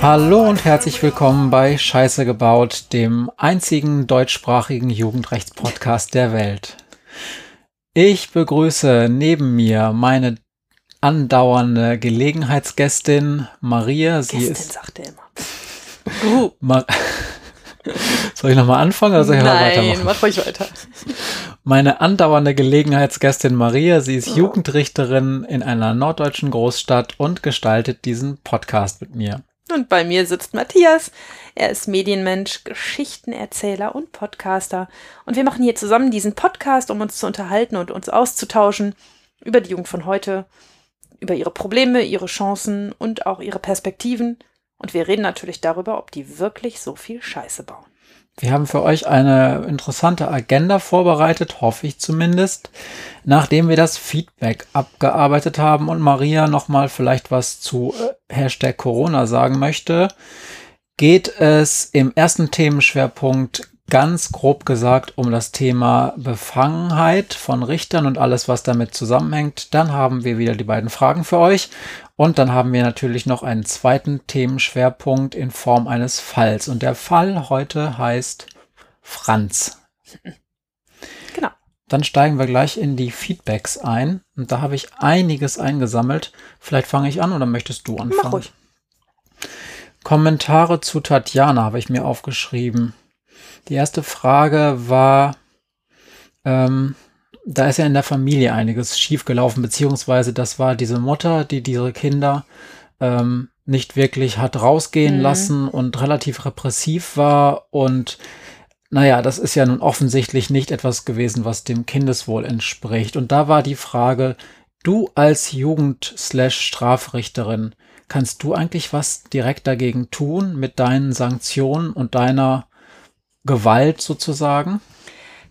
Hallo und herzlich willkommen bei Scheiße gebaut, dem einzigen deutschsprachigen Jugendrechtspodcast der Welt. Ich begrüße neben mir meine andauernde Gelegenheitsgästin Maria. Sie Gästin, ist. sagt er immer. Ma soll ich nochmal anfangen oder soll ich Nein, weitermachen? mach ruhig weiter. Meine andauernde Gelegenheitsgästin Maria, sie ist Jugendrichterin in einer norddeutschen Großstadt und gestaltet diesen Podcast mit mir. Und bei mir sitzt Matthias. Er ist Medienmensch, Geschichtenerzähler und Podcaster. Und wir machen hier zusammen diesen Podcast, um uns zu unterhalten und uns auszutauschen über die Jugend von heute, über ihre Probleme, ihre Chancen und auch ihre Perspektiven. Und wir reden natürlich darüber, ob die wirklich so viel Scheiße bauen. Wir haben für euch eine interessante Agenda vorbereitet, hoffe ich zumindest, nachdem wir das Feedback abgearbeitet haben und Maria nochmal vielleicht was zu äh, Hashtag Corona sagen möchte, geht es im ersten Themenschwerpunkt ganz grob gesagt um das Thema Befangenheit von Richtern und alles, was damit zusammenhängt. Dann haben wir wieder die beiden Fragen für euch und dann haben wir natürlich noch einen zweiten Themenschwerpunkt in Form eines Falls. Und der Fall heute heißt Franz. Genau. Dann steigen wir gleich in die Feedbacks ein. Und da habe ich einiges eingesammelt. Vielleicht fange ich an oder möchtest du anfangen? Mach ruhig. Kommentare zu Tatjana habe ich mir aufgeschrieben. Die erste Frage war, ähm, da ist ja in der Familie einiges schiefgelaufen, beziehungsweise das war diese Mutter, die diese Kinder ähm, nicht wirklich hat rausgehen Mhm. lassen und relativ repressiv war. Und naja, das ist ja nun offensichtlich nicht etwas gewesen, was dem Kindeswohl entspricht. Und da war die Frage, du als Jugend-Strafrichterin, kannst du eigentlich was direkt dagegen tun mit deinen Sanktionen und deiner Gewalt sozusagen?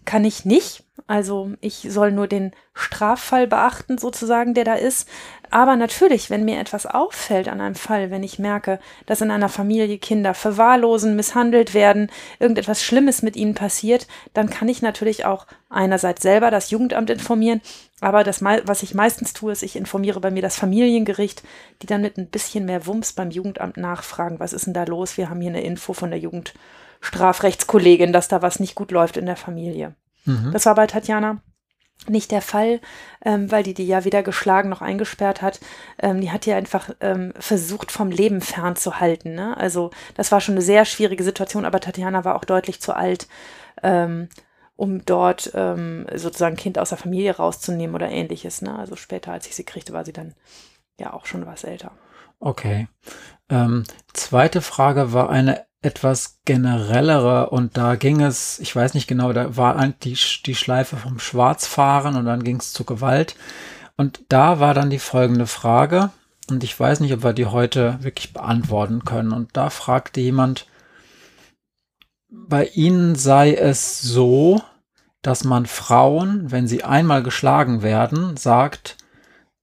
Kann ich nicht. Also ich soll nur den Straffall beachten, sozusagen, der da ist. Aber natürlich, wenn mir etwas auffällt an einem Fall, wenn ich merke, dass in einer Familie Kinder verwahrlosen, misshandelt werden, irgendetwas Schlimmes mit ihnen passiert, dann kann ich natürlich auch einerseits selber das Jugendamt informieren, aber das, was ich meistens tue, ist, ich informiere bei mir das Familiengericht, die dann mit ein bisschen mehr Wumms beim Jugendamt nachfragen, was ist denn da los? Wir haben hier eine Info von der Jugendstrafrechtskollegin, dass da was nicht gut läuft in der Familie. Mhm. Das war bei Tatjana nicht der Fall, ähm, weil die die ja weder geschlagen noch eingesperrt hat. Ähm, die hat ja einfach ähm, versucht, vom Leben fernzuhalten. Ne? Also das war schon eine sehr schwierige Situation, aber Tatjana war auch deutlich zu alt, ähm, um dort ähm, sozusagen Kind aus der Familie rauszunehmen oder ähnliches. Ne? Also später, als ich sie kriegte, war sie dann ja auch schon was älter. Okay. Ähm, zweite Frage war eine etwas generellere und da ging es, ich weiß nicht genau, da war eigentlich die, die Schleife vom Schwarzfahren und dann ging es zu Gewalt. Und da war dann die folgende Frage und ich weiß nicht, ob wir die heute wirklich beantworten können. Und da fragte jemand, bei Ihnen sei es so, dass man Frauen, wenn sie einmal geschlagen werden, sagt,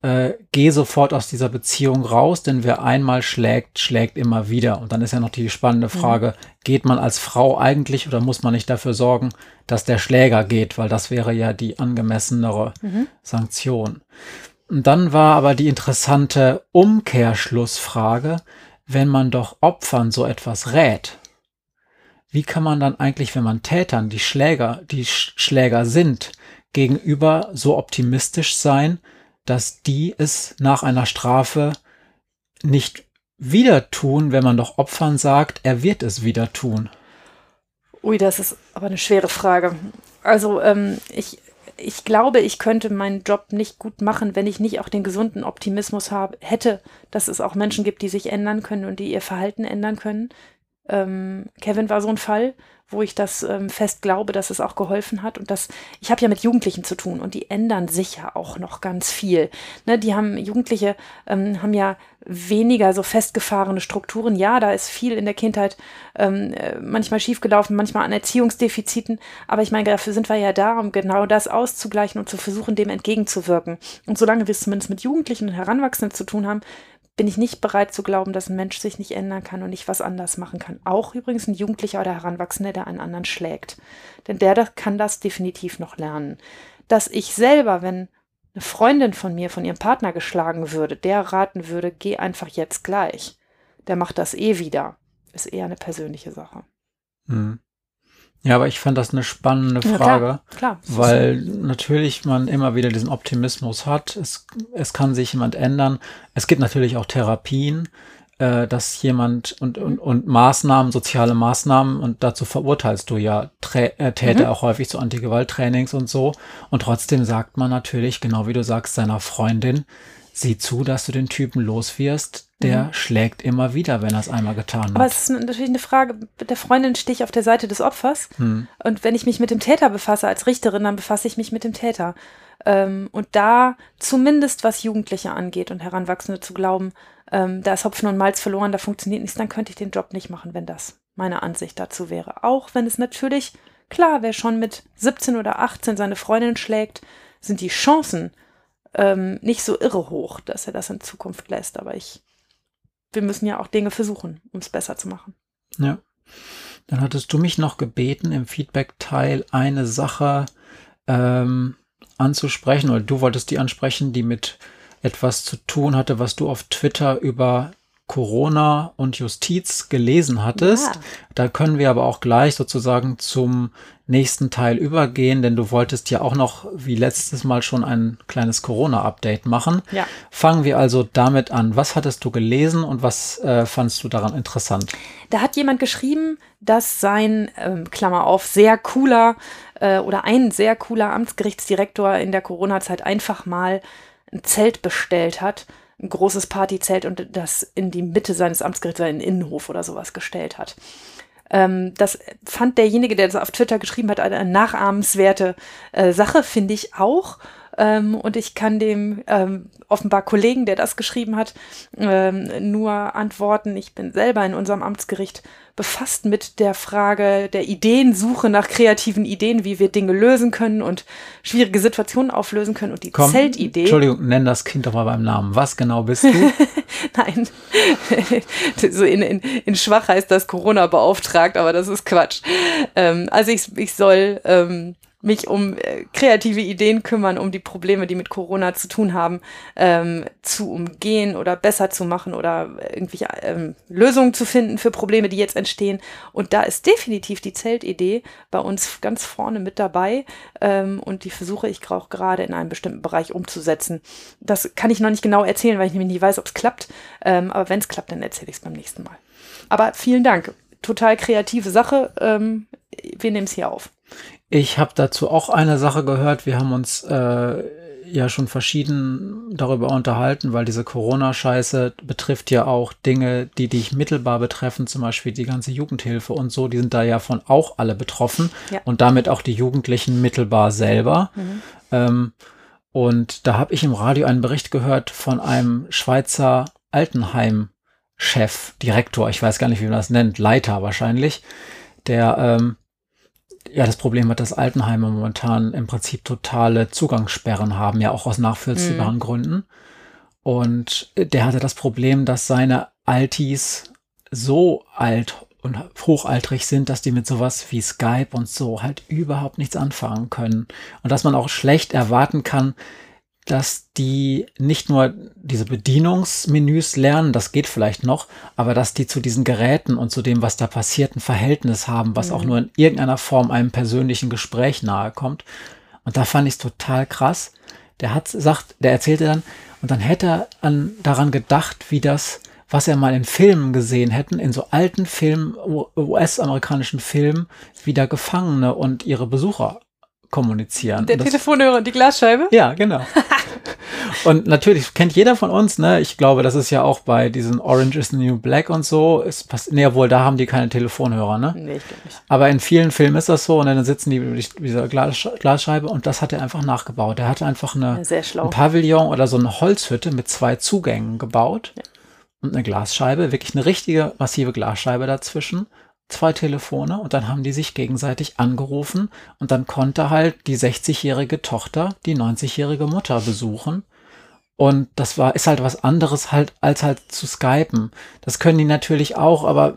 äh, geh sofort aus dieser Beziehung raus, denn wer einmal schlägt, schlägt immer wieder. Und dann ist ja noch die spannende Frage, geht man als Frau eigentlich oder muss man nicht dafür sorgen, dass der Schläger geht, weil das wäre ja die angemessenere Sanktion. Und dann war aber die interessante Umkehrschlussfrage, wenn man doch Opfern so etwas rät, wie kann man dann eigentlich, wenn man Tätern, die Schläger, die Sch Schläger sind, gegenüber so optimistisch sein, dass die es nach einer Strafe nicht wieder tun, wenn man doch Opfern sagt, er wird es wieder tun. Ui, das ist aber eine schwere Frage. Also ähm, ich, ich glaube, ich könnte meinen Job nicht gut machen, wenn ich nicht auch den gesunden Optimismus habe, hätte, dass es auch Menschen gibt, die sich ändern können und die ihr Verhalten ändern können. Ähm, Kevin war so ein Fall, wo ich das ähm, fest glaube, dass es auch geholfen hat. Und das, ich habe ja mit Jugendlichen zu tun und die ändern sich ja auch noch ganz viel. Ne, die haben, Jugendliche ähm, haben ja weniger so festgefahrene Strukturen. Ja, da ist viel in der Kindheit ähm, äh, manchmal schiefgelaufen, manchmal an Erziehungsdefiziten. Aber ich meine, dafür sind wir ja da, um genau das auszugleichen und zu versuchen, dem entgegenzuwirken. Und solange wir es zumindest mit Jugendlichen und Heranwachsenden zu tun haben, bin ich nicht bereit zu glauben, dass ein Mensch sich nicht ändern kann und nicht was anders machen kann. Auch übrigens ein Jugendlicher oder Heranwachsender, der einen anderen schlägt. Denn der kann das definitiv noch lernen. Dass ich selber, wenn eine Freundin von mir von ihrem Partner geschlagen würde, der raten würde, geh einfach jetzt gleich. Der macht das eh wieder. Ist eher eine persönliche Sache. Hm. Ja, aber ich fand das eine spannende Ja, Frage, klar, klar. weil natürlich man immer wieder diesen Optimismus hat. Es, es kann sich jemand ändern. Es gibt natürlich auch Therapien, äh, dass jemand und, und, und Maßnahmen, soziale Maßnahmen und dazu verurteilst du ja Trä äh, Täter auch häufig zu Antigewalttrainings und so. Und trotzdem sagt man natürlich, genau wie du sagst, seiner Freundin, sieh zu, dass du den Typen los wirst. Der schlägt immer wieder, wenn er es einmal getan Aber hat. es ist natürlich eine Frage, mit der Freundin stehe ich auf der Seite des Opfers. Hm. Und wenn ich mich mit dem Täter befasse als Richterin, dann befasse ich mich mit dem Täter. Ähm, und da zumindest was Jugendliche angeht und Heranwachsende zu glauben, ähm, da ist Hopfen und Malz verloren, da funktioniert nichts, dann könnte ich den Job nicht machen, wenn das meine Ansicht dazu wäre. Auch wenn es natürlich, klar, wer schon mit 17 oder 18 seine Freundin schlägt, sind die Chancen ähm, nicht so irre hoch, dass er das in Zukunft lässt. Aber ich, wir müssen ja auch Dinge versuchen, um es besser zu machen. Ja. Dann hattest du mich noch gebeten, im Feedback-Teil eine Sache ähm, anzusprechen, oder du wolltest die ansprechen, die mit etwas zu tun hatte, was du auf Twitter über Corona und Justiz gelesen hattest. Ja. Da können wir aber auch gleich sozusagen zum nächsten Teil übergehen, denn du wolltest ja auch noch, wie letztes Mal schon, ein kleines Corona-Update machen. Ja. Fangen wir also damit an. Was hattest du gelesen und was äh, fandst du daran interessant? Da hat jemand geschrieben, dass sein, ähm, Klammer auf, sehr cooler äh, oder ein sehr cooler Amtsgerichtsdirektor in der Corona-Zeit einfach mal ein Zelt bestellt hat, ein großes Partyzelt und das in die Mitte seines Amtsgerichts oder in den Innenhof oder sowas gestellt hat. Ähm, das fand derjenige, der das auf Twitter geschrieben hat, eine nachahmenswerte äh, Sache, finde ich auch. Ähm, und ich kann dem ähm, offenbar Kollegen, der das geschrieben hat, ähm, nur antworten. Ich bin selber in unserem Amtsgericht befasst mit der Frage der Ideensuche nach kreativen Ideen, wie wir Dinge lösen können und schwierige Situationen auflösen können. Und die Komm, Zeltidee. Entschuldigung, nenn das Kind doch mal beim Namen. Was genau bist du? Nein, so in, in, in schwach heißt das Corona beauftragt, aber das ist Quatsch. Ähm, also ich, ich soll ähm, mich um äh, kreative Ideen kümmern, um die Probleme, die mit Corona zu tun haben, ähm, zu umgehen oder besser zu machen oder irgendwelche ähm, Lösungen zu finden für Probleme, die jetzt entstehen. Und da ist definitiv die Zeltidee bei uns ganz vorne mit dabei ähm, und die versuche ich auch gerade in einem bestimmten Bereich umzusetzen. Das kann ich noch nicht genau erzählen, weil ich nämlich nicht weiß, ob es klappt. Ähm, aber wenn es klappt, dann erzähle ich es beim nächsten Mal. Aber vielen Dank. Total kreative Sache. Ähm, wir nehmen es hier auf. Ich habe dazu auch eine Sache gehört. Wir haben uns äh, ja schon verschieden darüber unterhalten, weil diese Corona-Scheiße betrifft ja auch Dinge, die dich mittelbar betreffen, zum Beispiel die ganze Jugendhilfe und so. Die sind da ja von auch alle betroffen Ja. und damit auch die Jugendlichen mittelbar selber. Ähm, und da habe ich im Radio einen Bericht gehört von einem Schweizer Altenheim-Chef, Direktor, ich weiß gar nicht, wie man das nennt, Leiter wahrscheinlich, der ähm, ja das Problem hat, dass Altenheime momentan im Prinzip totale Zugangssperren haben, ja auch aus nachvollziehbaren Gründen. Und der hatte das Problem, dass seine Altis so alt und hochaltrig sind, dass die mit sowas wie Skype und so halt überhaupt nichts anfangen können. Und dass man auch schlecht erwarten kann, dass die nicht nur diese Bedienungsmenüs lernen, das geht vielleicht noch, aber dass die zu diesen Geräten und zu dem, was da passiert, ein Verhältnis haben, was auch nur in irgendeiner Form einem persönlichen Gespräch nahe kommt. Und da fand ich es total krass. Der hat sagt, der erzählte dann, und dann hätte er an, daran gedacht, wie das, was er mal in Filmen gesehen hätten, in so alten Filmen, US-amerikanischen Filmen, wie da Gefangene und ihre Besucher kommunizieren. Der das- Telefonhörer und die Glasscheibe? ja, genau. und natürlich kennt jeder von uns, ne? Ich glaube, das ist ja auch bei diesen Orange is the New Black und so. Ist pass nee, wohl, da haben die keine Telefonhörer, ne? Nee, ich glaube nicht. Aber in vielen Filmen ist das so und dann sitzen die über die- dieser Glas, Glasscheibe und das hat er einfach nachgebaut. Er hatte einfach eine, Ja, ein Pavillon oder so eine Holzhütte mit zwei Zugängen gebaut und eine Glasscheibe, wirklich eine richtige massive Glasscheibe dazwischen, zwei Telefone und dann haben die sich gegenseitig angerufen und dann konnte halt die 60-jährige Tochter die 90-jährige Mutter besuchen. Und das war, ist halt was anderes halt, als halt zu skypen. Das können die natürlich auch, aber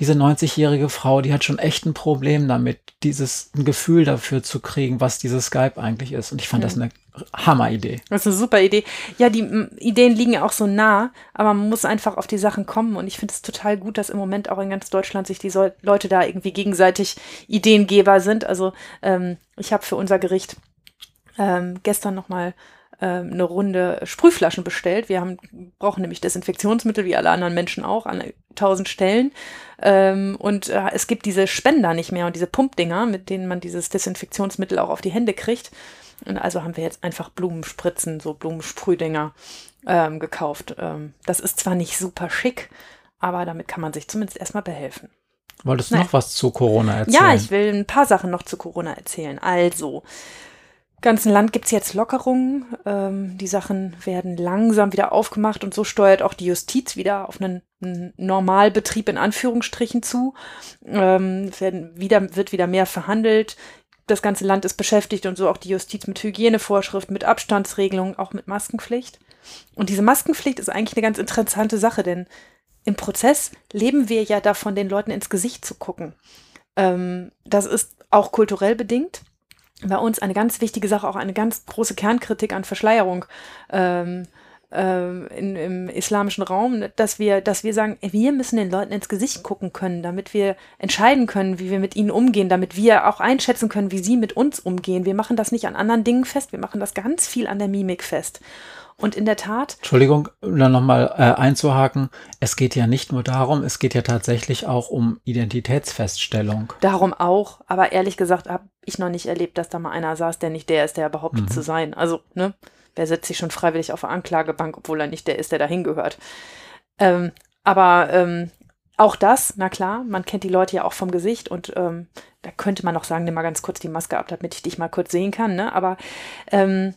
diese 90-jährige Frau, die hat schon echt ein Problem damit, dieses ein Gefühl dafür zu kriegen, was dieses Skype eigentlich ist. Und ich fand ja. das eine Hammeridee. Das ist eine super Idee. Ja, die Ideen liegen ja auch so nah, aber man muss einfach auf die Sachen kommen. Und ich finde es total gut, dass im Moment auch in ganz Deutschland sich die so Leute da irgendwie gegenseitig Ideengeber sind. Also ähm, ich habe für unser Gericht ähm, gestern nochmal ähm, eine Runde Sprühflaschen bestellt. Wir haben, brauchen nämlich Desinfektionsmittel, wie alle anderen Menschen auch, an tausend Stellen. Ähm, und äh, es gibt diese Spender nicht mehr und diese Pumpdinger, mit denen man dieses Desinfektionsmittel auch auf die Hände kriegt. Und also haben wir jetzt einfach Blumenspritzen, so Blumensprühdinger ähm, gekauft. Ähm, das ist zwar nicht super schick, aber damit kann man sich zumindest erstmal behelfen. Wolltest du Nein. noch was zu Corona erzählen? Ja, ich will ein paar Sachen noch zu Corona erzählen. Also, ganzen Land gibt's jetzt Lockerungen. Ähm, die Sachen werden langsam wieder aufgemacht und so steuert auch die Justiz wieder auf einen, einen Normalbetrieb in Anführungsstrichen zu. Ähm, werden wieder, wird wieder mehr verhandelt. Das ganze Land ist beschäftigt und so auch die Justiz mit Hygienevorschriften, mit Abstandsregelungen, auch mit Maskenpflicht. Und diese Maskenpflicht ist eigentlich eine ganz interessante Sache, denn im Prozess leben wir ja davon, den Leuten ins Gesicht zu gucken. Ähm, das ist auch kulturell bedingt bei uns eine ganz wichtige Sache, auch eine ganz große Kernkritik an Verschleierung ähm, ähm, in, im islamischen Raum, dass wir, dass wir sagen, wir müssen den Leuten ins Gesicht gucken können, damit wir entscheiden können, wie wir mit ihnen umgehen, damit wir auch einschätzen können, wie sie mit uns umgehen. Wir machen das nicht an anderen Dingen fest, wir machen das ganz viel an der Mimik fest. Und in der Tat. Entschuldigung, dann nochmal äh, einzuhaken. Es geht ja nicht nur darum, es geht ja tatsächlich auch um Identitätsfeststellung. Darum auch, aber ehrlich gesagt habe ich noch nicht erlebt, dass da mal einer saß, der nicht der ist, der behauptet mhm. zu sein. Also, ne, wer setzt sich schon freiwillig auf eine Anklagebank, obwohl er nicht der ist, der dahin gehört. Ähm, aber ähm, auch das, na klar, man kennt die Leute ja auch vom Gesicht und ähm, da könnte man noch sagen, nimm mal ganz kurz die Maske ab, damit ich dich mal kurz sehen kann, ne? Aber ähm,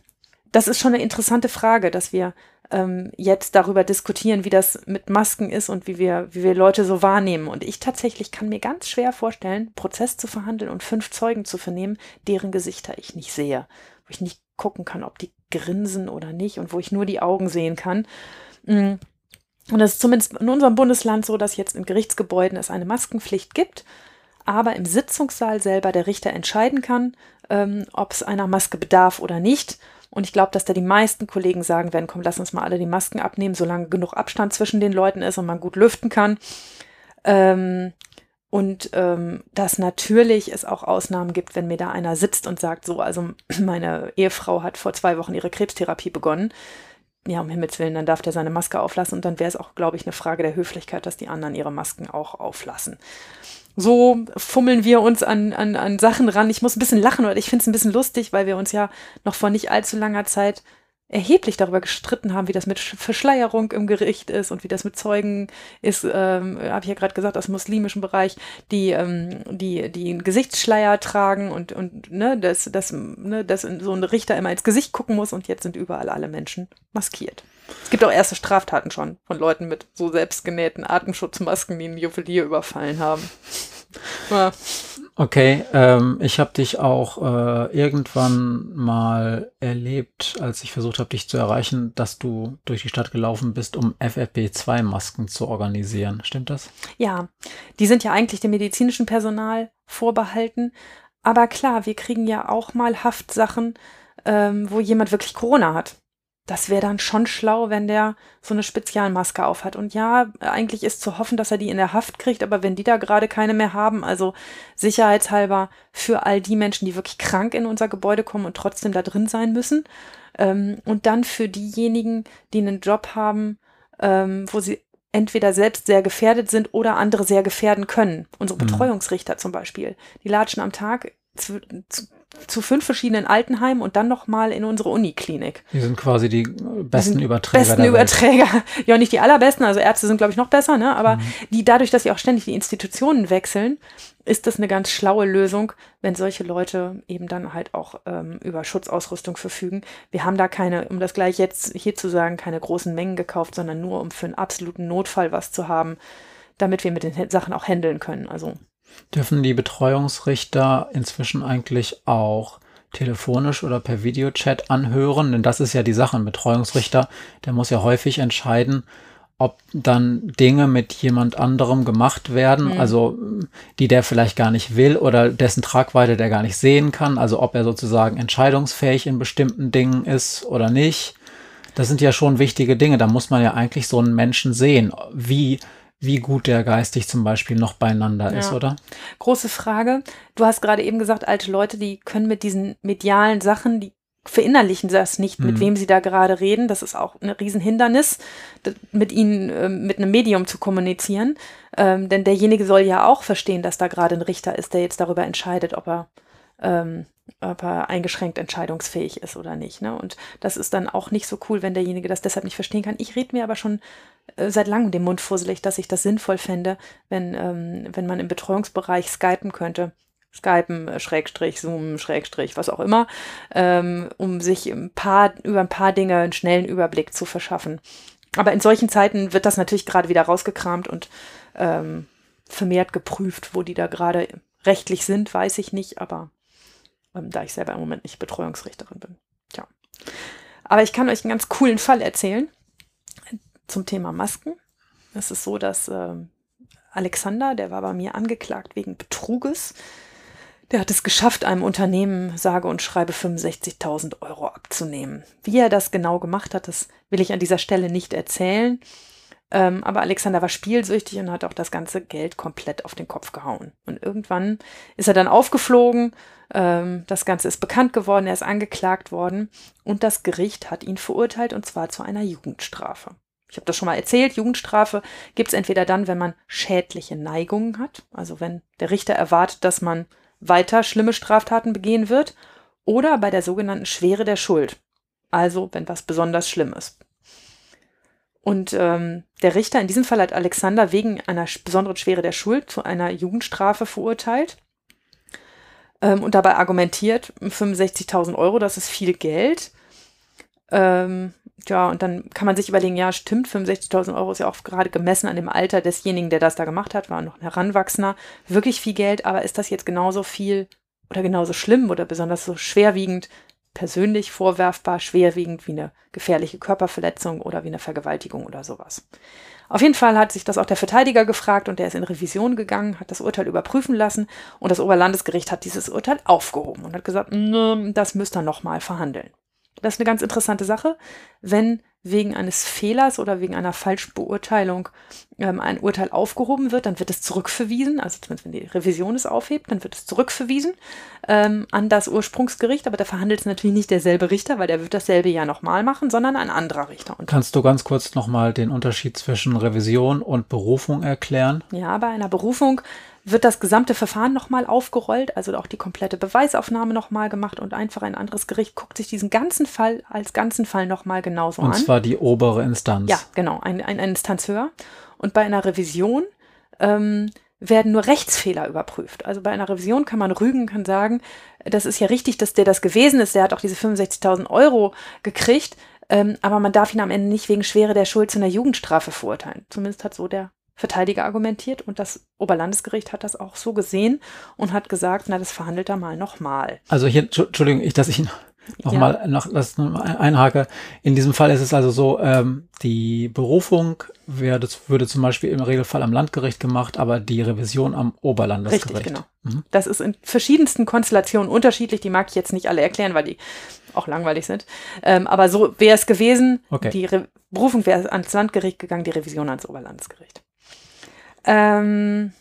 das ist schon eine interessante Frage, dass wir ähm, jetzt darüber diskutieren, wie das mit Masken ist und wie wir, wie wir Leute so wahrnehmen. Und ich tatsächlich kann mir ganz schwer vorstellen, Prozess zu verhandeln und fünf Zeugen zu vernehmen, deren Gesichter ich nicht sehe, wo ich nicht gucken kann, ob die grinsen oder nicht und wo ich nur die Augen sehen kann. Mm. Und das ist zumindest in unserem Bundesland so, dass jetzt in Gerichtsgebäuden es eine Maskenpflicht gibt, aber im Sitzungssaal selber der Richter entscheiden kann, ähm, ob es einer Maske bedarf oder nicht. Und ich glaube, dass da die meisten Kollegen sagen werden, komm, lass uns mal alle die Masken abnehmen, solange genug Abstand zwischen den Leuten ist und man gut lüften kann. Ähm, und ähm, dass natürlich es auch Ausnahmen gibt, wenn mir da einer sitzt und sagt, so, also meine Ehefrau hat vor zwei Wochen ihre Krebstherapie begonnen. Ja, um Himmels Willen, dann darf der seine Maske auflassen und dann wäre es auch, glaube ich, eine Frage der Höflichkeit, dass die anderen ihre Masken auch auflassen so fummeln wir uns an, an, an Sachen ran. Ich muss ein bisschen lachen, weil ich finde es ein bisschen lustig, weil wir uns ja noch vor nicht allzu langer Zeit erheblich darüber gestritten haben, wie das mit Verschleierung im Gericht ist und wie das mit Zeugen ist, ähm, habe ich ja gerade gesagt, aus dem muslimischen Bereich, die, ähm, die, die einen Gesichtsschleier tragen und, und ne, dass, dass, ne, dass so ein Richter immer ins Gesicht gucken muss und jetzt sind überall alle Menschen maskiert. Es gibt auch erste Straftaten schon von Leuten mit so selbstgenähten Atemschutzmasken, die einen Juwelier überfallen haben. Ja. Okay, ähm, ich habe dich auch äh, irgendwann mal erlebt, als ich versucht habe, dich zu erreichen, dass du durch die Stadt gelaufen bist, um FFP2-Masken zu organisieren. Stimmt das? Ja, die sind ja eigentlich dem medizinischen Personal vorbehalten. Aber klar, wir kriegen ja auch mal Haftsachen, ähm, wo jemand wirklich Corona hat das wäre dann schon schlau, wenn der so eine Spezialmaske aufhat. Und ja, eigentlich ist zu hoffen, dass er die in der Haft kriegt, aber wenn die da gerade keine mehr haben, also sicherheitshalber für all die Menschen, die wirklich krank in unser Gebäude kommen und trotzdem da drin sein müssen. Ähm, und dann für diejenigen, die einen Job haben, ähm, wo sie entweder selbst sehr gefährdet sind oder andere sehr gefährden können. Unsere mhm. Betreuungsrichter zum Beispiel, die latschen am Tag zu, zu zu fünf verschiedenen Altenheimen und dann nochmal in unsere Uniklinik. Die sind quasi die besten die Überträger. Besten Überträger. Ja, nicht die allerbesten, also Ärzte sind, glaube ich, noch besser, ne? Aber mhm. die, dadurch, dass sie auch ständig die Institutionen wechseln, ist das eine ganz schlaue Lösung, wenn solche Leute eben dann halt auch ähm, über Schutzausrüstung verfügen. Wir haben da keine, um das gleich jetzt hier zu sagen, keine großen Mengen gekauft, sondern nur um für einen absoluten Notfall was zu haben, damit wir mit den Sachen auch handeln können. Also Dürfen die Betreuungsrichter inzwischen eigentlich auch telefonisch oder per Videochat anhören? Denn das ist ja die Sache. Ein Betreuungsrichter, der muss ja häufig entscheiden, ob dann Dinge mit jemand anderem gemacht werden, Mhm. also die der vielleicht gar nicht will oder dessen Tragweite der gar nicht sehen kann, also ob er sozusagen entscheidungsfähig in bestimmten Dingen ist oder nicht. Das sind ja schon wichtige Dinge. Da muss man ja eigentlich so einen Menschen sehen, wie, wie gut der geistig zum Beispiel noch beieinander ist, Ja. oder? Große Frage. Du hast gerade eben gesagt, alte Leute, die können mit diesen medialen Sachen, die verinnerlichen das nicht, mit Mhm. wem sie da gerade reden. Das ist auch ein Riesenhindernis, mit ihnen, ähm, mit einem Medium zu kommunizieren. Ähm, denn derjenige soll ja auch verstehen, dass da gerade ein Richter ist, der jetzt darüber entscheidet, ob er, ähm, ob er eingeschränkt entscheidungsfähig ist oder nicht. Ne? Und das ist dann auch nicht so cool, wenn derjenige das deshalb nicht verstehen kann. Ich rede mir aber schon äh, seit langem den Mund fusselig, dass ich das sinnvoll fände, wenn, ähm, wenn man im Betreuungsbereich skypen könnte. Skypen, äh, Schrägstrich, Zoom, Schrägstrich, was auch immer, ähm, um sich ein paar, über ein paar Dinge einen schnellen Überblick zu verschaffen. Aber in solchen Zeiten wird das natürlich gerade wieder rausgekramt und ähm, vermehrt geprüft, wo die da gerade rechtlich sind, weiß ich nicht, aber ähm, da ich selber im Moment nicht Betreuungsrichterin bin. Tja. Aber ich kann euch einen ganz coolen Fall erzählen zum Thema Masken. Es ist so, dass ähm, Alexander, der war bei mir angeklagt wegen Betruges. Der hat es geschafft, einem Unternehmen sage und schreibe 65.000 Euro abzunehmen. Wie er das genau gemacht hat, das will ich an dieser Stelle nicht erzählen. Ähm, aber Alexander war spielsüchtig und hat auch das ganze Geld komplett auf den Kopf gehauen. Und irgendwann ist er dann aufgeflogen. Ähm, das Ganze ist bekannt geworden, er ist angeklagt worden und das Gericht hat ihn verurteilt und zwar zu einer Jugendstrafe. Ich habe das schon mal erzählt, Jugendstrafe gibt es entweder dann, wenn man schädliche Neigungen hat, also wenn der Richter erwartet, dass man weiter schlimme Straftaten begehen wird, oder bei der sogenannten Schwere der Schuld, also wenn was besonders schlimm ist. Und ähm, der Richter, in diesem Fall hat Alexander wegen einer besonderen Schwere der Schuld zu einer Jugendstrafe verurteilt ähm, und dabei argumentiert, 65.000 Euro, das ist viel Geld. Ähm, ja, und dann kann man sich überlegen, ja, stimmt, 65.000 Euro ist ja auch gerade gemessen an dem Alter desjenigen, der das da gemacht hat, war noch ein Heranwachsender, wirklich viel Geld, aber ist das jetzt genauso viel oder genauso schlimm oder besonders so schwerwiegend, persönlich vorwerfbar, schwerwiegend wie eine gefährliche Körperverletzung oder wie eine Vergewaltigung oder sowas? Auf jeden Fall hat sich das auch der Verteidiger gefragt und der ist in Revision gegangen, hat das Urteil überprüfen lassen und das Oberlandesgericht hat dieses Urteil aufgehoben und hat gesagt, "Nö, das müsst ihr nochmal verhandeln. Das ist eine ganz interessante Sache, wenn wegen eines Fehlers oder wegen einer Falschbeurteilung ähm, ein Urteil aufgehoben wird, dann wird es zurückverwiesen, also zumindest wenn die Revision es aufhebt, dann wird es zurückverwiesen ähm, an das Ursprungsgericht, aber da verhandelt es natürlich nicht derselbe Richter, weil der wird dasselbe ja nochmal machen, sondern ein anderer Richter. Und Kannst du ganz kurz nochmal den Unterschied zwischen Revision und Berufung erklären? Ja, bei einer Berufung wird das gesamte Verfahren nochmal aufgerollt, also auch die komplette Beweisaufnahme nochmal gemacht und einfach ein anderes Gericht guckt sich diesen ganzen Fall als ganzen Fall nochmal genauso Und an. zwar die obere Instanz. Ja, genau, ein, ein, eine Instanz höher. Und bei einer Revision ähm, werden nur Rechtsfehler überprüft. Also bei einer Revision kann man rügen, kann sagen, das ist ja richtig, dass der das gewesen ist, der hat auch diese 65.000 Euro gekriegt, ähm, aber man darf ihn am Ende nicht wegen Schwere der Schuld zu einer Jugendstrafe verurteilen. Zumindest hat so der Verteidiger argumentiert und das Oberlandesgericht hat das auch so gesehen und hat gesagt, na, das verhandelt er mal nochmal. Also hier, Entschu- Entschuldigung, ich, dass ich nochmal noch, das noch mal einhake. In diesem Fall ist es also so, ähm, die Berufung werde, würde zum Beispiel im Regelfall am Landgericht gemacht, aber die Revision am Oberlandesgericht. Richtig, genau. Mhm. Das ist in verschiedensten Konstellationen unterschiedlich. Die mag ich jetzt nicht alle erklären, weil die auch langweilig sind. Ähm, aber so wäre es gewesen. Okay. Die Re Berufung wäre ans Landgericht gegangen, die Revision ans Oberlandesgericht. Ähm,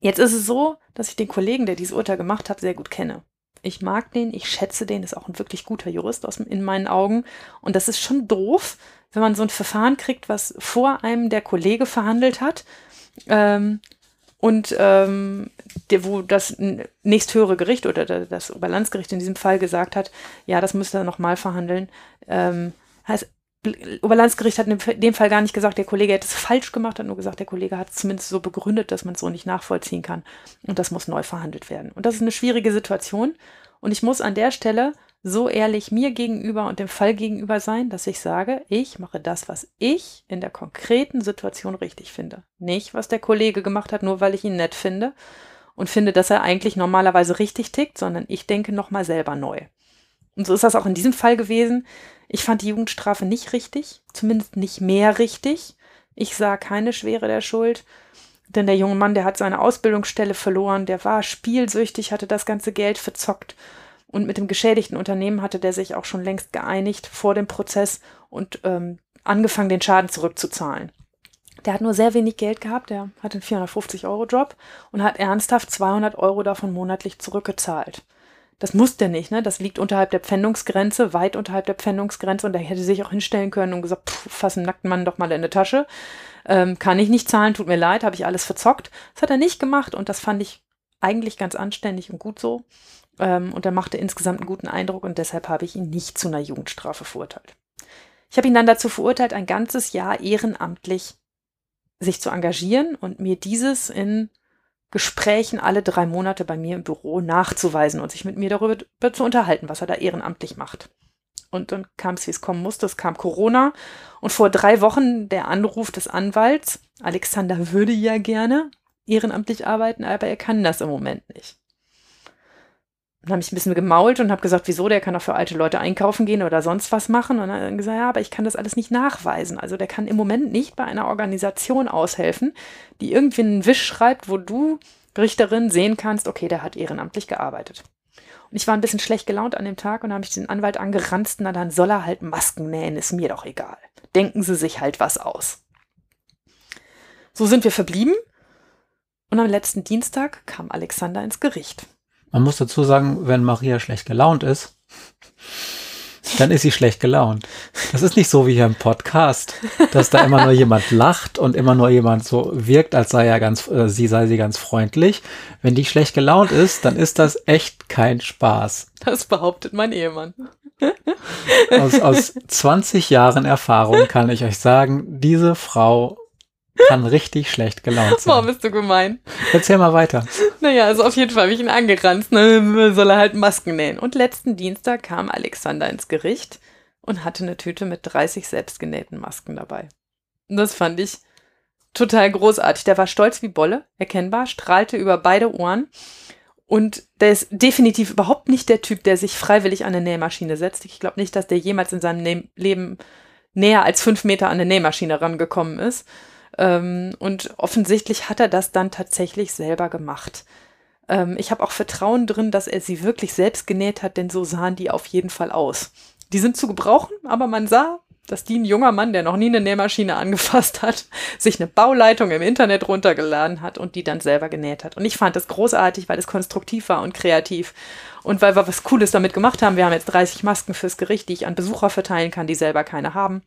jetzt ist es so, dass ich den Kollegen, der dieses Urteil gemacht hat, sehr gut kenne. Ich mag den, ich schätze den, ist auch ein wirklich guter Jurist aus, in meinen Augen. Und das ist schon doof, wenn man so ein Verfahren kriegt, was vor einem der Kollege verhandelt hat. Ähm, und ähm, der, wo das nächsthöhere Gericht oder da- das Oberlandesgericht in diesem Fall gesagt hat, ja, das müsste er nochmal verhandeln. Ähm, heißt, Oberlandesgericht hat in dem Fall gar nicht gesagt, der Kollege hätte es falsch gemacht, hat nur gesagt, der Kollege hat es zumindest so begründet, dass man es so nicht nachvollziehen kann. Und das muss neu verhandelt werden. Und das ist eine schwierige Situation. Und ich muss an der Stelle so ehrlich mir gegenüber und dem Fall gegenüber sein, dass ich sage, ich mache das, was ich in der konkreten Situation richtig finde. Nicht, was der Kollege gemacht hat, nur weil ich ihn nett finde und finde, dass er eigentlich normalerweise richtig tickt, sondern ich denke nochmal selber neu. Und so ist das auch in diesem Fall gewesen. Ich fand die Jugendstrafe nicht richtig, zumindest nicht mehr richtig. Ich sah keine Schwere der Schuld, denn der junge Mann, der hat seine Ausbildungsstelle verloren, der war spielsüchtig, hatte das ganze Geld verzockt und mit dem geschädigten Unternehmen hatte der sich auch schon längst geeinigt vor dem Prozess und ähm, angefangen, den Schaden zurückzuzahlen. Der hat nur sehr wenig Geld gehabt, der hatte einen 450-Euro-Job und hat ernsthaft 200 Euro davon monatlich zurückgezahlt. Das muss der nicht, ne? Das liegt unterhalb der Pfändungsgrenze, weit unterhalb der Pfändungsgrenze und der hätte sich auch hinstellen können und gesagt, pff, fass einen nackten Mann doch mal in die Tasche. Ähm, kann ich nicht zahlen, tut mir leid, habe ich alles verzockt. Das hat er nicht gemacht und das fand ich eigentlich ganz anständig und gut so. Ähm, und er machte insgesamt einen guten Eindruck und deshalb habe ich ihn nicht zu einer Jugendstrafe verurteilt. Ich habe ihn dann dazu verurteilt, ein ganzes Jahr ehrenamtlich sich zu engagieren und mir dieses in Gesprächen alle drei Monate bei mir im Büro nachzuweisen und sich mit mir darüber zu unterhalten, was er da ehrenamtlich macht. Und dann kam es, wie es kommen musste. Es kam Corona. Und vor drei Wochen der Anruf des Anwalts, Alexander würde ja gerne ehrenamtlich arbeiten, aber er kann das im Moment nicht. Dann habe ich ein bisschen gemault und habe gesagt, wieso, der kann auch für alte Leute einkaufen gehen oder sonst was machen. Und dann gesagt, ja, aber ich kann das alles nicht nachweisen. Also der kann im Moment nicht bei einer Organisation aushelfen, die irgendwie einen Wisch schreibt, wo du, Richterin, sehen kannst, okay, der hat ehrenamtlich gearbeitet. Und ich war ein bisschen schlecht gelaunt an dem Tag und habe ich den Anwalt angeranzt, na dann soll er halt Masken nähen, ist mir doch egal. Denken Sie sich halt was aus. So sind wir verblieben. Und am letzten Dienstag kam Alexander ins Gericht. Man muss dazu sagen, wenn Maria schlecht gelaunt ist, dann ist sie schlecht gelaunt. Das ist nicht so wie hier im Podcast, dass da immer nur jemand lacht und immer nur jemand so wirkt, als sei er ganz, äh, sie sei sie ganz freundlich. Wenn die schlecht gelaunt ist, dann ist das echt kein Spaß. Das behauptet mein Ehemann. Aus, aus 20 Jahren Erfahrung kann ich euch sagen, diese Frau kann richtig schlecht gelaunt sein. Boah, bist du gemein. Erzähl mal weiter. Naja, also auf jeden Fall habe ich ihn angeranzt. Ne, soll er halt Masken nähen. Und letzten Dienstag kam Alexander ins Gericht und hatte eine Tüte mit 30 selbstgenähten Masken dabei. Und das fand ich total großartig. Der war stolz wie Bolle, erkennbar, strahlte über beide Ohren. Und der ist definitiv überhaupt nicht der Typ, der sich freiwillig an eine Nähmaschine setzt. Ich glaube nicht, dass der jemals in seinem ne Leben näher als fünf Meter an eine Nähmaschine rangekommen ist. Ähm, und offensichtlich hat er das dann tatsächlich selber gemacht. Ähm, ich habe auch Vertrauen drin, dass er sie wirklich selbst genäht hat, denn so sahen die auf jeden Fall aus. Die sind zu gebrauchen, aber man sah, dass die ein junger Mann, der noch nie eine Nähmaschine angefasst hat, sich eine Bauleitung im Internet runtergeladen hat und die dann selber genäht hat. Und ich fand das großartig, weil es konstruktiv war und kreativ und weil wir was Cooles damit gemacht haben. Wir haben jetzt 30 Masken fürs Gericht, die ich an Besucher verteilen kann, die selber keine haben.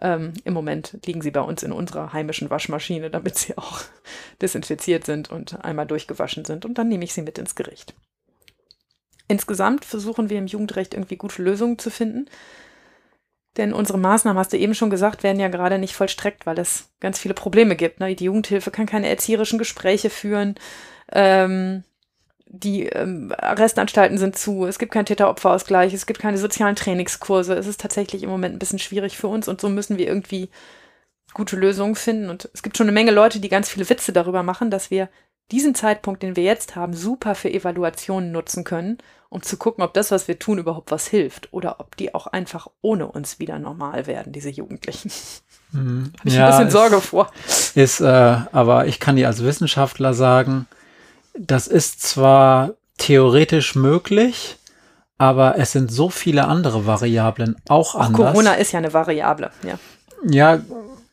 Ähm, Im Moment liegen sie bei uns in unserer heimischen Waschmaschine, damit sie auch desinfiziert sind und einmal durchgewaschen sind. Und dann nehme ich sie mit ins Gericht. Insgesamt versuchen wir im Jugendrecht irgendwie gute Lösungen zu finden. Denn unsere Maßnahmen, hast du eben schon gesagt, werden ja gerade nicht vollstreckt, weil es ganz viele Probleme gibt. Ne? Die Jugendhilfe kann keine erzieherischen Gespräche führen. Ähm, die ähm, Arrestanstalten sind zu, es gibt keinen Täter-Opfer-Ausgleich, es gibt keine sozialen Trainingskurse. Es ist tatsächlich im Moment ein bisschen schwierig für uns und so müssen wir irgendwie gute Lösungen finden. Und es gibt schon eine Menge Leute, die ganz viele Witze darüber machen, dass wir diesen Zeitpunkt, den wir jetzt haben, super für Evaluationen nutzen können, um zu gucken, ob das, was wir tun, überhaupt was hilft oder ob die auch einfach ohne uns wieder normal werden, diese Jugendlichen. Mhm. Habe ich ja, ein bisschen Sorge vor. Ist, äh, aber ich kann dir als Wissenschaftler sagen, das ist zwar theoretisch möglich, aber es sind so viele andere Variablen auch Ach, anders. Corona ist ja eine Variable, ja. Ja,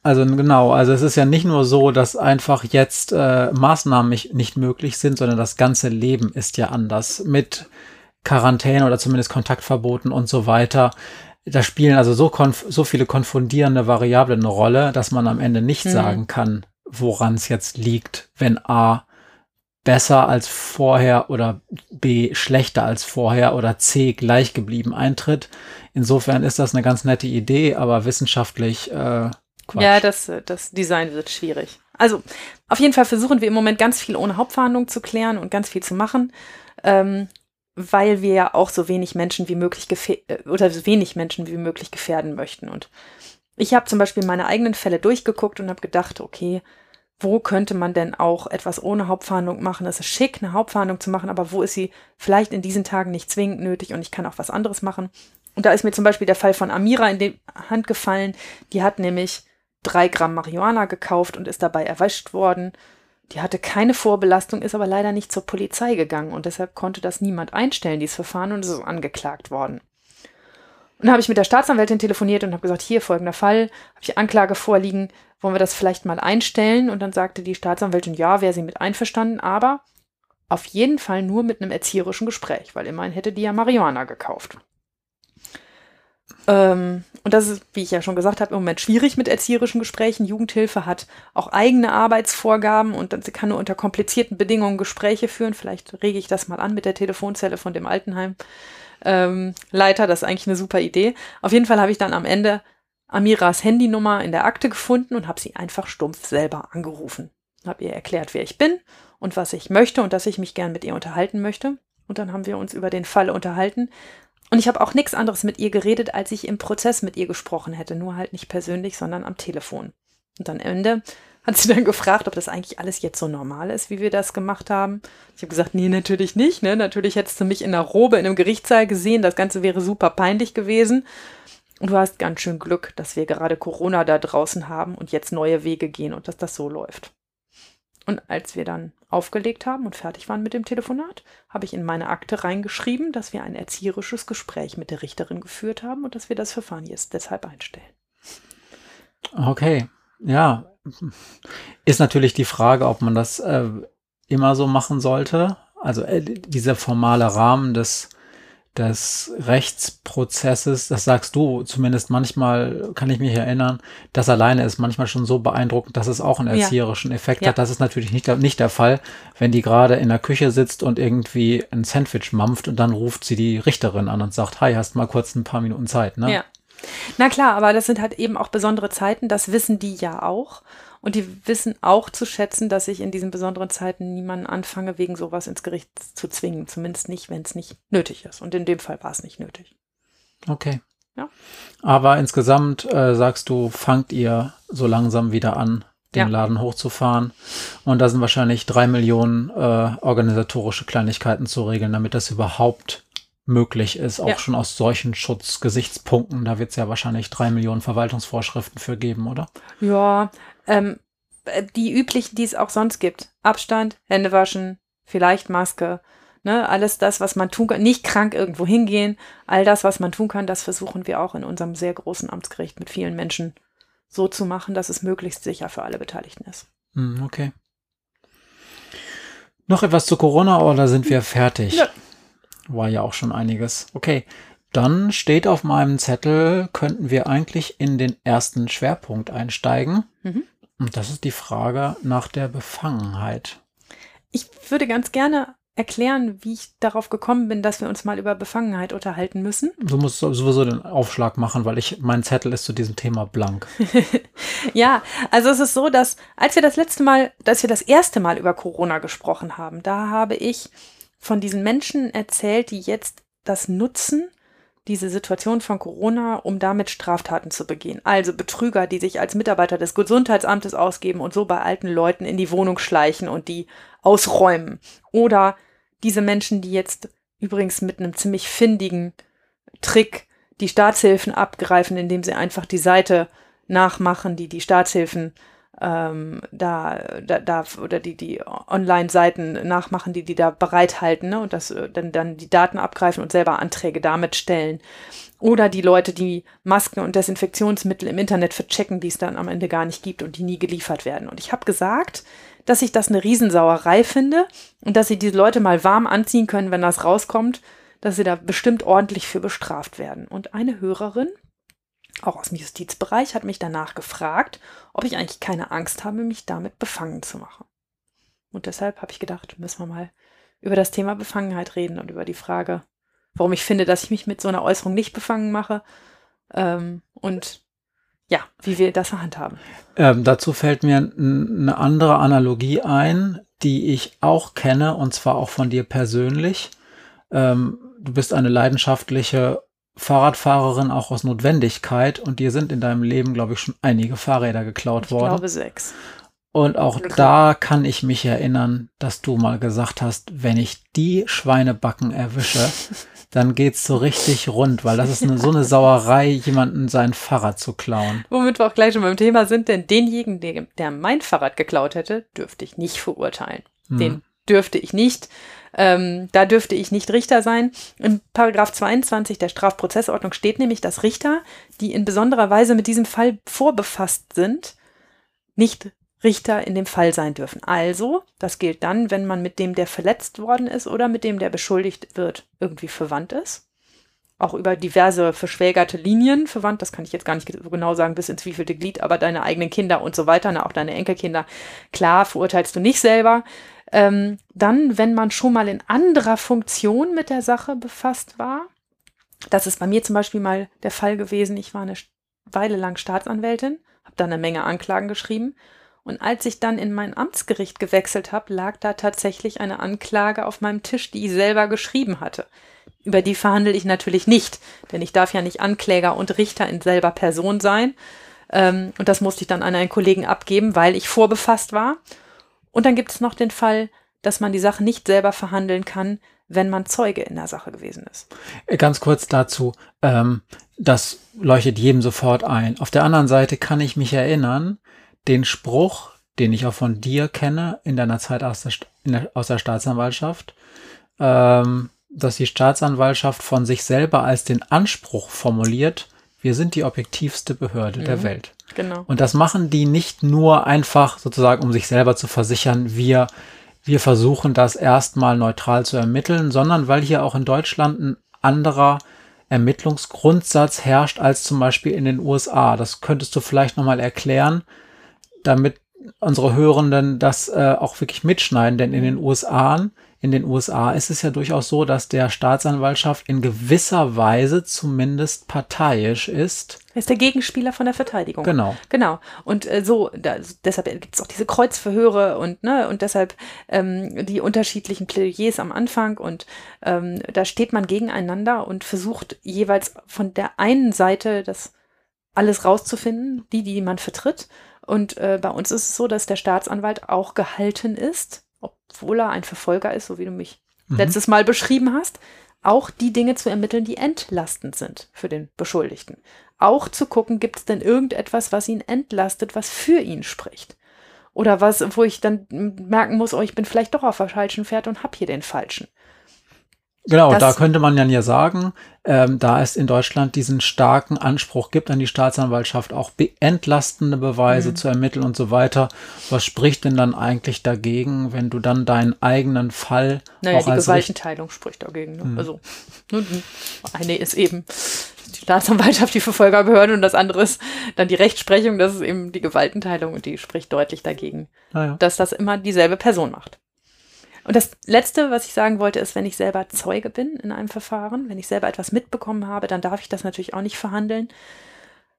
also genau, also es ist ja nicht nur so, dass einfach jetzt äh, Maßnahmen nicht, nicht möglich sind, sondern das ganze Leben ist ja anders mit Quarantäne oder zumindest Kontaktverboten und so weiter. Da spielen also so, so viele konfundierende Variablen eine Rolle, dass man am Ende nicht hm. sagen kann, woran es jetzt liegt, wenn A besser als vorher oder B schlechter als vorher oder C gleich geblieben eintritt. Insofern ist das eine ganz nette Idee, aber wissenschaftlich äh, Quatsch. Ja, das, das Design wird schwierig. Also auf jeden Fall versuchen wir im Moment ganz viel ohne Hauptverhandlung zu klären und ganz viel zu machen, ähm, weil wir ja auch so wenig Menschen wie möglich äh, oder so wenig Menschen wie möglich gefährden möchten. Und ich habe zum Beispiel meine eigenen Fälle durchgeguckt und habe gedacht, okay, wo könnte man denn auch etwas ohne Hauptverhandlung machen? Es ist schick, eine Hauptverhandlung zu machen, aber wo ist sie vielleicht in diesen Tagen nicht zwingend nötig und ich kann auch was anderes machen? Und da ist mir zum Beispiel der Fall von Amira in die Hand gefallen. Die hat nämlich drei Gramm Marihuana gekauft und ist dabei erwischt worden. Die hatte keine Vorbelastung, ist aber leider nicht zur Polizei gegangen und deshalb konnte das niemand einstellen, dieses Verfahren, und ist angeklagt worden. Und habe ich mit der Staatsanwältin telefoniert und habe gesagt, hier folgender Fall, habe ich Anklage vorliegen, wollen wir das vielleicht mal einstellen? Und dann sagte die Staatsanwältin, ja, wäre sie mit einverstanden, aber auf jeden Fall nur mit einem erzieherischen Gespräch, weil immerhin hätte die ja Marihuana gekauft. Ähm, und das ist, wie ich ja schon gesagt habe, im Moment schwierig mit erzieherischen Gesprächen. Jugendhilfe hat auch eigene Arbeitsvorgaben und sie kann nur unter komplizierten Bedingungen Gespräche führen. Vielleicht rege ich das mal an mit der Telefonzelle von dem Altenheim. Ähm, Leiter, das ist eigentlich eine super Idee. Auf jeden Fall habe ich dann am Ende Amiras Handynummer in der Akte gefunden und habe sie einfach stumpf selber angerufen. Habe ihr erklärt, wer ich bin und was ich möchte und dass ich mich gern mit ihr unterhalten möchte. Und dann haben wir uns über den Fall unterhalten. Und ich habe auch nichts anderes mit ihr geredet, als ich im Prozess mit ihr gesprochen hätte. Nur halt nicht persönlich, sondern am Telefon. Und am Ende hat sie dann gefragt, ob das eigentlich alles jetzt so normal ist, wie wir das gemacht haben. Ich habe gesagt, nee, natürlich nicht. Ne? Natürlich hättest du mich in der Robe in einem Gerichtssaal gesehen. Das Ganze wäre super peinlich gewesen. Und du hast ganz schön Glück, dass wir gerade Corona da draußen haben und jetzt neue Wege gehen und dass das so läuft. Und als wir dann aufgelegt haben und fertig waren mit dem Telefonat, habe ich in meine Akte reingeschrieben, dass wir ein erzieherisches Gespräch mit der Richterin geführt haben und dass wir das Verfahren jetzt deshalb einstellen. Okay, ja. Ist natürlich die Frage, ob man das äh, immer so machen sollte. Also äh, dieser formale Rahmen des des Rechtsprozesses, das sagst du zumindest manchmal, kann ich mich erinnern, das alleine ist manchmal schon so beeindruckend, dass es auch einen erzieherischen Effekt ja. hat. Das ist natürlich nicht, nicht der Fall, wenn die gerade in der Küche sitzt und irgendwie ein Sandwich mampft und dann ruft sie die Richterin an und sagt, hi, hast mal kurz ein paar Minuten Zeit, ne? Ja. Na klar, aber das sind halt eben auch besondere Zeiten, das wissen die ja auch. Und die wissen auch zu schätzen, dass ich in diesen besonderen Zeiten niemanden anfange, wegen sowas ins Gericht zu zwingen. Zumindest nicht, wenn es nicht nötig ist. Und in dem Fall war es nicht nötig. Okay. Ja. Aber insgesamt äh, sagst du, fangt ihr so langsam wieder an, den ja. Laden hochzufahren. Und da sind wahrscheinlich drei Millionen äh, organisatorische Kleinigkeiten zu regeln, damit das überhaupt möglich ist, auch ja. schon aus solchen Schutzgesichtspunkten. Da wird es ja wahrscheinlich drei Millionen Verwaltungsvorschriften für geben, oder? Ja, ähm, äh, die üblichen, die es auch sonst gibt. Abstand, Hände waschen, vielleicht Maske, ne, alles das, was man tun kann, nicht krank irgendwo hingehen, all das, was man tun kann, das versuchen wir auch in unserem sehr großen Amtsgericht mit vielen Menschen so zu machen, dass es möglichst sicher für alle Beteiligten ist. Hm, okay. Noch etwas zu Corona oder sind wir fertig? Ja. War ja auch schon einiges. Okay, dann steht auf meinem Zettel, könnten wir eigentlich in den ersten Schwerpunkt einsteigen. Mhm. Und das ist die Frage nach der Befangenheit. Ich würde ganz gerne erklären, wie ich darauf gekommen bin, dass wir uns mal über Befangenheit unterhalten müssen. Du musst sowieso den Aufschlag machen, weil ich mein Zettel ist zu diesem Thema blank. ja, also es ist so, dass als wir das letzte Mal, dass wir das erste Mal über Corona gesprochen haben, da habe ich von diesen Menschen erzählt, die jetzt das nutzen, diese Situation von Corona, um damit Straftaten zu begehen. Also Betrüger, die sich als Mitarbeiter des Gesundheitsamtes ausgeben und so bei alten Leuten in die Wohnung schleichen und die ausräumen. Oder diese Menschen, die jetzt übrigens mit einem ziemlich findigen Trick die Staatshilfen abgreifen, indem sie einfach die Seite nachmachen, die die Staatshilfen ähm, da, da, da oder die, die Online-Seiten nachmachen, die die da bereithalten ne? und das äh, dann, dann die Daten abgreifen und selber Anträge damit stellen. Oder die Leute, die Masken und Desinfektionsmittel im Internet verchecken, die es dann am Ende gar nicht gibt und die nie geliefert werden. Und ich habe gesagt, dass ich das eine Riesensauerei finde und dass sie diese Leute mal warm anziehen können, wenn das rauskommt, dass sie da bestimmt ordentlich für bestraft werden. Und eine Hörerin, auch aus dem Justizbereich, hat mich danach gefragt, ob ich eigentlich keine Angst habe, mich damit befangen zu machen. Und deshalb habe ich gedacht, müssen wir mal über das Thema Befangenheit reden und über die Frage, warum ich finde, dass ich mich mit so einer Äußerung nicht befangen mache ähm, und ja, wie wir das handhaben. Ähm, dazu fällt mir eine andere Analogie ein, die ich auch kenne und zwar auch von dir persönlich. Ähm, du bist eine leidenschaftliche Fahrradfahrerin auch aus Notwendigkeit und dir sind in deinem Leben, glaube ich, schon einige Fahrräder geklaut ich worden. Ich glaube sechs. Und auch da kann ich mich erinnern, dass du mal gesagt hast, wenn ich die Schweinebacken erwische, dann geht's so richtig rund, weil das ist eine, so eine Sauerei, jemanden sein Fahrrad zu klauen. Womit wir auch gleich schon beim Thema sind, denn denjenigen, der, der mein Fahrrad geklaut hätte, dürfte ich nicht verurteilen. Hm. Den dürfte ich nicht. Ähm, da dürfte ich nicht Richter sein. Im Paragraph 22 der Strafprozessordnung steht nämlich, dass Richter, die in besonderer Weise mit diesem Fall vorbefasst sind, nicht Richter in dem Fall sein dürfen. Also, das gilt dann, wenn man mit dem, der verletzt worden ist oder mit dem, der beschuldigt wird, irgendwie verwandt ist. Auch über diverse verschwägerte Linien verwandt, das kann ich jetzt gar nicht genau sagen, bis ins wievielte Glied, aber deine eigenen Kinder und so weiter, na, auch deine Enkelkinder, klar, verurteilst du nicht selber. Ähm, dann, wenn man schon mal in anderer Funktion mit der Sache befasst war, das ist bei mir zum Beispiel mal der Fall gewesen, ich war eine Weile lang Staatsanwältin, habe da eine Menge Anklagen geschrieben und als ich dann in mein Amtsgericht gewechselt habe, lag da tatsächlich eine Anklage auf meinem Tisch, die ich selber geschrieben hatte. Über die verhandle ich natürlich nicht, denn ich darf ja nicht Ankläger und Richter in selber Person sein. Ähm, und das musste ich dann an einen Kollegen abgeben, weil ich vorbefasst war. Und dann gibt es noch den Fall, dass man die Sache nicht selber verhandeln kann, wenn man Zeuge in der Sache gewesen ist. Ganz kurz dazu, ähm, das leuchtet jedem sofort ein. Auf der anderen Seite kann ich mich erinnern, den Spruch, den ich auch von dir kenne, in deiner Zeit aus der, der, aus der Staatsanwaltschaft, ähm, dass die Staatsanwaltschaft von sich selber als den Anspruch formuliert, wir sind die objektivste Behörde mhm. der Welt. Genau. Und das machen die nicht nur einfach sozusagen, um sich selber zu versichern, wir, wir versuchen das erstmal neutral zu ermitteln, sondern weil hier auch in Deutschland ein anderer Ermittlungsgrundsatz herrscht als zum Beispiel in den USA. Das könntest du vielleicht nochmal erklären, damit unsere Hörenden das äh, auch wirklich mitschneiden, denn in den USA, in den USA ist es ja durchaus so, dass der Staatsanwaltschaft in gewisser Weise zumindest parteiisch ist. Er ist der Gegenspieler von der Verteidigung. Genau. Genau. Und äh, so, da, deshalb gibt es auch diese Kreuzverhöre und, ne, und deshalb ähm, die unterschiedlichen Plädoyers am Anfang und ähm, da steht man gegeneinander und versucht jeweils von der einen Seite das alles rauszufinden, die, die man vertritt und äh, bei uns ist es so, dass der Staatsanwalt auch gehalten ist, obwohl er ein Verfolger ist, so wie du mich mhm. letztes Mal beschrieben hast, auch die Dinge zu ermitteln, die entlastend sind für den Beschuldigten. Auch zu gucken, gibt es denn irgendetwas, was ihn entlastet, was für ihn spricht. Oder was, wo ich dann merken muss, oh, ich bin vielleicht doch auf der falschen Pferd und hab hier den falschen. Genau, das, da könnte man dann ja sagen, ähm, da es in Deutschland diesen starken Anspruch gibt an die Staatsanwaltschaft, auch entlastende Beweise mhm. zu ermitteln und so weiter, was spricht denn dann eigentlich dagegen, wenn du dann deinen eigenen Fall naja, auch die als Gewaltenteilung spricht dagegen. Ne? Mhm. Also eine ist eben die Staatsanwaltschaft, die Verfolgerbehörde und das andere ist dann die Rechtsprechung, das ist eben die Gewaltenteilung und die spricht deutlich dagegen, ah ja. dass das immer dieselbe Person macht. Und das Letzte, was ich sagen wollte, ist, wenn ich selber Zeuge bin in einem Verfahren, wenn ich selber etwas mitbekommen habe, dann darf ich das natürlich auch nicht verhandeln.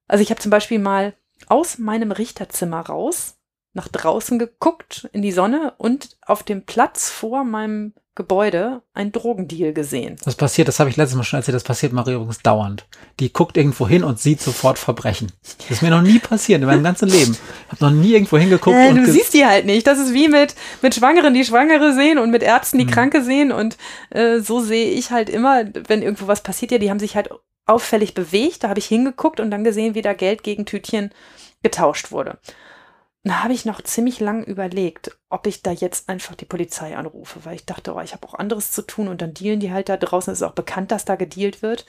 Also ich habe zum Beispiel mal aus meinem Richterzimmer raus nach draußen geguckt in die Sonne und auf dem Platz vor meinem Gebäude ein Drogendeal gesehen. Das passiert, das habe ich letztes Mal schon erzählt, das passiert Maria übrigens dauernd. Die guckt irgendwo hin und sieht sofort Verbrechen. Das ist mir noch nie passiert in meinem ganzen Leben. Ich habe noch nie irgendwo hingeguckt. Äh, du siehst die halt nicht. Das ist wie mit, mit Schwangeren, die Schwangere sehen und mit Ärzten, die mhm. Kranke sehen. Und äh, so sehe ich halt immer, wenn irgendwo was passiert, ja, die haben sich halt auffällig bewegt. Da habe ich hingeguckt und dann gesehen, wie da Geld gegen Tütchen getauscht wurde. Da habe ich noch ziemlich lang überlegt, ob ich da jetzt einfach die Polizei anrufe, weil ich dachte, oh, ich habe auch anderes zu tun und dann dealen die halt da draußen. Es ist auch bekannt, dass da gedealt wird.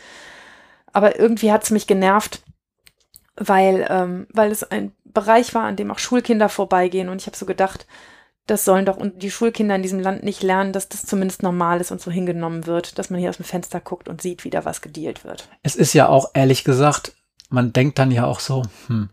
Aber irgendwie hat es mich genervt, weil, ähm, weil es ein Bereich war, an dem auch Schulkinder vorbeigehen. Und ich habe so gedacht, das sollen doch die Schulkinder in diesem Land nicht lernen, dass das zumindest normal ist und so hingenommen wird, dass man hier aus dem Fenster guckt und sieht, wie da was gedealt wird. Es ist ja auch ehrlich gesagt, man denkt dann ja auch so, hm,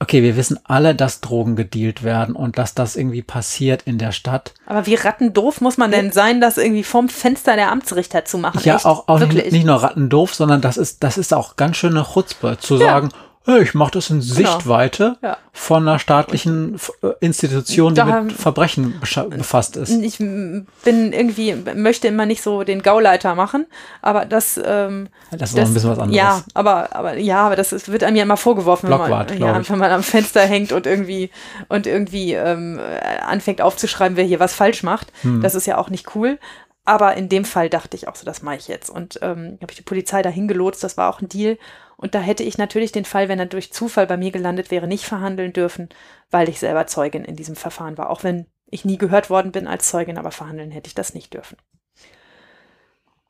okay, wir wissen alle, dass Drogen gedealt werden und dass das irgendwie passiert in der Stadt. Aber wie rattendoof muss man denn sein, das irgendwie vom Fenster der Amtsrichter zu machen? Ja, Echt? auch, auch nicht, nicht, nur rattendoof, sondern das ist, das ist auch ganz schöne Chutzpe zu ja. sagen, ich mache das in Sichtweite Genau. Ja. von einer staatlichen äh, Institution, die Da mit Verbrechen befasst ist. Ich bin irgendwie, möchte immer nicht so den Gauleiter machen, aber das, ähm, Das ist noch ein bisschen was anderes. Ja, aber, aber ja, aber das ist, wird einem ja immer vorgeworfen, wenn man, ja, wenn man am Fenster hängt und irgendwie und irgendwie ähm, äh, anfängt aufzuschreiben, wer hier was falsch macht. Hm. Das ist ja auch nicht cool. Aber in dem Fall dachte ich auch so, das mache ich jetzt. Und ähm, habe ich die Polizei dahin gelotst, das war auch ein Deal. Und da hätte ich natürlich den Fall, wenn er durch Zufall bei mir gelandet wäre, nicht verhandeln dürfen, weil ich selber Zeugin in diesem Verfahren war. Auch wenn ich nie gehört worden bin als Zeugin, aber verhandeln hätte ich das nicht dürfen.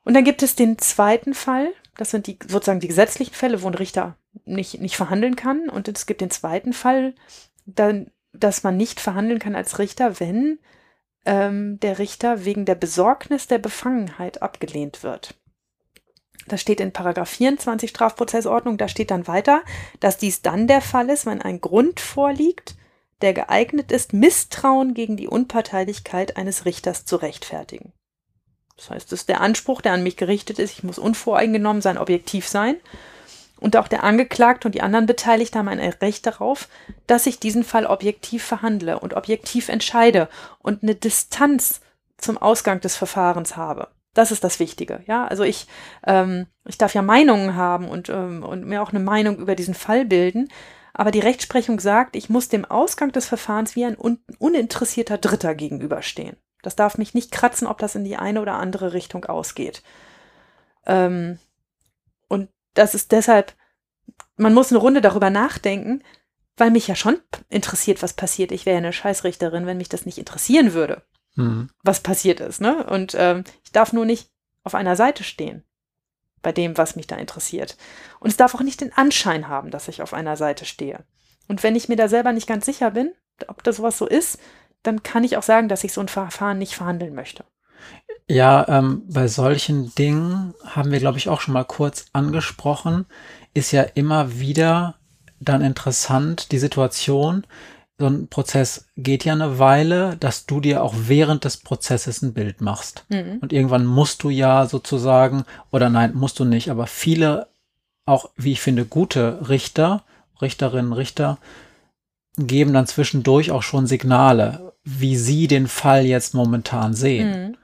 Und dann gibt es den zweiten Fall, das sind die sozusagen die gesetzlichen Fälle, wo ein Richter nicht, nicht verhandeln kann. Und es gibt den zweiten Fall, dann, dass man nicht verhandeln kann als Richter, wenn ähm, der Richter wegen der Besorgnis der Befangenheit abgelehnt wird. Das steht in Paragraph 24 Strafprozessordnung, da steht dann weiter, dass dies dann der Fall ist, wenn ein Grund vorliegt, der geeignet ist, Misstrauen gegen die Unparteilichkeit eines Richters zu rechtfertigen. Das heißt, es ist der Anspruch, der an mich gerichtet ist, ich muss unvoreingenommen sein, objektiv sein. Und auch der Angeklagte und die anderen Beteiligten haben ein Recht darauf, dass ich diesen Fall objektiv verhandle und objektiv entscheide und eine Distanz zum Ausgang des Verfahrens habe. Das ist das Wichtige. Ja, also ich, ähm, ich darf ja Meinungen haben und, ähm, und mir auch eine Meinung über diesen Fall bilden. Aber die Rechtsprechung sagt, ich muss dem Ausgang des Verfahrens wie ein un uninteressierter Dritter gegenüberstehen. Das darf mich nicht kratzen, ob das in die eine oder andere Richtung ausgeht. Ähm, und das ist deshalb, man muss eine Runde darüber nachdenken, weil mich ja schon interessiert, was passiert. Ich wäre ja eine Scheißrichterin, wenn mich das nicht interessieren würde, Hm. was passiert ist. Ne? Und ähm, ich darf nur nicht auf einer Seite stehen bei dem, was mich da interessiert. Und es darf auch nicht den Anschein haben, dass ich auf einer Seite stehe. Und wenn ich mir da selber nicht ganz sicher bin, ob das sowas so ist, dann kann ich auch sagen, dass ich so ein Verfahren nicht verhandeln möchte. Ja, ähm, bei solchen Dingen haben wir, glaube ich, auch schon mal kurz angesprochen, ist ja immer wieder dann interessant die Situation. So ein Prozess geht ja eine Weile, dass du dir auch während des Prozesses ein Bild machst. Mhm. Und irgendwann musst du ja sozusagen, oder nein, musst du nicht, aber viele, auch wie ich finde, gute Richter, Richterinnen, Richter, geben dann zwischendurch auch schon Signale, wie sie den Fall jetzt momentan sehen. Mhm.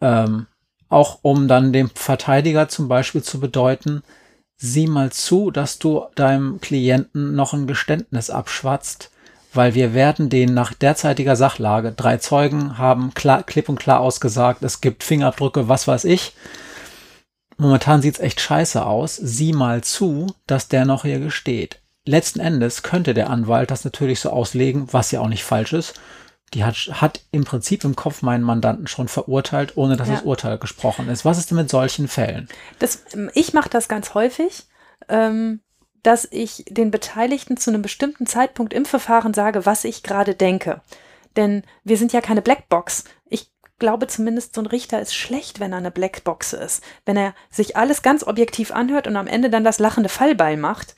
Ähm, auch um dann dem Verteidiger zum Beispiel zu bedeuten, sieh mal zu, dass du deinem Klienten noch ein Geständnis abschwatzt, weil wir werden den nach derzeitiger Sachlage, drei Zeugen haben klar, klipp und klar ausgesagt, es gibt Fingerabdrücke, was weiß ich. Momentan sieht's echt scheiße aus. Sieh mal zu, dass der noch hier gesteht. Letzten Endes könnte der Anwalt das natürlich so auslegen, was ja auch nicht falsch ist. Die hat, hat im Prinzip im Kopf meinen Mandanten schon verurteilt, ohne dass Ja. das Urteil gesprochen ist. Was ist denn mit solchen Fällen? Das, ich mache das ganz häufig, ähm, dass ich den Beteiligten zu einem bestimmten Zeitpunkt im Verfahren sage, was ich gerade denke. Denn wir sind ja keine Blackbox. Ich glaube zumindest, so ein Richter ist schlecht, wenn er eine Blackbox ist. Wenn er sich alles ganz objektiv anhört und am Ende dann das lachende Fallbeil macht,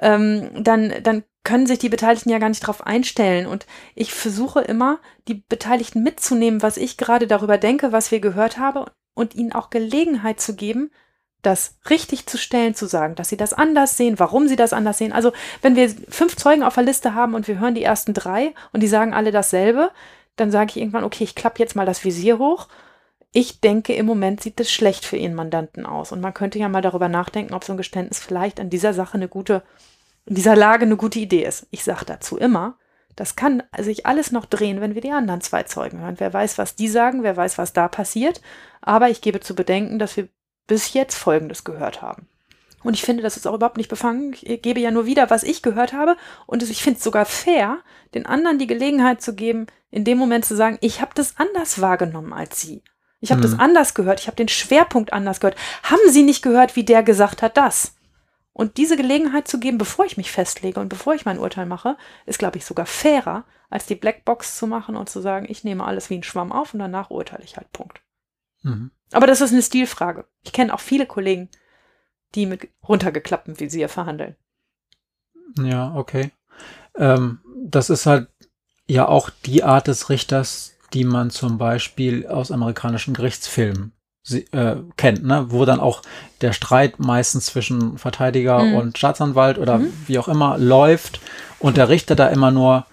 ähm, dann, dann können sich die Beteiligten ja gar nicht darauf einstellen. Und ich versuche immer, die Beteiligten mitzunehmen, was ich gerade darüber denke, was wir gehört haben und ihnen auch Gelegenheit zu geben, das richtig zu stellen, zu sagen, dass sie das anders sehen, warum sie das anders sehen. Also wenn wir fünf Zeugen auf der Liste haben und wir hören die ersten drei und die sagen alle dasselbe, dann sage ich irgendwann, okay, ich klappe jetzt mal das Visier hoch. Ich denke, im Moment sieht es schlecht für Ihren Mandanten aus. Und man könnte ja mal darüber nachdenken, ob so ein Geständnis vielleicht an dieser Sache eine gute, in dieser Lage eine gute Idee ist. Ich sage dazu immer, das kann sich alles noch drehen, wenn wir die anderen zwei Zeugen hören. Wer weiß, was die sagen, wer weiß, was da passiert. Aber ich gebe zu bedenken, dass wir bis jetzt Folgendes gehört haben. Und ich finde, das ist auch überhaupt nicht befangen. Ich gebe ja nur wieder, was ich gehört habe. Und ich finde es sogar fair, den anderen die Gelegenheit zu geben, in dem Moment zu sagen, ich habe das anders wahrgenommen als Sie. Ich habe Hm. das anders gehört. Ich habe den Schwerpunkt anders gehört. Haben Sie nicht gehört, wie der gesagt hat, das? Und diese Gelegenheit zu geben, bevor ich mich festlege und bevor ich mein Urteil mache, ist, glaube ich, sogar fairer, als die Blackbox zu machen und zu sagen, ich nehme alles wie ein Schwamm auf und danach urteile ich halt. Punkt. Mhm. Aber das ist eine Stilfrage. Ich kenne auch viele Kollegen, die mit runtergeklapptem Visier verhandeln. Ja, okay. Ähm, das ist halt ja auch die Art des Richters, die man zum Beispiel aus amerikanischen Gerichtsfilmen sie, äh, kennt, ne? wo dann auch der Streit meistens zwischen Verteidiger Mhm. und Staatsanwalt oder Mhm. wie auch immer läuft und der Richter da immer nur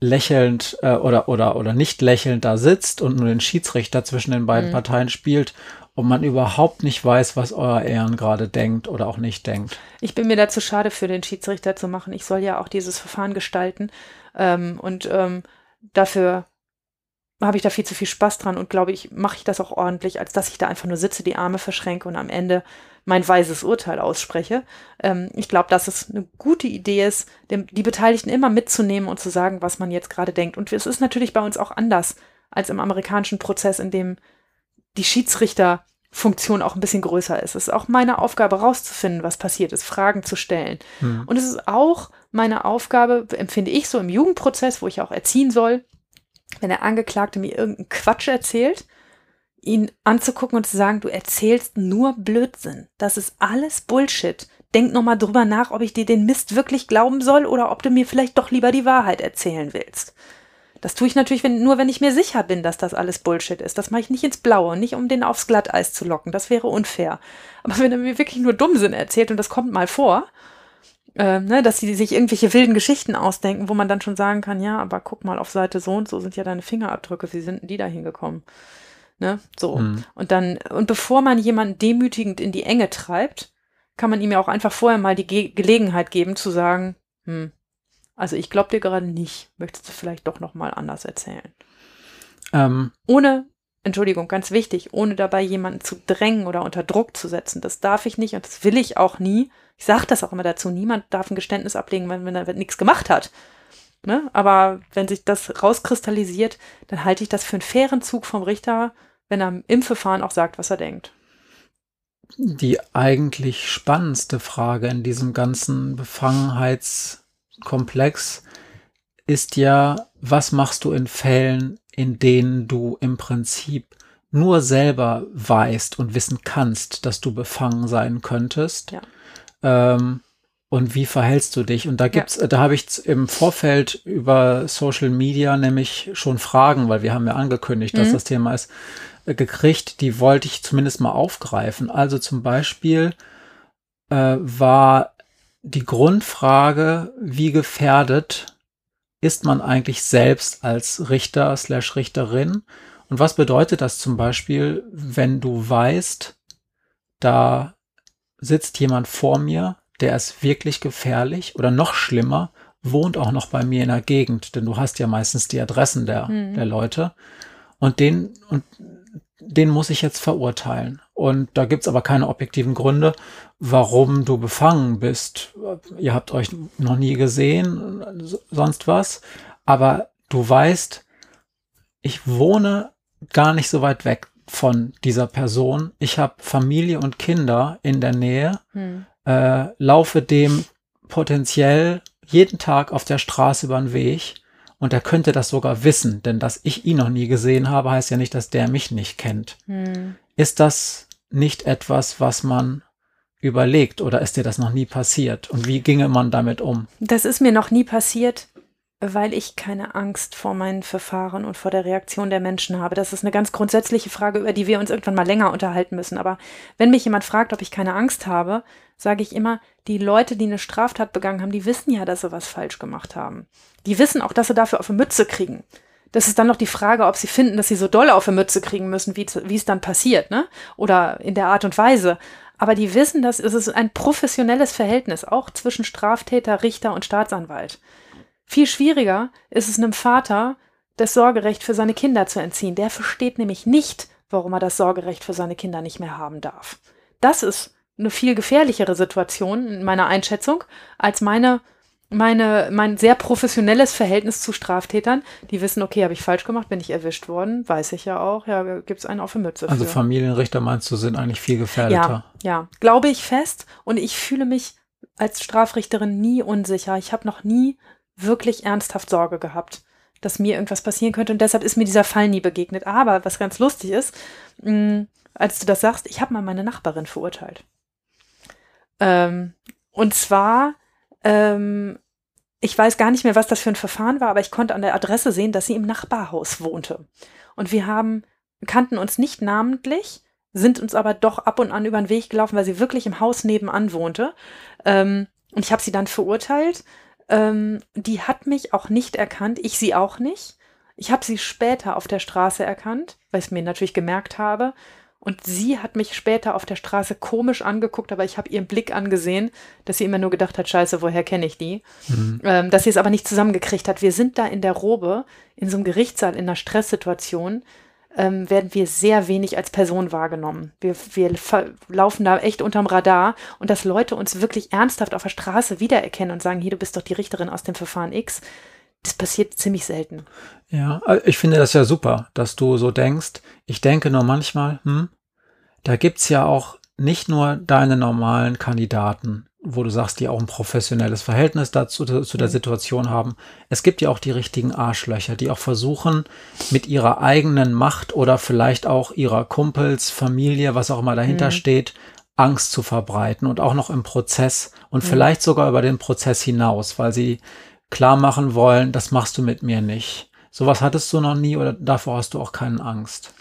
lächelnd äh, oder, oder, oder nicht lächelnd da sitzt und nur den Schiedsrichter zwischen den beiden Mhm. Parteien spielt und man überhaupt nicht weiß, was euer Ehren gerade denkt oder auch nicht denkt. Ich bin mir dazu schade für den Schiedsrichter zu machen. Ich soll ja auch dieses Verfahren gestalten. Ähm, und ähm, dafür habe ich da viel zu viel Spaß dran und glaube ich, mache ich das auch ordentlich, als dass ich da einfach nur sitze, die Arme verschränke und am Ende mein weises Urteil ausspreche. Ähm, ich glaube, dass es eine gute Idee ist, dem, die Beteiligten immer mitzunehmen und zu sagen, was man jetzt gerade denkt. Und es ist natürlich bei uns auch anders als im amerikanischen Prozess, in dem die Schiedsrichterfunktion auch ein bisschen größer ist. Es ist auch meine Aufgabe, rauszufinden, was passiert ist, Fragen zu stellen. Hm. Und es ist auch meine Aufgabe, empfinde ich so im Jugendprozess, wo ich auch erziehen soll, wenn der Angeklagte mir irgendeinen Quatsch erzählt, ihn anzugucken und zu sagen, du erzählst nur Blödsinn. Das ist alles Bullshit. Denk nochmal drüber nach, ob ich dir den Mist wirklich glauben soll oder ob du mir vielleicht doch lieber die Wahrheit erzählen willst. Das tue ich natürlich wenn, nur, wenn ich mir sicher bin, dass das alles Bullshit ist. Das mache ich nicht ins Blaue, nicht um den aufs Glatteis zu locken. Das wäre unfair. Aber wenn er mir wirklich nur Dummsinn erzählt und das kommt mal vor, ähm, ne, dass sie sich irgendwelche wilden Geschichten ausdenken, wo man dann schon sagen kann, ja, aber guck mal auf Seite so und so sind ja deine Fingerabdrücke, wie sind denn die da hingekommen? Ne, so. Hm. Und dann, und bevor man jemanden demütigend in die Enge treibt, kann man ihm ja auch einfach vorher mal die Ge Gelegenheit geben zu sagen, hm, also ich glaube dir gerade nicht, möchtest du vielleicht doch noch mal anders erzählen. Ähm, Ohne, Entschuldigung, ganz wichtig, ohne dabei jemanden zu drängen oder unter Druck zu setzen. Das darf ich nicht und das will ich auch nie. Ich sage das auch immer dazu, niemand darf ein Geständnis ablegen, wenn, wenn er nichts gemacht hat. Ne? Aber wenn sich das rauskristallisiert, dann halte ich das für einen fairen Zug vom Richter, wenn er im Verfahren auch sagt, was er denkt. die eigentlich spannendste Frage in diesem ganzen Befangenheitskomplex ist ja, was machst du in Fällen, in denen du im Prinzip nur selber weißt und wissen kannst, dass du befangen sein könntest? Ja. Ähm, und wie verhältst du dich? Und da gibt's, da habe ich im Vorfeld über Social Media nämlich schon Fragen, weil wir haben ja angekündigt, dass Mhm. das Thema ist, gekriegt, die wollte ich zumindest mal aufgreifen. Also zum Beispiel äh, war die Grundfrage, wie gefährdet ist man eigentlich selbst als Richter slash Richterin? Und was bedeutet das zum Beispiel, wenn du weißt, da sitzt jemand vor mir, der ist wirklich gefährlich oder noch schlimmer, wohnt auch noch bei mir in der Gegend, denn du hast ja meistens die Adressen der, Mhm. der Leute. Und den, und den muss ich jetzt verurteilen. Und da gibt's aber keine objektiven Gründe, warum du befangen bist. Ihr habt euch noch nie gesehen, so- sonst was. Aber du weißt, ich wohne gar nicht so weit weg von dieser Person. Ich habe Familie und Kinder in der Nähe, Hm. äh, laufe dem potenziell jeden Tag auf der Straße über den Weg und er könnte das sogar wissen, denn dass ich ihn noch nie gesehen habe, heißt ja nicht, dass der mich nicht kennt. Hm. Ist das nicht etwas, was man überlegt oder ist dir das noch nie passiert? Und wie ginge man damit um? Das ist mir noch nie passiert, weil ich keine Angst vor meinen Verfahren und vor der Reaktion der Menschen habe. Das ist eine ganz grundsätzliche Frage, über die wir uns irgendwann mal länger unterhalten müssen. Aber wenn mich jemand fragt, ob ich keine Angst habe, sage ich immer, die Leute, die eine Straftat begangen haben, die wissen ja, dass sie was falsch gemacht haben. Die wissen auch, dass sie dafür auf eine Mütze kriegen. Das ist dann noch die Frage, ob sie finden, dass sie so doll auf eine Mütze kriegen müssen, wie, wie es dann passiert, ne? Oder in der Art und Weise. Aber die wissen, dass es ist ein professionelles Verhältnis, auch zwischen Straftäter, Richter und Staatsanwalt. Viel schwieriger ist es einem Vater, das Sorgerecht für seine Kinder zu entziehen. Der versteht nämlich nicht, warum er das Sorgerecht für seine Kinder nicht mehr haben darf. Das ist eine viel gefährlichere Situation in meiner Einschätzung als meine, meine, mein sehr professionelles Verhältnis zu Straftätern, die wissen, okay, habe ich falsch gemacht, bin ich erwischt worden, weiß ich ja auch, ja, gibt es einen auf die Mütze. Also für. Familienrichter meinst du, sind eigentlich viel gefährdeter? Ja, ja, glaube ich fest. Und ich fühle mich als Strafrichterin nie unsicher. Ich habe noch nie wirklich ernsthaft Sorge gehabt, dass mir irgendwas passieren könnte. Und deshalb ist mir dieser Fall nie begegnet. Aber was ganz lustig ist, mh, als du das sagst, ich habe mal meine Nachbarin verurteilt. Ähm, und zwar, ähm, ich weiß gar nicht mehr, was das für ein Verfahren war, aber ich konnte an der Adresse sehen, dass sie im Nachbarhaus wohnte. Und wir haben, kannten uns nicht namentlich, sind uns aber doch ab und an über den Weg gelaufen, weil sie wirklich im Haus nebenan wohnte. Ähm, und ich habe sie dann verurteilt. Ähm, die hat mich auch nicht erkannt, ich sie auch nicht. Ich habe sie später auf der Straße erkannt, weil ich es mir natürlich gemerkt habe. Und sie hat mich später auf der Straße komisch angeguckt, aber ich habe ihren Blick angesehen, dass sie immer nur gedacht hat, scheiße, woher kenne ich die? Mhm. Ähm, dass sie es aber nicht zusammengekriegt hat. Wir sind da in der Robe, in so einem Gerichtssaal, in einer Stresssituation, ähm, werden wir sehr wenig als Person wahrgenommen. Wir, wir laufen da echt unterm Radar und dass Leute uns wirklich ernsthaft auf der Straße wiedererkennen und sagen, hier, du bist doch die Richterin aus dem Verfahren X, das passiert ziemlich selten. Ja, äh, ich finde das ja super, dass du so denkst. Ich denke nur manchmal, hm, da gibt's ja auch nicht nur deine normalen Kandidaten, wo du sagst, die auch ein professionelles Verhältnis dazu zu der mhm. Situation haben. Es gibt ja auch die richtigen Arschlöcher, die auch versuchen, mit ihrer eigenen Macht oder vielleicht auch ihrer Kumpels, Familie, was auch immer dahinter mhm. steht, Angst zu verbreiten und auch noch im Prozess und mhm. vielleicht sogar über den Prozess hinaus, weil sie klar machen wollen, das machst du mit mir nicht. Sowas hattest du noch nie oder davor hast du auch keine Angst?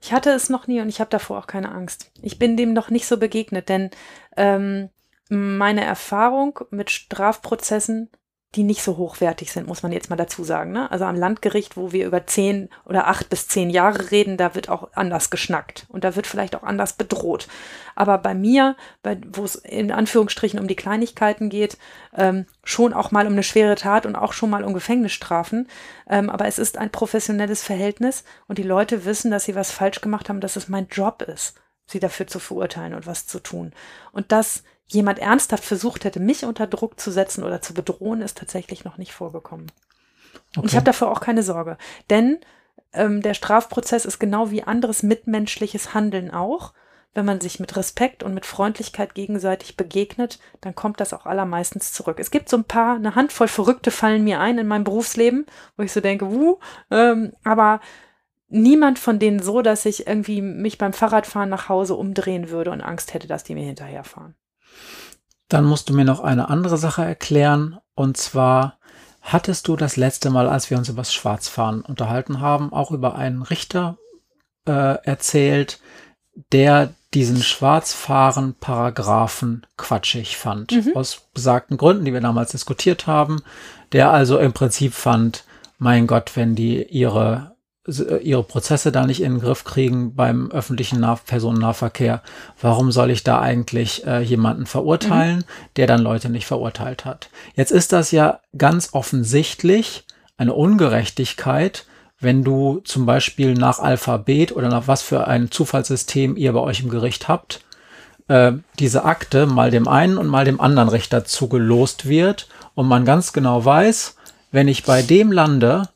Ich hatte es noch nie und ich habe davor auch keine Angst. Ich bin dem noch nicht so begegnet, denn ähm, meine Erfahrung mit Strafprozessen die nicht so hochwertig sind, muss man jetzt mal dazu sagen. Ne? Also am Landgericht, wo wir über zehn oder acht bis zehn Jahre reden, da wird auch anders geschnackt und da wird vielleicht auch anders bedroht. Aber bei mir, bei, wo es in Anführungsstrichen um die Kleinigkeiten geht, ähm, schon auch mal um eine schwere Tat und auch schon mal um Gefängnisstrafen. Ähm, aber es ist ein professionelles Verhältnis und die Leute wissen, dass sie was falsch gemacht haben, dass es mein Job ist, sie dafür zu verurteilen und was zu tun. Und das jemand ernsthaft versucht hätte, mich unter Druck zu setzen oder zu bedrohen, ist tatsächlich noch nicht vorgekommen. Okay. Und ich habe dafür auch keine Sorge. Denn ähm, der Strafprozess ist genau wie anderes mitmenschliches Handeln auch. Wenn man sich mit Respekt und mit Freundlichkeit gegenseitig begegnet, dann kommt das auch allermeistens zurück. Es gibt so ein paar, eine Handvoll Verrückte fallen mir ein in meinem Berufsleben, wo ich so denke, wuh, ähm, aber niemand von denen so, dass ich irgendwie mich beim Fahrradfahren nach Hause umdrehen würde und Angst hätte, dass die mir hinterherfahren. Dann musst du mir noch eine andere Sache erklären. Und zwar hattest du das letzte Mal, als wir uns über das Schwarzfahren unterhalten haben, auch über einen Richter äh, erzählt, der diesen Schwarzfahren-Paragraphen quatschig fand. Mhm. Aus besagten Gründen, die wir damals diskutiert haben. Der also im Prinzip fand, mein Gott, wenn die ihre ihre Prozesse da nicht in den Griff kriegen beim öffentlichen nah Personennahverkehr, warum soll ich da eigentlich äh, jemanden verurteilen, mhm. der dann Leute nicht verurteilt hat? Jetzt ist das ja ganz offensichtlich eine Ungerechtigkeit, wenn du zum Beispiel nach Alphabet oder nach was für ein Zufallssystem ihr bei euch im Gericht habt, äh, diese Akte mal dem einen und mal dem anderen Richter zugelost wird und man ganz genau weiß, wenn ich bei dem lande,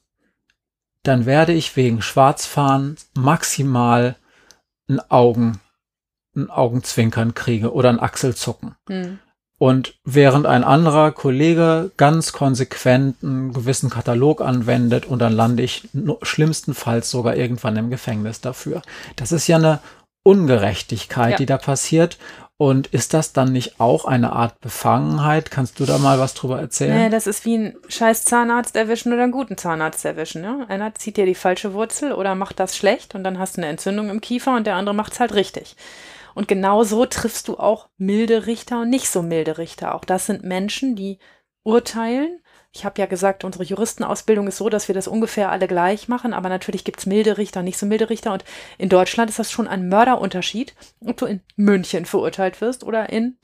dann werde ich wegen Schwarzfahren maximal ein Augen, ein Augenzwinkern kriege oder ein Achselzucken. Hm. Und während ein anderer Kollege ganz konsequent einen gewissen Katalog anwendet und dann lande ich schlimmstenfalls sogar irgendwann im Gefängnis dafür. Das ist ja eine Ungerechtigkeit, ja. die da passiert. Und ist das dann nicht auch eine Art Befangenheit? Kannst du da mal was drüber erzählen? Nee, das ist wie ein scheiß Zahnarzt erwischen oder einen guten Zahnarzt erwischen. Ja? Einer zieht dir die falsche Wurzel oder macht das schlecht und dann hast du eine Entzündung im Kiefer und der andere macht es halt richtig. Und genau so triffst du auch milde Richter und nicht so milde Richter. Auch das sind Menschen, die urteilen ich habe ja gesagt, unsere Juristenausbildung ist so, dass wir das ungefähr alle gleich machen, aber natürlich gibt es milde Richter, nicht so milde Richter. Und in Deutschland ist das schon ein Mörderunterschied, ob du in München verurteilt wirst oder in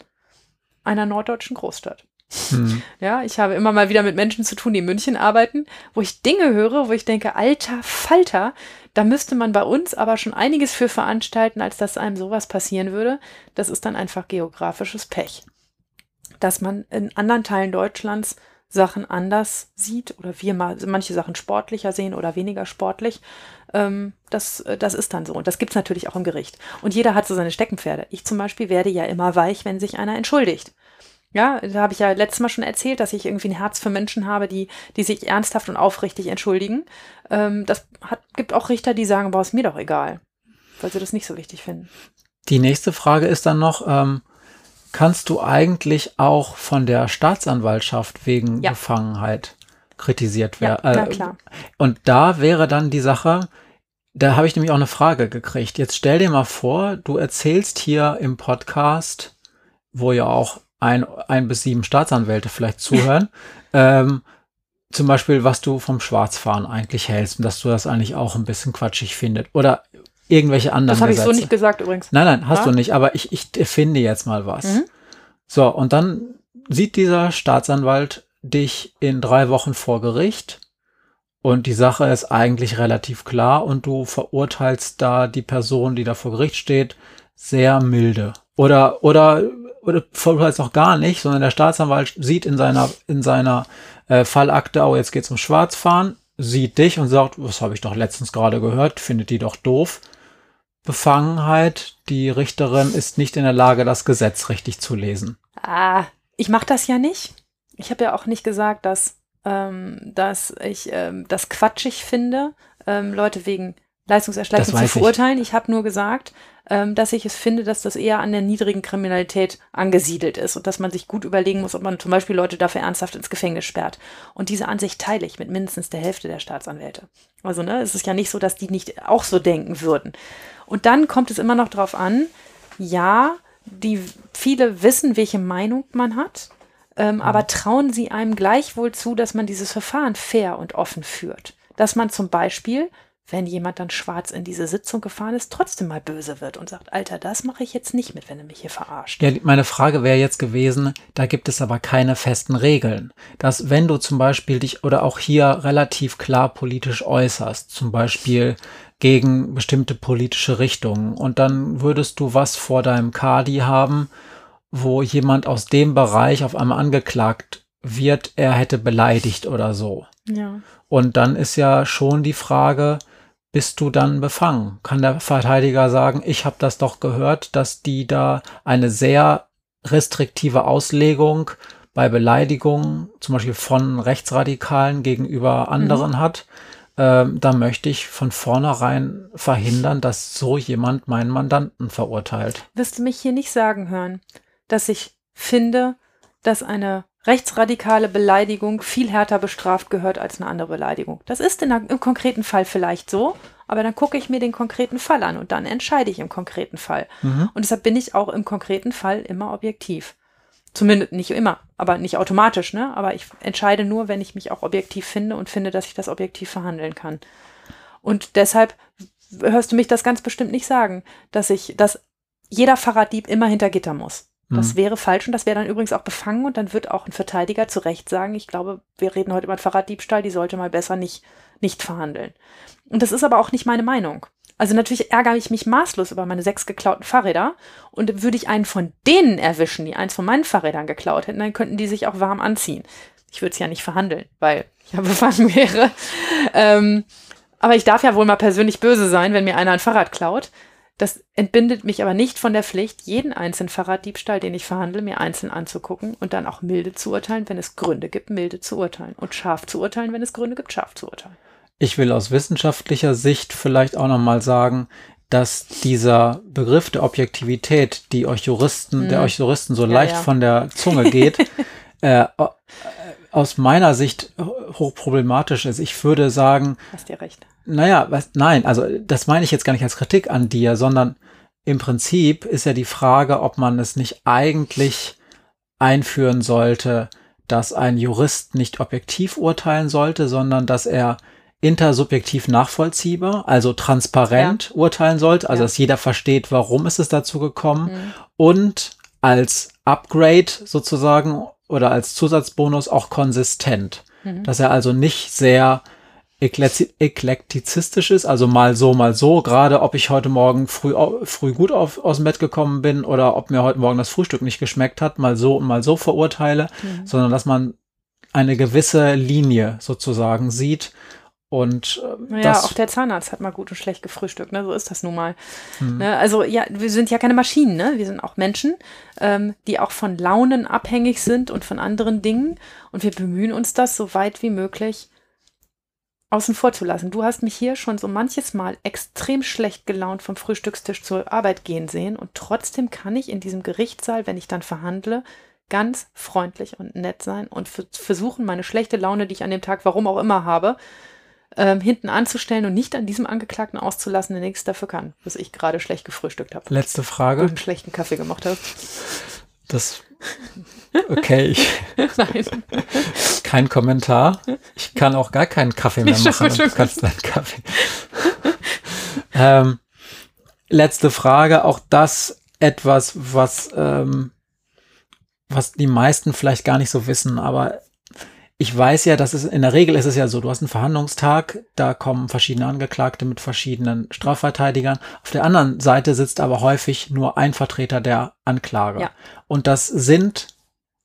einer norddeutschen Großstadt. Hm. Ja, ich habe immer mal wieder mit Menschen zu tun, die in München arbeiten, wo ich Dinge höre, wo ich denke, alter Falter, da müsste man bei uns aber schon einiges für veranstalten, als dass einem sowas passieren würde. Das ist dann einfach geografisches Pech. Dass man in anderen Teilen Deutschlands Sachen anders sieht oder wir mal manche Sachen sportlicher sehen oder weniger sportlich. Ähm, das, äh, das ist dann so. Und das gibt es natürlich auch im Gericht. Und jeder hat so seine Steckenpferde. Ich zum Beispiel werde ja immer weich, wenn sich einer entschuldigt. Ja, da habe ich ja letztes Mal schon erzählt, dass ich irgendwie ein Herz für Menschen habe, die, die sich ernsthaft und aufrichtig entschuldigen. Ähm, das hat, gibt auch Richter, die sagen, boah, ist mir doch egal, weil sie das nicht so wichtig finden. Die nächste Frage ist dann noch, ähm, kannst du eigentlich auch von der Staatsanwaltschaft wegen ja. Befangenheit kritisiert werden. Ja, äh, klar. Und da wäre dann die Sache, Da habe ich nämlich auch eine Frage gekriegt. Jetzt stell dir mal vor, du erzählst hier im Podcast, wo ja auch ein, ein bis sieben Staatsanwälte vielleicht zuhören, ähm, zum Beispiel, was du vom Schwarzfahren eigentlich hältst und dass du das eigentlich auch ein bisschen quatschig findest. Oder irgendwelche anderen Das habe ich so nicht gesagt übrigens. Nein, nein, hast Ja? du nicht, aber ich, ich finde jetzt mal was. Mhm. So, und dann sieht dieser Staatsanwalt dich in drei Wochen vor Gericht und die Sache ist eigentlich relativ klar und du verurteilst da die Person, die da vor Gericht steht, sehr milde. Oder, oder, oder verurteilst auch gar nicht, sondern der Staatsanwalt sieht in seiner, in seiner äh, Fallakte, oh, jetzt geht's um Schwarzfahren, sieht dich und sagt, was habe ich doch letztens gerade gehört, findet die doch doof. Befangenheit, die Richterin ist nicht in der Lage, das Gesetz richtig zu lesen. Ah, ich mache das ja nicht. Ich habe ja auch nicht gesagt, dass, ähm, dass ich ähm, das quatschig finde, ähm, Leute wegen Leistungserschleichung zu weiß ich. verurteilen. Ich, habe nur gesagt, ähm, dass ich es finde, dass das eher an der niedrigen Kriminalität angesiedelt ist und dass man sich gut überlegen muss, ob man zum Beispiel Leute dafür ernsthaft ins Gefängnis sperrt. Und diese Ansicht teile ich mit mindestens der Hälfte der Staatsanwälte. Also, ne, es ist ja nicht so, dass die nicht auch so denken würden. Und dann kommt es immer noch darauf an, ja, die viele wissen, welche Meinung man hat, ähm, aber trauen sie einem gleichwohl zu, dass man dieses Verfahren fair und offen führt. Dass man zum Beispiel, wenn jemand dann schwarz in diese Sitzung gefahren ist, trotzdem mal böse wird und sagt, Alter, das mache ich jetzt nicht mit, wenn du mich hier verarscht. Ja, meine Frage wäre jetzt gewesen, da gibt es aber keine festen Regeln. Dass wenn du zum Beispiel dich oder auch hier relativ klar politisch äußerst, zum Beispiel gegen bestimmte politische Richtungen und dann würdest du was vor deinem Kadi haben, wo jemand aus dem Bereich auf einmal angeklagt wird, er hätte beleidigt oder so. Ja. Und dann ist ja schon die Frage, bist du dann befangen? Kann der Verteidiger sagen, ich habe das doch gehört, dass die da eine sehr restriktive Auslegung bei Beleidigungen, zum Beispiel von Rechtsradikalen gegenüber anderen hat? Ähm, da möchte ich von vornherein verhindern, dass so jemand meinen Mandanten verurteilt. wirst du mich hier nicht sagen hören, dass ich finde, dass eine rechtsradikale Beleidigung viel härter bestraft gehört als eine andere Beleidigung. Das ist in im konkreten Fall vielleicht so, aber dann gucke ich mir den konkreten Fall an und dann entscheide ich im konkreten Fall. Mhm. Und deshalb bin ich auch im konkreten Fall immer objektiv. Zumindest nicht immer, aber nicht automatisch, ne? Aber ich entscheide nur, wenn ich mich auch objektiv finde und finde, dass ich das objektiv verhandeln kann. Und deshalb hörst du mich das ganz bestimmt nicht sagen, dass ich, dass jeder Fahrraddieb immer hinter Gitter muss. Das Mhm. wäre falsch und das wäre dann übrigens auch befangen und dann wird auch ein Verteidiger zu Recht sagen, ich glaube, wir reden heute über einen Fahrraddiebstahl, die sollte mal besser nicht, nicht verhandeln. Und das ist aber auch nicht meine Meinung. Also natürlich ärgere ich mich maßlos über meine sechs geklauten Fahrräder und würde ich einen von denen erwischen, die eins von meinen Fahrrädern geklaut hätten, dann könnten die sich auch warm anziehen. Ich würde es ja nicht verhandeln, weil ich ja befangen wäre. Ähm, aber ich darf ja wohl mal persönlich böse sein, wenn mir einer ein Fahrrad klaut. Das entbindet mich aber nicht von der Pflicht, jeden einzelnen Fahrraddiebstahl, den ich verhandle, mir einzeln anzugucken und dann auch milde zu urteilen, wenn es Gründe gibt, milde zu urteilen. Und scharf zu urteilen, wenn es Gründe gibt, scharf zu urteilen. Ich will aus wissenschaftlicher Sicht vielleicht auch nochmal sagen, dass dieser Begriff der Objektivität, die euch Juristen, der Mhm. euch Juristen so Ja, leicht ja. von der Zunge geht, äh, o- aus meiner Sicht hochproblematisch ist. Ich würde sagen, Hast dir recht. naja, was, nein, also das meine ich jetzt gar nicht als Kritik an dir, sondern im Prinzip ist ja die Frage, ob man es nicht eigentlich einführen sollte, dass ein Jurist nicht objektiv urteilen sollte, sondern dass er intersubjektiv nachvollziehbar, also transparent urteilen sollte, also Ja. dass jeder versteht, warum ist es dazu gekommen Mhm. und als Upgrade sozusagen oder als Zusatzbonus auch konsistent. Mhm. Dass er also nicht sehr eklekti- eklektizistisch ist, also mal so, mal so, gerade ob ich heute Morgen früh, früh gut auf, aus dem Bett gekommen bin oder ob mir heute Morgen das Frühstück nicht geschmeckt hat, mal so und mal so verurteile, Mhm. sondern dass man eine gewisse Linie sozusagen sieht und ähm, Naja, das auch der Zahnarzt hat mal gut und schlecht gefrühstückt, ne? So ist das nun mal. Hm. Ne? Also ja, wir sind ja keine Maschinen, ne? Wir sind auch Menschen, ähm, die auch von Launen abhängig sind und von anderen Dingen. Und wir bemühen uns das so weit wie möglich außen vor zu lassen. Du hast mich hier schon so manches Mal extrem schlecht gelaunt vom Frühstückstisch zur Arbeit gehen sehen und trotzdem kann ich in diesem Gerichtssaal, wenn ich dann verhandle, ganz freundlich und nett sein und versuchen, meine schlechte Laune, die ich an dem Tag warum auch immer habe, ähm, hinten anzustellen und nicht an diesem Angeklagten auszulassen, der nichts dafür kann, dass ich gerade schlecht gefrühstückt habe. Letzte Frage. Und einen schlechten Kaffee gemacht habe. Das. Okay. Ich, Nein. kein Kommentar. Ich kann auch gar keinen Kaffee mehr Schon, machen. schon Du kannst deinen Kaffee. ähm, letzte Frage. Auch das etwas, was, ähm, was die meisten vielleicht gar nicht so wissen, aber ich weiß ja, dass es in der Regel ist es ja so, du hast einen Verhandlungstag, da kommen verschiedene Angeklagte mit verschiedenen Strafverteidigern. Auf der anderen Seite sitzt aber häufig nur ein Vertreter der Anklage. Ja. Und das sind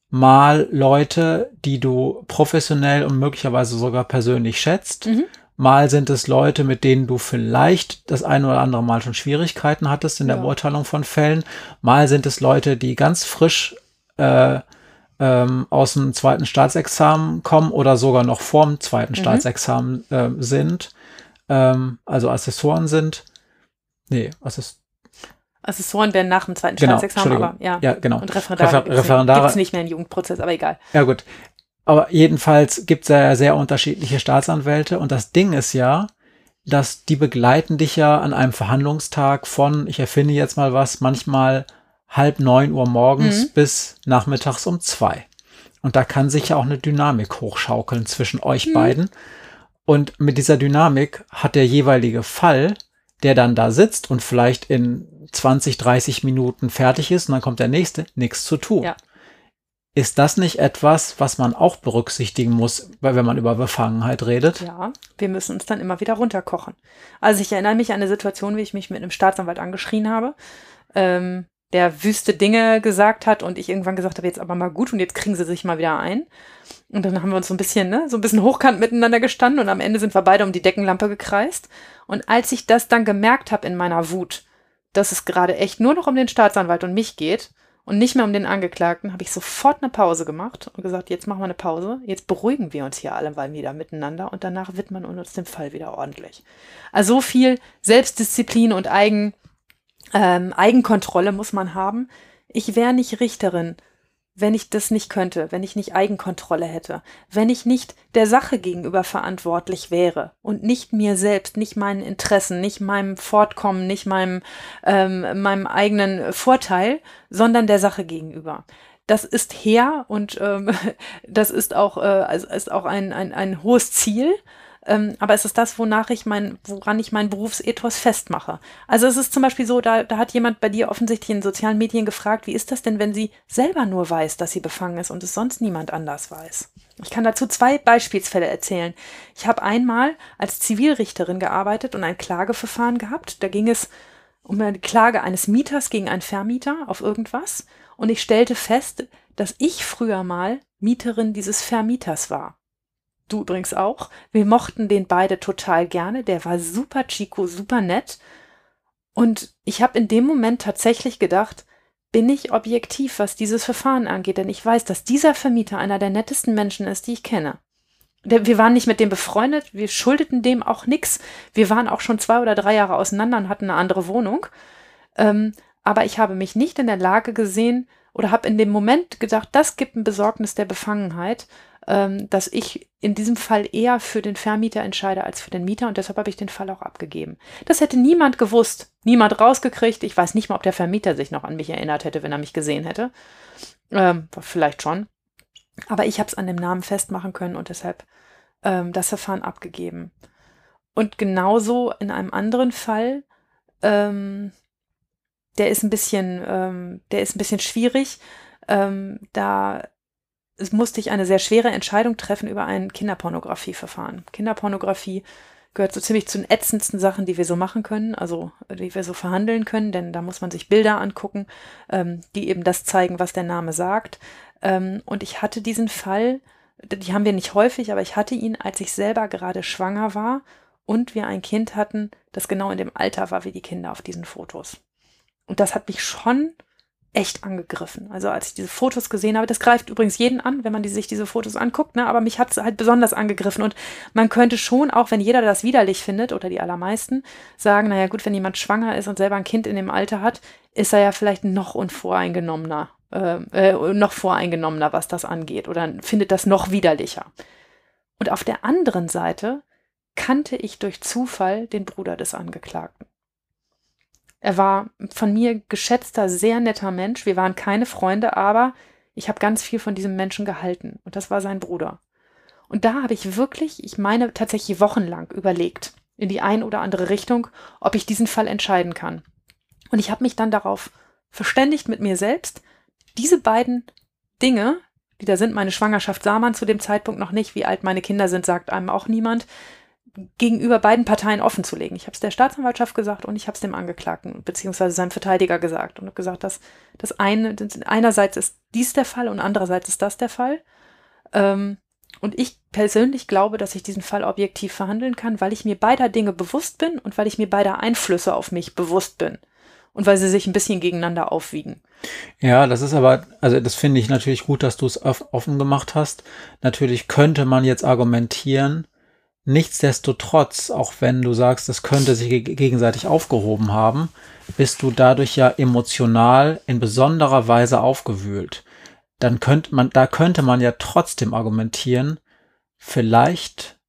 mal Leute, die du professionell und möglicherweise sogar persönlich schätzt. Mhm. Mal sind es Leute, mit denen du vielleicht das ein oder andere Mal schon Schwierigkeiten hattest in der Ja. Beurteilung von Fällen. Mal sind es Leute, die ganz frisch äh, ähm, aus dem zweiten Staatsexamen kommen oder sogar noch vorm zweiten Mhm. Staatsexamen äh, sind, ähm, also Assessoren sind. Nee, Assess Assessoren werden nach dem zweiten Genau, Staatsexamen, aber ja. ja, genau. Und Referendare, Refer- Referendare- gibt's nicht mehr im Jugendprozess, aber egal. Ja, gut. Aber jedenfalls gibt es ja sehr unterschiedliche Staatsanwälte und das Ding ist ja, dass die begleiten dich ja an einem Verhandlungstag von, ich erfinde jetzt mal was, manchmal halb neun Uhr morgens Mhm. bis nachmittags um zwei. Und da kann sich ja auch eine Dynamik hochschaukeln zwischen euch Mhm. beiden. Und mit dieser Dynamik hat der jeweilige Fall, der dann da sitzt und vielleicht in 20, 30 Minuten fertig ist und dann kommt der nächste, nichts zu tun. Ja. Ist das nicht etwas, was man auch berücksichtigen muss, weil wenn man über Befangenheit redet? Ja, wir müssen uns dann immer wieder runterkochen. Also ich erinnere mich an eine Situation, wie ich mich mit einem Staatsanwalt angeschrien habe, ähm, der wüste Dinge gesagt hat und ich irgendwann gesagt habe, jetzt aber mal gut und jetzt kriegen sie sich mal wieder ein. Und dann haben wir uns so ein bisschen, ne, so ein bisschen hochkant miteinander gestanden und am Ende sind wir beide um die Deckenlampe gekreist. Und als ich das dann gemerkt habe in meiner Wut, dass es gerade echt nur noch um den Staatsanwalt und mich geht und nicht mehr um den Angeklagten, habe ich sofort eine Pause gemacht und gesagt, jetzt machen wir eine Pause, jetzt beruhigen wir uns hier alle mal wieder miteinander und danach widmen wir uns dem Fall wieder ordentlich. Also so viel Selbstdisziplin und Eigen, ähm, Eigenkontrolle muss man haben. Ich wäre nicht Richterin, wenn ich das nicht könnte, wenn ich nicht Eigenkontrolle hätte, wenn ich nicht der Sache gegenüber verantwortlich wäre und nicht mir selbst, nicht meinen Interessen, nicht meinem Fortkommen, nicht meinem, ähm, meinem eigenen Vorteil, sondern der Sache gegenüber. Das ist her und ähm, das ist auch, äh, also ist auch ein, ein, ein hohes Ziel. Ähm, aber es ist das, wonach ich mein, woran ich meinen Berufsethos festmache. Also es ist zum Beispiel so, da, da hat jemand bei dir offensichtlich in sozialen Medien gefragt, wie ist das denn, wenn sie selber nur weiß, dass sie befangen ist und es sonst niemand anders weiß? Ich kann dazu zwei Beispielsfälle erzählen. Ich habe einmal als Zivilrichterin gearbeitet und ein Klageverfahren gehabt. Da ging es um eine Klage eines Mieters gegen einen Vermieter auf irgendwas. Und ich stellte fest, dass ich früher mal Mieterin dieses Vermieters war. Du übrigens auch. Wir mochten den beide total gerne. Der war super Chico, super nett. Und ich habe in dem Moment tatsächlich gedacht, bin ich objektiv, was dieses Verfahren angeht, denn ich weiß, dass dieser Vermieter einer der nettesten Menschen ist, die ich kenne. Wir waren nicht mit dem befreundet, wir schuldeten dem auch nichts. Wir waren auch schon zwei oder drei Jahre auseinander und hatten eine andere Wohnung. Ähm, aber ich habe mich nicht in der Lage gesehen oder habe in dem Moment gedacht, das gibt ein Besorgnis der Befangenheit, ähm, dass ich in diesem Fall eher für den Vermieter entscheide als für den Mieter und deshalb habe ich den Fall auch abgegeben. Das hätte niemand gewusst, niemand rausgekriegt. Ich weiß nicht mal, ob der Vermieter sich noch an mich erinnert hätte, wenn er mich gesehen hätte. Ähm, vielleicht schon. Aber ich habe es an dem Namen festmachen können und deshalb ähm, das Verfahren abgegeben. Und genauso in einem anderen Fall, ähm, der ist ein bisschen, ähm, der ist ein bisschen schwierig. Ähm, da es musste ich eine sehr schwere Entscheidung treffen über ein Kinderpornografieverfahren. Kinderpornografie gehört so ziemlich zu den ätzendsten Sachen, die wir so machen können, also die wir so verhandeln können, denn da muss man sich Bilder angucken, ähm, die eben das zeigen, was der Name sagt. Ähm, und ich hatte diesen Fall, die haben wir nicht häufig, aber ich hatte ihn, als ich selber gerade schwanger war und wir ein Kind hatten, das genau in dem Alter war wie die Kinder auf diesen Fotos. Und das hat mich schon echt angegriffen. Also als ich diese Fotos gesehen habe, das greift übrigens jeden an, wenn man die, sich diese Fotos anguckt, ne? aber mich hat es halt besonders angegriffen und man könnte schon, auch wenn jeder das widerlich findet oder die allermeisten, sagen, naja gut, wenn jemand schwanger ist und selber ein Kind in dem Alter hat, ist er ja vielleicht noch unvoreingenommener, äh, äh, noch voreingenommener, was das angeht oder findet das noch widerlicher. Und auf der anderen Seite kannte ich durch Zufall den Bruder des Angeklagten. Er war von mir geschätzter, sehr netter Mensch. Wir waren keine Freunde, aber ich habe ganz viel von diesem Menschen gehalten. Und das war sein Bruder. Und da habe ich wirklich, ich meine tatsächlich wochenlang überlegt, in die ein oder andere Richtung, ob ich diesen Fall entscheiden kann. Und ich habe mich dann darauf verständigt mit mir selbst, diese beiden Dinge, die da sind, meine Schwangerschaft sah man zu dem Zeitpunkt noch nicht, wie alt meine Kinder sind, sagt einem auch niemand, gegenüber beiden Parteien offen zu legen. Ich habe es der Staatsanwaltschaft gesagt und ich habe es dem Angeklagten beziehungsweise seinem Verteidiger gesagt und habe gesagt, dass das eine einerseits ist dies der Fall und andererseits ist das der Fall. Ähm, und ich persönlich glaube, dass ich diesen Fall objektiv verhandeln kann, weil ich mir beider Dinge bewusst bin und weil ich mir beider Einflüsse auf mich bewusst bin und weil sie sich ein bisschen gegeneinander aufwiegen. Ja, das ist aber, also das finde ich natürlich gut, dass du es offen gemacht hast. Natürlich könnte man jetzt argumentieren, nichtsdestotrotz, auch wenn du sagst, es könnte sich gegenseitig aufgehoben haben, bist du dadurch ja emotional in besonderer Weise aufgewühlt. Dann könnte man, da könnte man ja trotzdem argumentieren, vielleicht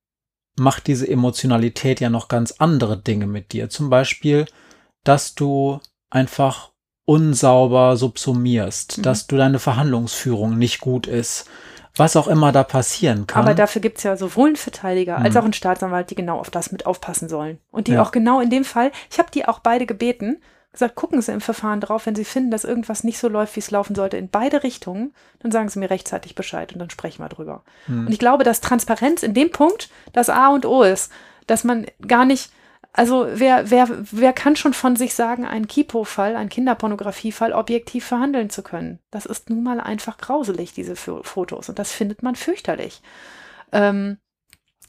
macht diese Emotionalität ja noch ganz andere Dinge mit dir. Zum Beispiel, dass du einfach unsauber subsumierst, mhm. dass du deine Verhandlungsführung nicht gut ist, was auch immer da passieren kann. Aber dafür gibt es ja sowohl einen Verteidiger mhm. als auch einen Staatsanwalt, die genau auf das mit aufpassen sollen. Und die ja. auch genau in dem Fall, ich habe die auch beide gebeten, gesagt, gucken Sie im Verfahren drauf, wenn Sie finden, dass irgendwas nicht so läuft, wie es laufen sollte, in beide Richtungen, dann sagen Sie mir rechtzeitig Bescheid und dann sprechen wir drüber. Mhm. Und ich glaube, dass Transparenz in dem Punkt das A und O ist, dass man gar nicht also wer, wer, wer kann schon von sich sagen, einen Kipo-Fall, einen Kinderpornografiefall objektiv verhandeln zu können? Das ist nun mal einfach grauselig, diese Fotos. Und das findet man fürchterlich. Ähm,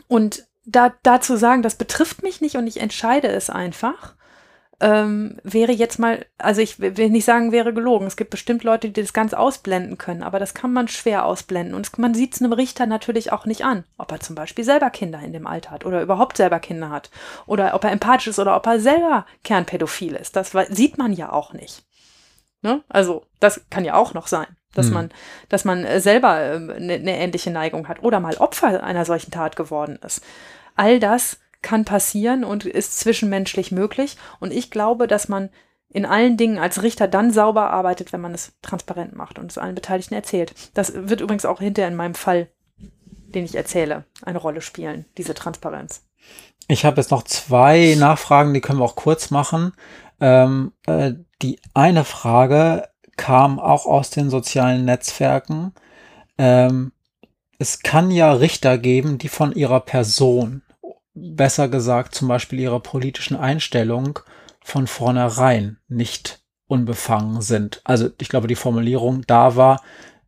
und da, dazu sagen, das betrifft mich nicht und ich entscheide es einfach, ähm, wäre jetzt mal, also ich will nicht sagen, wäre gelogen. Es gibt bestimmt Leute, die das ganz ausblenden können, aber das kann man schwer ausblenden. Und man sieht es einem Richter natürlich auch nicht an, ob er zum Beispiel selber Kinder in dem Alter hat oder überhaupt selber Kinder hat oder ob er empathisch ist oder ob er selber kernpädophil ist. Das sieht man ja auch nicht. Ne? Also das kann ja auch noch sein dass hm. man, dass man äh, selber eine, ähm, eine ähnliche Neigung hat oder mal Opfer einer solchen Tat geworden ist. All das kann passieren und ist zwischenmenschlich möglich. Und ich glaube, dass man in allen Dingen als Richter dann sauber arbeitet, wenn man es transparent macht und es allen Beteiligten erzählt. Das wird übrigens auch hinterher in meinem Fall, den ich erzähle, eine Rolle spielen, diese Transparenz. Ich habe jetzt noch zwei Nachfragen, die können wir auch kurz machen. Ähm, äh, die eine Frage kam auch aus den sozialen Netzwerken. Ähm, es kann ja Richter geben, die von ihrer Person besser gesagt zum Beispiel ihrer politischen Einstellung von vornherein nicht unbefangen sind. Also ich glaube, die Formulierung da war,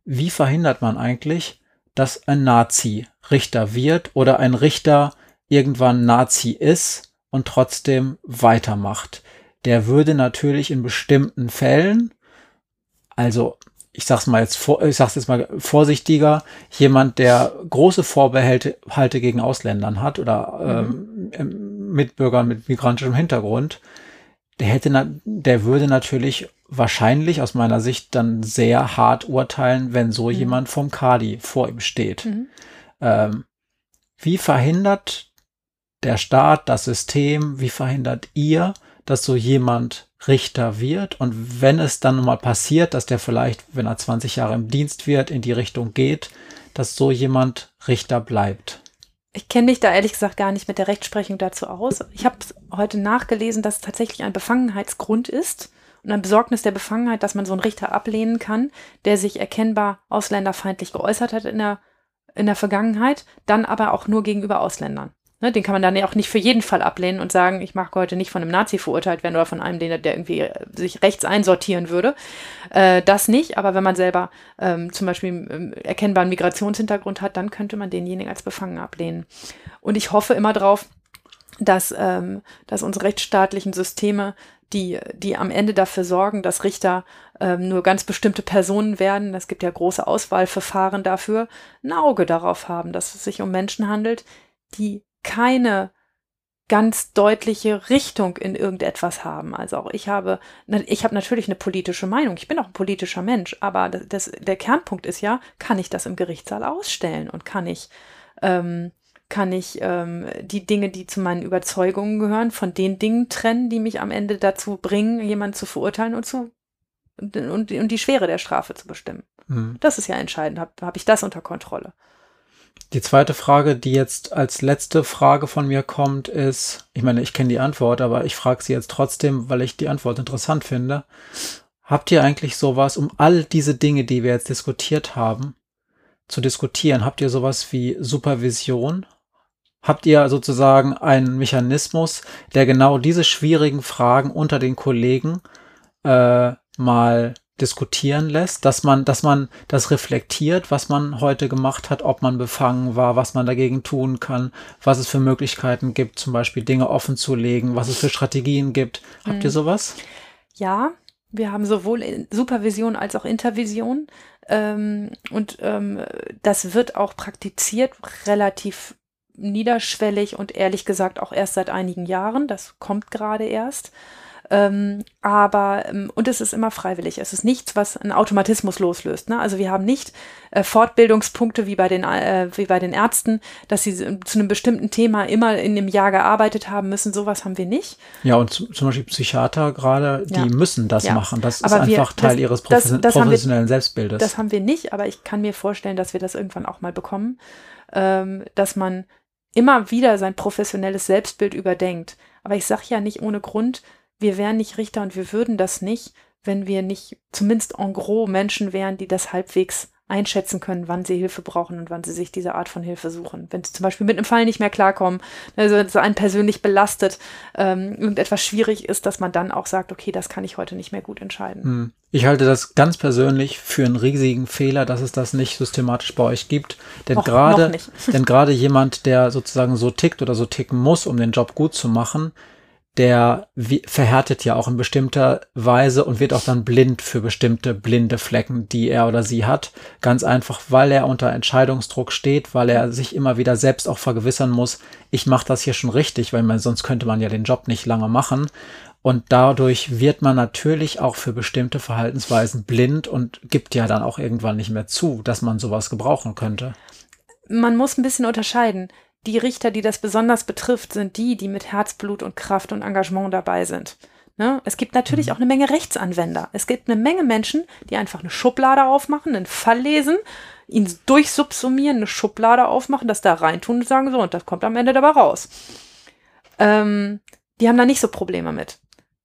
wie verhindert man eigentlich, dass ein Nazi Richter wird oder ein Richter irgendwann Nazi ist und trotzdem weitermacht. Der würde natürlich in bestimmten Fällen, also ich sag's mal jetzt vor, ich sag's jetzt mal vorsichtiger, jemand, der große Vorbehalte Halte gegen Ausländern hat oder mhm. ähm, Mitbürgern mit migrantischem Hintergrund, der hätte, der würde natürlich wahrscheinlich aus meiner Sicht dann sehr hart urteilen, wenn so mhm. jemand vom Kadi vor ihm steht. Mhm. Ähm, wie verhindert der Staat, das System, wie verhindert ihr, dass so jemand Richter wird. Und wenn es dann mal passiert, dass der vielleicht, wenn er 20 Jahre im Dienst wird, in die Richtung geht, dass so jemand Richter bleibt. Ich kenne mich da ehrlich gesagt gar nicht mit der Rechtsprechung dazu aus. Ich habe heute nachgelesen, dass es tatsächlich ein Befangenheitsgrund ist und ein Besorgnis der Befangenheit, dass man so einen Richter ablehnen kann, der sich erkennbar ausländerfeindlich geäußert hat in der, in der Vergangenheit, dann aber auch nur gegenüber Ausländern. Ne, den kann man dann ja auch nicht für jeden Fall ablehnen und sagen, ich mag heute nicht von einem Nazi verurteilt werden oder von einem, der, der irgendwie äh, sich rechts einsortieren würde. Äh, das nicht, aber wenn man selber ähm, zum Beispiel ähm, erkennbaren Migrationshintergrund hat, dann könnte man denjenigen als befangen ablehnen. Und ich hoffe immer drauf, dass, ähm, dass unsere rechtsstaatlichen Systeme die, die am Ende dafür sorgen, dass Richter ähm, nur ganz bestimmte Personen werden, es gibt ja große Auswahlverfahren dafür, ein Auge darauf haben, dass es sich um Menschen handelt, die keine ganz deutliche Richtung in irgendetwas haben. Also auch ich habe, ich habe natürlich eine politische Meinung. Ich bin auch ein politischer Mensch, aber das, der Kernpunkt ist ja, kann ich das im Gerichtssaal ausstellen und kann ich ähm, Kann ich ähm, die Dinge, die zu meinen Überzeugungen gehören, von den Dingen trennen, die mich am Ende dazu bringen, jemanden zu verurteilen und zu und, und, und die Schwere der Strafe zu bestimmen? Mhm. Das ist ja entscheidend. Habe hab ich das unter Kontrolle? Die zweite Frage, die jetzt als letzte Frage von mir kommt, ist, ich meine, ich kenne die Antwort, aber ich frage sie jetzt trotzdem, weil ich die Antwort interessant finde. Habt ihr eigentlich sowas, um all diese Dinge, die wir jetzt diskutiert haben, zu diskutieren, habt ihr sowas wie Supervision? Habt ihr sozusagen einen Mechanismus, der genau diese schwierigen Fragen unter den Kollegen äh, mal diskutieren lässt, dass man, dass man das reflektiert, was man heute gemacht hat, ob man befangen war, was man dagegen tun kann, was es für Möglichkeiten gibt, zum Beispiel Dinge offen zu legen, was es für Strategien gibt. Habt ihr mhm. sowas? Ja, wir haben sowohl Supervision als auch Intervision. Ähm, und ähm, das wird auch praktiziert, relativ niederschwellig und ehrlich gesagt auch erst seit einigen Jahren. Das kommt gerade erst. Ähm, aber, ähm, und es ist immer freiwillig. Es ist nichts, was einen Automatismus loslöst. Ne? Also wir haben nicht äh, Fortbildungspunkte wie bei, den, äh, wie bei den Ärzten, dass sie zu einem bestimmten Thema immer in dem Jahr gearbeitet haben müssen. Sowas haben wir nicht. Ja, und zum Beispiel Psychiater gerade, die ja. müssen das ja. machen. Das aber ist wir, einfach Teil das, ihres Profes das, das professionellen wir, Selbstbildes. Das haben wir nicht, aber ich kann mir vorstellen, dass wir das irgendwann auch mal bekommen, ähm, dass man immer wieder sein professionelles Selbstbild überdenkt. Aber ich sage ja nicht ohne Grund, wir wären nicht Richter und wir würden das nicht, wenn wir nicht zumindest en gros Menschen wären, die das halbwegs einschätzen können, wann sie Hilfe brauchen und wann sie sich diese Art von Hilfe suchen. Wenn sie zum Beispiel mit einem Fall nicht mehr klarkommen, also es einen persönlich belastet, ähm, irgendetwas schwierig ist, dass man dann auch sagt, okay, das kann ich heute nicht mehr gut entscheiden. Hm. Ich halte das ganz persönlich für einen riesigen Fehler, dass es das nicht systematisch bei euch gibt. Denn gerade, denn gerade jemand, der sozusagen so tickt oder so ticken muss, um den Job gut zu machen, der verhärtet ja auch in bestimmter Weise und wird auch dann blind für bestimmte blinde Flecken, die er oder sie hat. Ganz einfach, weil er unter Entscheidungsdruck steht, weil er sich immer wieder selbst auch vergewissern muss, ich mache das hier schon richtig, weil man, sonst könnte man ja den Job nicht lange machen. Und dadurch wird man natürlich auch für bestimmte Verhaltensweisen blind und gibt ja dann auch irgendwann nicht mehr zu, dass man sowas gebrauchen könnte. Man muss ein bisschen unterscheiden die Richter, die das besonders betrifft, sind die, die mit Herzblut und Kraft und Engagement dabei sind. Ne? Es gibt natürlich mhm. auch eine Menge Rechtsanwender. Es gibt eine Menge Menschen, die einfach eine Schublade aufmachen, einen Fall lesen, ihn durchsubsumieren, eine Schublade aufmachen, das da reintun und sagen so, und das kommt am Ende dabei raus. Ähm, die haben da nicht so Probleme mit.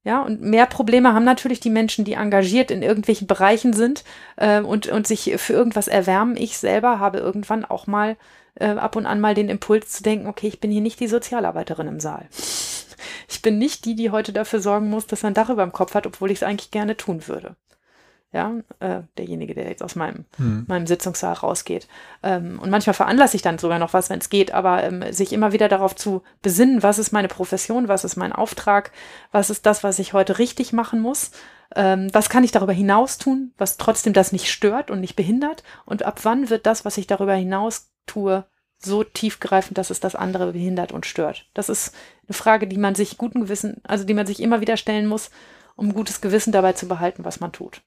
Ja, und mehr Probleme haben natürlich die Menschen, die engagiert in irgendwelchen Bereichen sind äh, und, und sich für irgendwas erwärmen. Ich selber habe irgendwann auch mal äh, ab und an mal den Impuls zu denken, okay, ich bin hier nicht die Sozialarbeiterin im Saal. Ich bin nicht die, die heute dafür sorgen muss, dass er ein Dach über dem Kopf hat, obwohl ich es eigentlich gerne tun würde. Ja, äh, derjenige, der jetzt aus meinem, hm. meinem Sitzungssaal rausgeht. Ähm, und manchmal veranlasse ich dann sogar noch was, wenn es geht, aber ähm, sich immer wieder darauf zu besinnen, was ist meine Profession, was ist mein Auftrag, was ist das, was ich heute richtig machen muss, ähm, was kann ich darüber hinaus tun, was trotzdem das nicht stört und nicht behindert und ab wann wird das, was ich darüber hinaus tue, so tiefgreifend, dass es das andere behindert und stört. Das ist eine Frage, die man sich guten Gewissen, also die man sich immer wieder stellen muss, um gutes Gewissen dabei zu behalten, was man tut.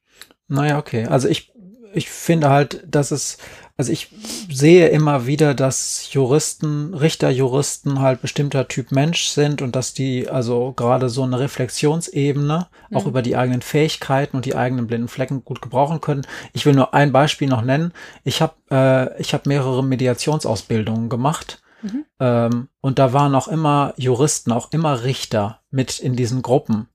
Naja, okay. Also ich ich finde halt, dass es, also ich sehe immer wieder, dass Juristen, Richterjuristen halt bestimmter Typ Mensch sind und dass die also gerade so eine Reflexionsebene mhm. auch über die eigenen Fähigkeiten und die eigenen blinden Flecken gut gebrauchen können. Ich will nur ein Beispiel noch nennen. Ich habe äh, ich habe mehrere Mediationsausbildungen gemacht. Mhm. Ähm, und da waren auch immer Juristen, auch immer Richter mit in diesen Gruppen.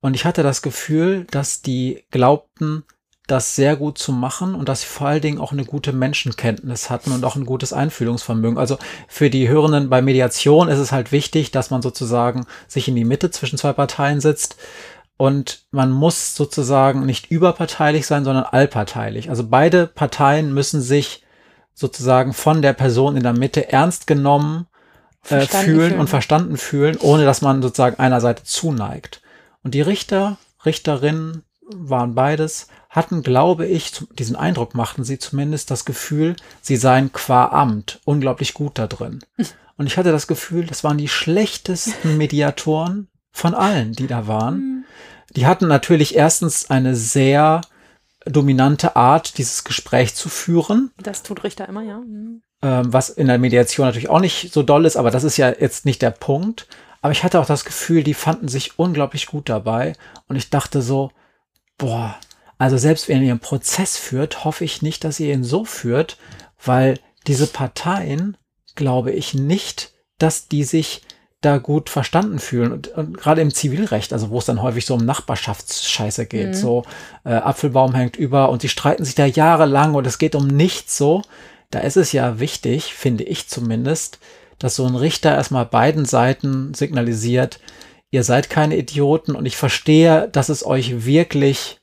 Und ich hatte das Gefühl, dass die glaubten, das sehr gut zu machen und dass sie vor allen Dingen auch eine gute Menschenkenntnis hatten und auch ein gutes Einfühlungsvermögen. Also für die Hörenden bei Mediation ist es halt wichtig, dass man sozusagen sich in die Mitte zwischen zwei Parteien sitzt und man muss sozusagen nicht überparteilich sein, sondern allparteilich. Also beide Parteien müssen sich sozusagen von der Person in der Mitte ernst genommen äh, fühlen, fühlen und verstanden fühlen, ohne dass man sozusagen einer Seite zuneigt. Und die Richter, Richterinnen waren beides, hatten, glaube ich, diesen Eindruck machten sie zumindest das Gefühl, sie seien qua Amt unglaublich gut da drin. Und ich hatte das Gefühl, das waren die schlechtesten Mediatoren von allen, die da waren. Mhm. Die hatten natürlich erstens eine sehr dominante Art, dieses Gespräch zu führen. Das tut Richter immer, ja. Mhm. ähm, was in der Mediation natürlich auch nicht so doll ist, aber das ist ja jetzt nicht der Punkt. Aber ich hatte auch das Gefühl, die fanden sich unglaublich gut dabei. Und ich dachte so, boah, also selbst wenn ihr einen Prozess führt, hoffe ich nicht, dass ihr ihn so führt, weil diese Parteien, glaube ich nicht, dass die sich da gut verstanden fühlen. Und, und gerade im Zivilrecht, also wo es dann häufig so um Nachbarschaftsscheiße geht, mhm. so äh, Apfelbaum hängt über und sie streiten sich da jahrelang und es geht um nichts so. Da ist es ja wichtig, finde ich zumindest, dass so ein Richter erstmal beiden Seiten signalisiert, ihr seid keine Idioten und ich verstehe, dass es euch wirklich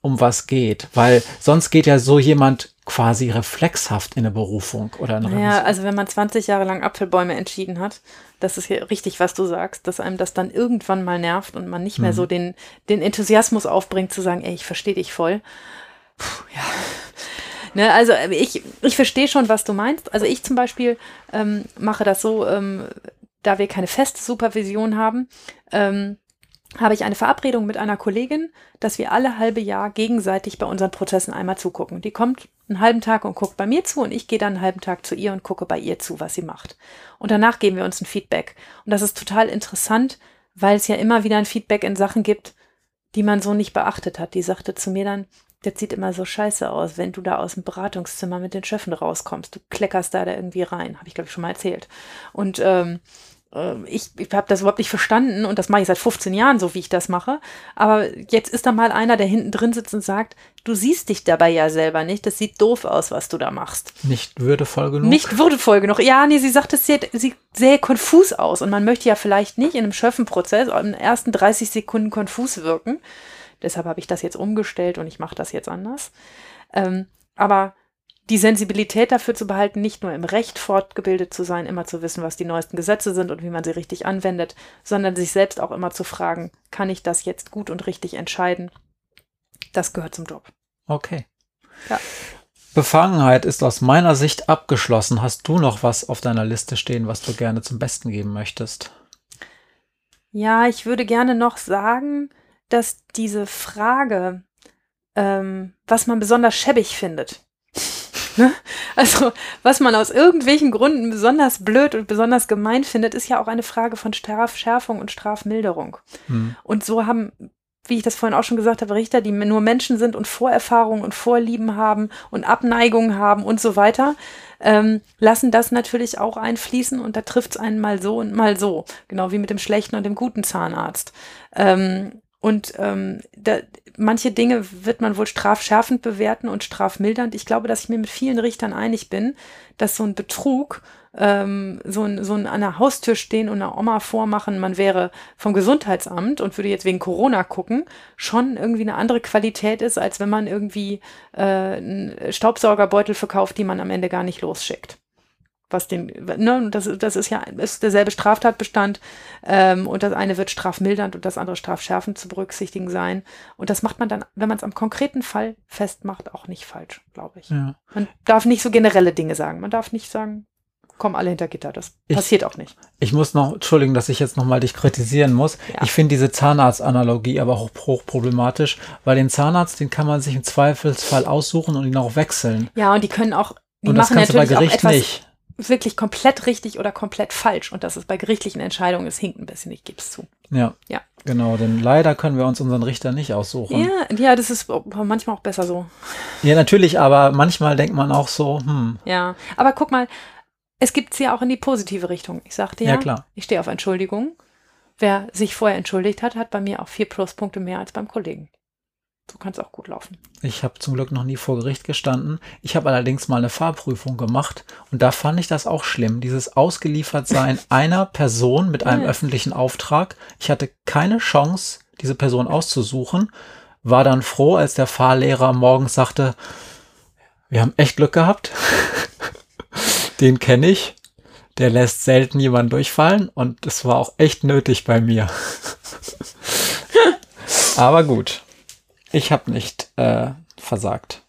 um was geht, weil sonst geht ja so jemand quasi reflexhaft in eine Berufung oder eine Ja, also wenn man 20 Jahre lang Apfelbäume entschieden hat, das ist ja richtig, was du sagst, dass einem das dann irgendwann mal nervt und man nicht mehr mhm. so den, den Enthusiasmus aufbringt, zu sagen, ey, ich verstehe dich voll. Puh, ja. Ne, also ich, ich verstehe schon, was du meinst. Also ich zum Beispiel ähm, mache das so, ähm, da wir keine feste Supervision haben, ähm, habe ich eine Verabredung mit einer Kollegin, dass wir alle halbe Jahr gegenseitig bei unseren Prozessen einmal zugucken. Die kommt einen halben Tag und guckt bei mir zu und ich gehe dann einen halben Tag zu ihr und gucke bei ihr zu, was sie macht. Und danach geben wir uns ein Feedback. Und das ist total interessant, weil es ja immer wieder ein Feedback in Sachen gibt, die man so nicht beachtet hat. Die sagte zu mir dann, das sieht immer so scheiße aus, wenn du da aus dem Beratungszimmer mit den Schöffen rauskommst. Du kleckerst da, da irgendwie rein. Habe ich, glaube ich, schon mal erzählt. Und ähm, äh, ich, ich habe das überhaupt nicht verstanden und das mache ich seit 15 Jahren so, wie ich das mache. Aber jetzt ist da mal einer, der hinten drin sitzt und sagt, du siehst dich dabei ja selber nicht. Das sieht doof aus, was du da machst. Nicht würdevoll genug? Nicht würdevoll genug. Ja, nee, sie sagt, es sieht, sieht sehr konfus aus. Und man möchte ja vielleicht nicht in einem Schöffenprozess in den ersten 30 Sekunden konfus wirken. Deshalb habe ich das jetzt umgestellt und ich mache das jetzt anders. Ähm, aber die Sensibilität dafür zu behalten, nicht nur im Recht fortgebildet zu sein, immer zu wissen, was die neuesten Gesetze sind und wie man sie richtig anwendet, sondern sich selbst auch immer zu fragen, kann ich das jetzt gut und richtig entscheiden? Das gehört zum Job. Okay. Ja. Befangenheit ist aus meiner Sicht abgeschlossen. Hast du noch was auf deiner Liste stehen, was du gerne zum Besten geben möchtest? Ja, ich würde gerne noch sagen, dass diese Frage, ähm, was man besonders schäbig findet, Ne? Also, was man aus irgendwelchen Gründen besonders blöd und besonders gemein findet, ist ja auch eine Frage von Strafschärfung und Strafmilderung. Hm. Und so haben, wie ich das vorhin auch schon gesagt habe, Richter, die nur Menschen sind und Vorerfahrungen und Vorlieben haben und Abneigungen haben und so weiter, ähm, lassen das natürlich auch einfließen und da trifft es einen mal so und mal so. Genau wie mit dem schlechten und dem guten Zahnarzt. Ähm, und ähm, da, manche Dinge wird man wohl strafschärfend bewerten und strafmildernd. Ich glaube, dass ich mir mit vielen Richtern einig bin, dass so ein Betrug, ähm, so ein, so ein an der Haustür stehen und einer Oma vormachen, man wäre vom Gesundheitsamt und würde jetzt wegen Corona gucken, schon irgendwie eine andere Qualität ist, als wenn man irgendwie äh, einen Staubsaugerbeutel verkauft, die man am Ende gar nicht losschickt was den, ne, das, das ist ja ist derselbe Straftatbestand ähm, und das eine wird strafmildernd und das andere strafschärfend zu berücksichtigen sein. Und das macht man dann, wenn man es am konkreten Fall festmacht, auch nicht falsch, glaube ich. Ja. Man darf nicht so generelle Dinge sagen. Man darf nicht sagen, kommen alle hinter Gitter. Das ich, passiert auch nicht. Ich muss noch, entschuldigen, dass ich jetzt nochmal dich kritisieren muss. Ja. Ich finde diese Zahnarztanalogie aber auch hochproblematisch, weil den Zahnarzt, den kann man sich im Zweifelsfall aussuchen und ihn auch wechseln. Ja, und die können auch, die und das kannst du bei Gericht nicht wirklich komplett richtig oder komplett falsch. Und das ist bei gerichtlichen Entscheidungen, es hinkt ein bisschen, ich gebe es zu. Ja. Ja. Genau, denn leider können wir uns unseren Richter nicht aussuchen. Ja, ja, das ist manchmal auch besser so. Ja, natürlich, aber manchmal denkt man auch so, hm. Ja, aber guck mal, es gibt es ja auch in die positive Richtung. Ich sagte ja, ja klar. ich stehe auf Entschuldigung. Wer sich vorher entschuldigt hat, hat bei mir auch vier Pluspunkte mehr als beim Kollegen. So kann es auch gut laufen. Ich habe zum Glück noch nie vor Gericht gestanden. Ich habe allerdings mal eine Fahrprüfung gemacht und da fand ich das auch schlimm. Dieses Ausgeliefertsein einer Person mit einem ja. öffentlichen Auftrag. Ich hatte keine Chance, diese Person auszusuchen. War dann froh, als der Fahrlehrer morgens sagte, wir haben echt Glück gehabt. Den kenne ich. Der lässt selten jemanden durchfallen und es war auch echt nötig bei mir. Aber gut. Ich habe nicht äh, versagt.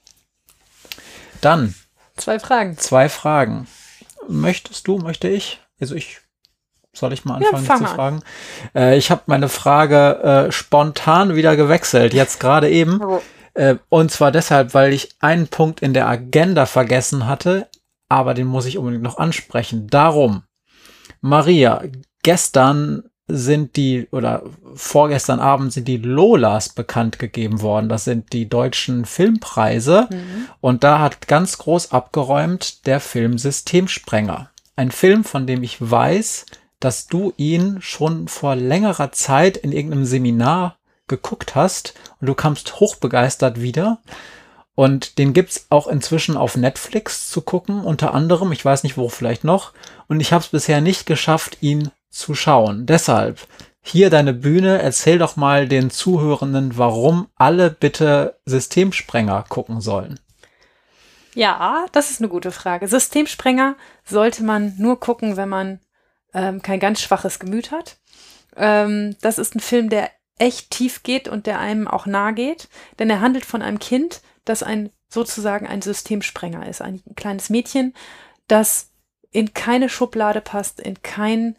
Dann. Zwei Fragen. Zwei Fragen. Möchtest du, möchte ich? Also ich. Soll ich mal anfangen ja, zu fragen? Äh, ich habe meine Frage äh, spontan wieder gewechselt, jetzt gerade eben. Oh. Äh, und zwar deshalb, weil ich einen Punkt in der Agenda vergessen hatte. aber den muss ich unbedingt noch ansprechen. Darum, Maria, gestern sind die, oder vorgestern Abend sind die Lolas bekannt gegeben worden. Das sind die deutschen Filmpreise. Mhm. Und da hat ganz groß abgeräumt der Film Systemsprenger. Ein Film, von dem ich weiß, dass du ihn schon vor längerer Zeit in irgendeinem Seminar geguckt hast und du kamst hochbegeistert wieder. Und den gibt's auch inzwischen auf Netflix zu gucken, unter anderem, ich weiß nicht wo vielleicht noch. Und ich habe es bisher nicht geschafft, ihn zu schauen. Deshalb hier deine Bühne, erzähl doch mal den Zuhörenden, warum alle bitte Systemsprenger gucken sollen. Ja, das ist eine gute Frage. Systemsprenger sollte man nur gucken, wenn man ähm, kein ganz schwaches Gemüt hat. Ähm, das ist ein Film, der echt tief geht und der einem auch nahe geht, denn er handelt von einem Kind, das ein sozusagen ein Systemsprenger ist, ein kleines Mädchen, das in keine Schublade passt, in kein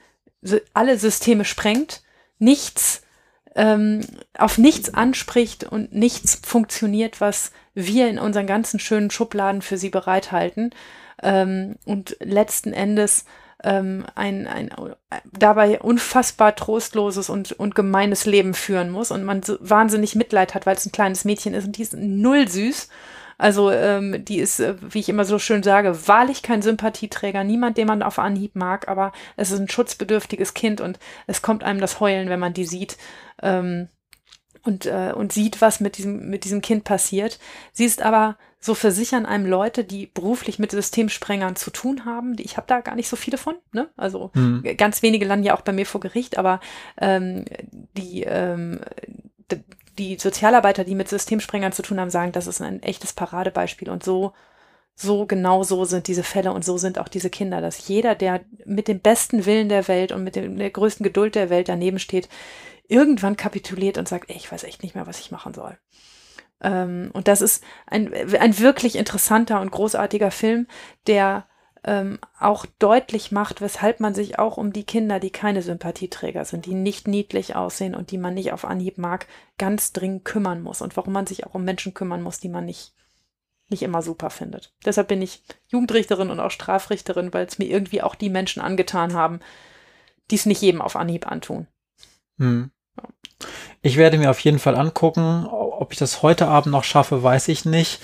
alle Systeme sprengt, nichts ähm, auf nichts anspricht und nichts funktioniert, was wir in unseren ganzen schönen Schubladen für sie bereithalten ähm, und letzten Endes ähm, ein, ein dabei unfassbar trostloses und, und gemeines Leben führen muss und man so wahnsinnig Mitleid hat, weil es ein kleines Mädchen ist und die ist null süß. Also ähm, die ist, äh, wie ich immer so schön sage, wahrlich kein Sympathieträger, niemand, den man auf Anhieb mag, aber es ist ein schutzbedürftiges Kind und es kommt einem das Heulen, wenn man die sieht. Ähm, und, äh, und sieht, was mit diesem, mit diesem Kind passiert. Sie ist aber, so versichern einem Leute, die beruflich mit Systemsprengern zu tun haben, die, ich habe da gar nicht so viele von, ne? Also mhm. ganz wenige landen ja auch bei mir vor Gericht, aber ähm, die, ähm, die Sozialarbeiter, die mit Systemsprengern zu tun haben, sagen, das ist ein echtes Paradebeispiel und so so genau so sind diese Fälle und so sind auch diese Kinder, dass jeder, der mit dem besten Willen der Welt und mit dem, der größten Geduld der Welt daneben steht, irgendwann kapituliert und sagt, ey, ich weiß echt nicht mehr, was ich machen soll. Ähm, und das ist ein, ein wirklich interessanter und großartiger Film, der ähm, auch deutlich macht, weshalb man sich auch um die Kinder, die keine Sympathieträger sind, die nicht niedlich aussehen und die man nicht auf Anhieb mag, ganz dringend kümmern muss und warum man sich auch um Menschen kümmern muss, die man nicht, nicht immer super findet. Deshalb bin ich Jugendrichterin und auch Strafrichterin, weil es mir irgendwie auch die Menschen angetan haben, die es nicht jedem auf Anhieb antun. Hm. Ich werde mir auf jeden Fall angucken. Ob ich das heute Abend noch schaffe, weiß ich nicht.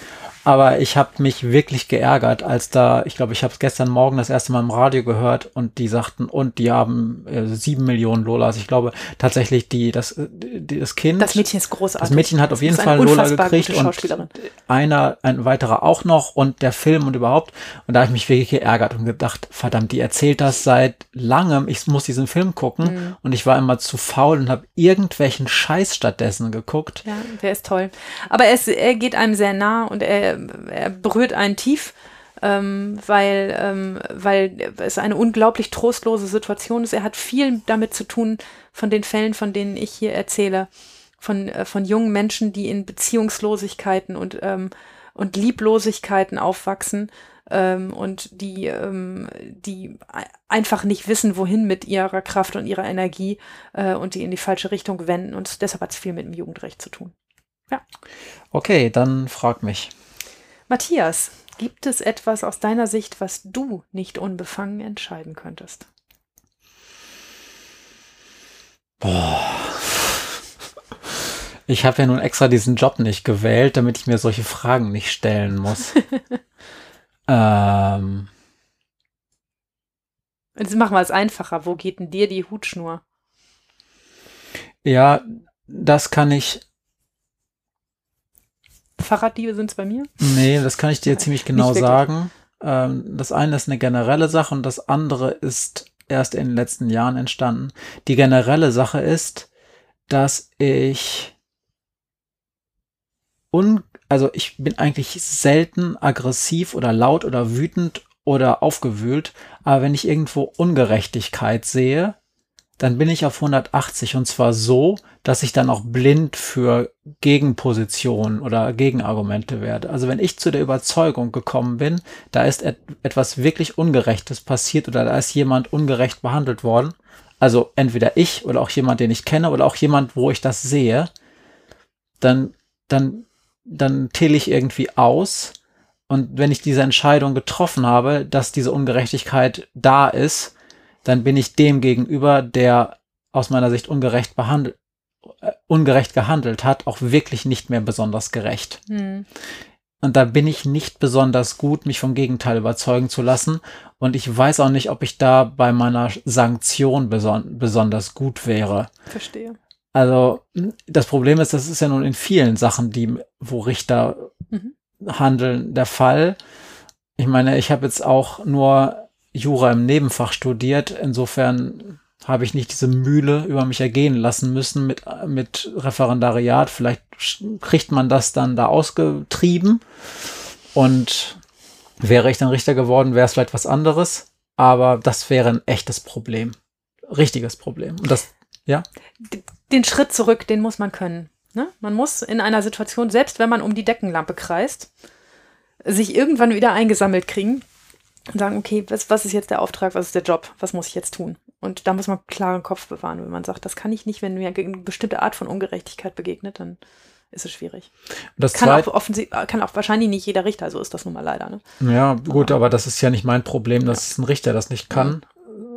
Aber ich habe mich wirklich geärgert, als da, ich glaube, ich habe es gestern Morgen das erste Mal im Radio gehört und die sagten, und die haben äh, sieben Millionen Lolas. Ich glaube tatsächlich, die, das, die, das Kind. Das Mädchen ist großartig. Das Mädchen hat auf jeden Fall Lola gekriegt und einer, ein weiterer auch noch und der Film und überhaupt. Und da habe ich mich wirklich geärgert und gedacht, verdammt, die erzählt das seit langem. Ich muss diesen Film gucken mhm. und ich war immer zu faul und habe irgendwelchen Scheiß stattdessen geguckt. Ja, der ist toll. Aber es, er geht einem sehr nah und er er berührt einen tief, ähm, weil, ähm, weil es eine unglaublich trostlose Situation ist. Er hat viel damit zu tun von den Fällen, von denen ich hier erzähle, von, äh, von jungen Menschen, die in Beziehungslosigkeiten und, ähm, und Lieblosigkeiten aufwachsen ähm, und die, ähm, die einfach nicht wissen, wohin mit ihrer Kraft und ihrer Energie äh, und die in die falsche Richtung wenden. Und deshalb hat es viel mit dem Jugendrecht zu tun. Ja. Okay, dann frag mich. Matthias, gibt es etwas aus deiner Sicht, was du nicht unbefangen entscheiden könntest? Boah. Ich habe ja nun extra diesen Job nicht gewählt, damit ich mir solche Fragen nicht stellen muss. ähm. Jetzt machen wir es einfacher. Wo geht denn dir die Hutschnur? Ja, das kann ich Fahrraddiebe sind es bei mir? Nee, das kann ich dir ziemlich genau sagen. Ähm, das eine ist eine generelle Sache und das andere ist erst in den letzten Jahren entstanden. Die generelle Sache ist, dass ich un also ich bin eigentlich selten aggressiv oder laut oder wütend oder aufgewühlt, aber wenn ich irgendwo Ungerechtigkeit sehe, dann bin ich auf 180 und zwar so, dass ich dann auch blind für Gegenpositionen oder Gegenargumente werde. Also wenn ich zu der Überzeugung gekommen bin, da ist et etwas wirklich Ungerechtes passiert oder da ist jemand ungerecht behandelt worden, also entweder ich oder auch jemand, den ich kenne oder auch jemand, wo ich das sehe, dann, dann, dann till ich irgendwie aus Und wenn ich diese Entscheidung getroffen habe, dass diese Ungerechtigkeit da ist, dann bin ich dem gegenüber, der aus meiner Sicht ungerecht behandelt, äh, ungerecht gehandelt hat, auch wirklich nicht mehr besonders gerecht. Mhm. Und da bin ich nicht besonders gut, mich vom Gegenteil überzeugen zu lassen. Und ich weiß auch nicht, ob ich da bei meiner Sanktion beson besonders gut wäre. Verstehe. Also das Problem ist, das ist ja nun in vielen Sachen, die, wo Richter mhm. handeln, der Fall. Ich meine, ich habe jetzt auch nur Jura im Nebenfach studiert. Insofern habe ich nicht diese Mühle über mich ergehen lassen müssen mit, mit Referendariat. Vielleicht kriegt man das dann da ausgetrieben und wäre ich dann Richter geworden, wäre es vielleicht was anderes. Aber das wäre ein echtes Problem. Richtiges Problem. Und das, ja? Den Schritt zurück, den muss man können. Ne? Man muss in einer Situation, selbst wenn man um die Deckenlampe kreist, sich irgendwann wieder eingesammelt kriegen und sagen, okay, was, was ist jetzt der Auftrag, was ist der Job, was muss ich jetzt tun? Und da muss man klaren Kopf bewahren, wenn man sagt, das kann ich nicht, wenn mir eine bestimmte Art von Ungerechtigkeit begegnet, dann ist es schwierig. Das kann, auch kann auch wahrscheinlich nicht jeder Richter, so ist das nun mal leider. Ne? Ja, gut, aber, aber das ist ja nicht mein Problem, dass ja. ein Richter das nicht kann.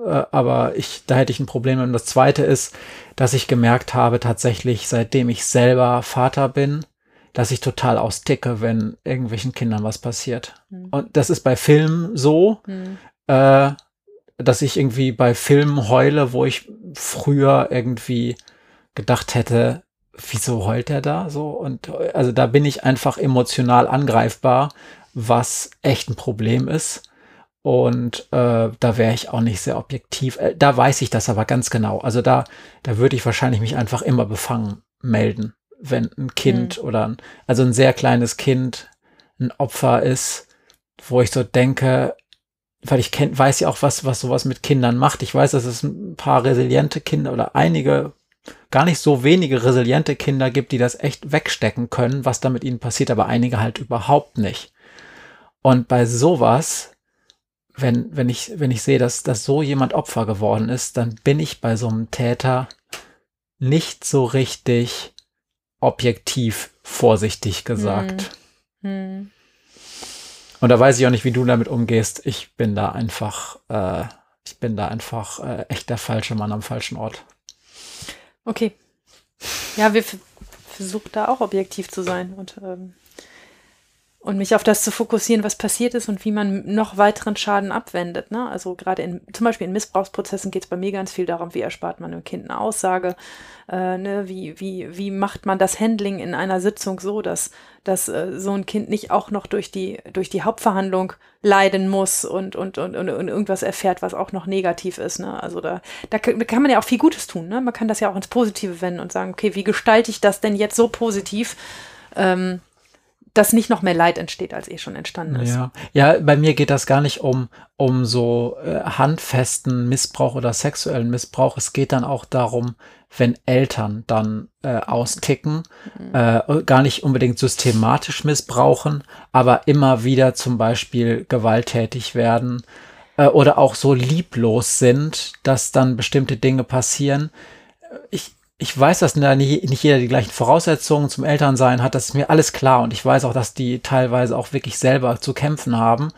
Ja. Äh, aber ich, da hätte ich ein Problem. Und das zweite ist, dass ich gemerkt habe, tatsächlich, seitdem ich selber Vater bin, dass ich total austicke, wenn irgendwelchen Kindern was passiert. Mhm. Und das ist bei Filmen so, mhm. äh, dass ich irgendwie bei Filmen heule, wo ich früher irgendwie gedacht hätte, wieso heult er da so? Und also da bin ich einfach emotional angreifbar, was echt ein Problem ist. Und äh, da wäre ich auch nicht sehr objektiv. Äh, da weiß ich das aber ganz genau. Also da, da würde ich wahrscheinlich mich einfach immer befangen melden wenn ein Kind mhm. oder ein, also ein sehr kleines Kind ein Opfer ist, wo ich so denke, weil ich kenn, weiß ja auch, was, was sowas mit Kindern macht. Ich weiß, dass es ein paar resiliente Kinder oder einige, gar nicht so wenige resiliente Kinder gibt, die das echt wegstecken können, was da mit ihnen passiert, aber einige halt überhaupt nicht. Und bei sowas, wenn, wenn ich, wenn ich sehe, dass, dass so jemand Opfer geworden ist, dann bin ich bei so einem Täter nicht so richtig objektiv vorsichtig gesagt. Hm. Hm. Und da weiß ich auch nicht, wie du damit umgehst. Ich bin da einfach, äh, ich bin da einfach äh, echt der falsche Mann am falschen Ort. Okay. Ja, wir versuchen da auch objektiv zu sein und ähm, und mich auf das zu fokussieren, was passiert ist und wie man noch weiteren Schaden abwendet. Ne? Also gerade in, zum Beispiel in Missbrauchsprozessen geht es bei mir ganz viel darum, wie erspart man dem Kind eine Aussage, äh, ne? wie, wie, wie macht man das Handling in einer Sitzung so, dass, dass äh, so ein Kind nicht auch noch durch die, durch die Hauptverhandlung leiden muss und, und, und, und, und irgendwas erfährt, was auch noch negativ ist. Ne? Also da, da kann man ja auch viel Gutes tun. Ne? Man kann das ja auch ins Positive wenden und sagen, okay, wie gestalte ich das denn jetzt so positiv? Ähm, dass nicht noch mehr Leid entsteht, als eh schon entstanden ist. Ja, ja bei mir geht das gar nicht um, um so äh, handfesten Missbrauch oder sexuellen Missbrauch. Es geht dann auch darum, wenn Eltern dann äh, austicken, mhm. äh, gar nicht unbedingt systematisch missbrauchen, aber immer wieder zum Beispiel gewalttätig werden äh, oder auch so lieblos sind, dass dann bestimmte Dinge passieren. Ich, ich weiß, dass nicht, jeder die gleichen Voraussetzungen zum Elternsein hat. Das ist mir alles klar. Und ich weiß auch, dass die teilweise auch wirklich selber zu kämpfen haben.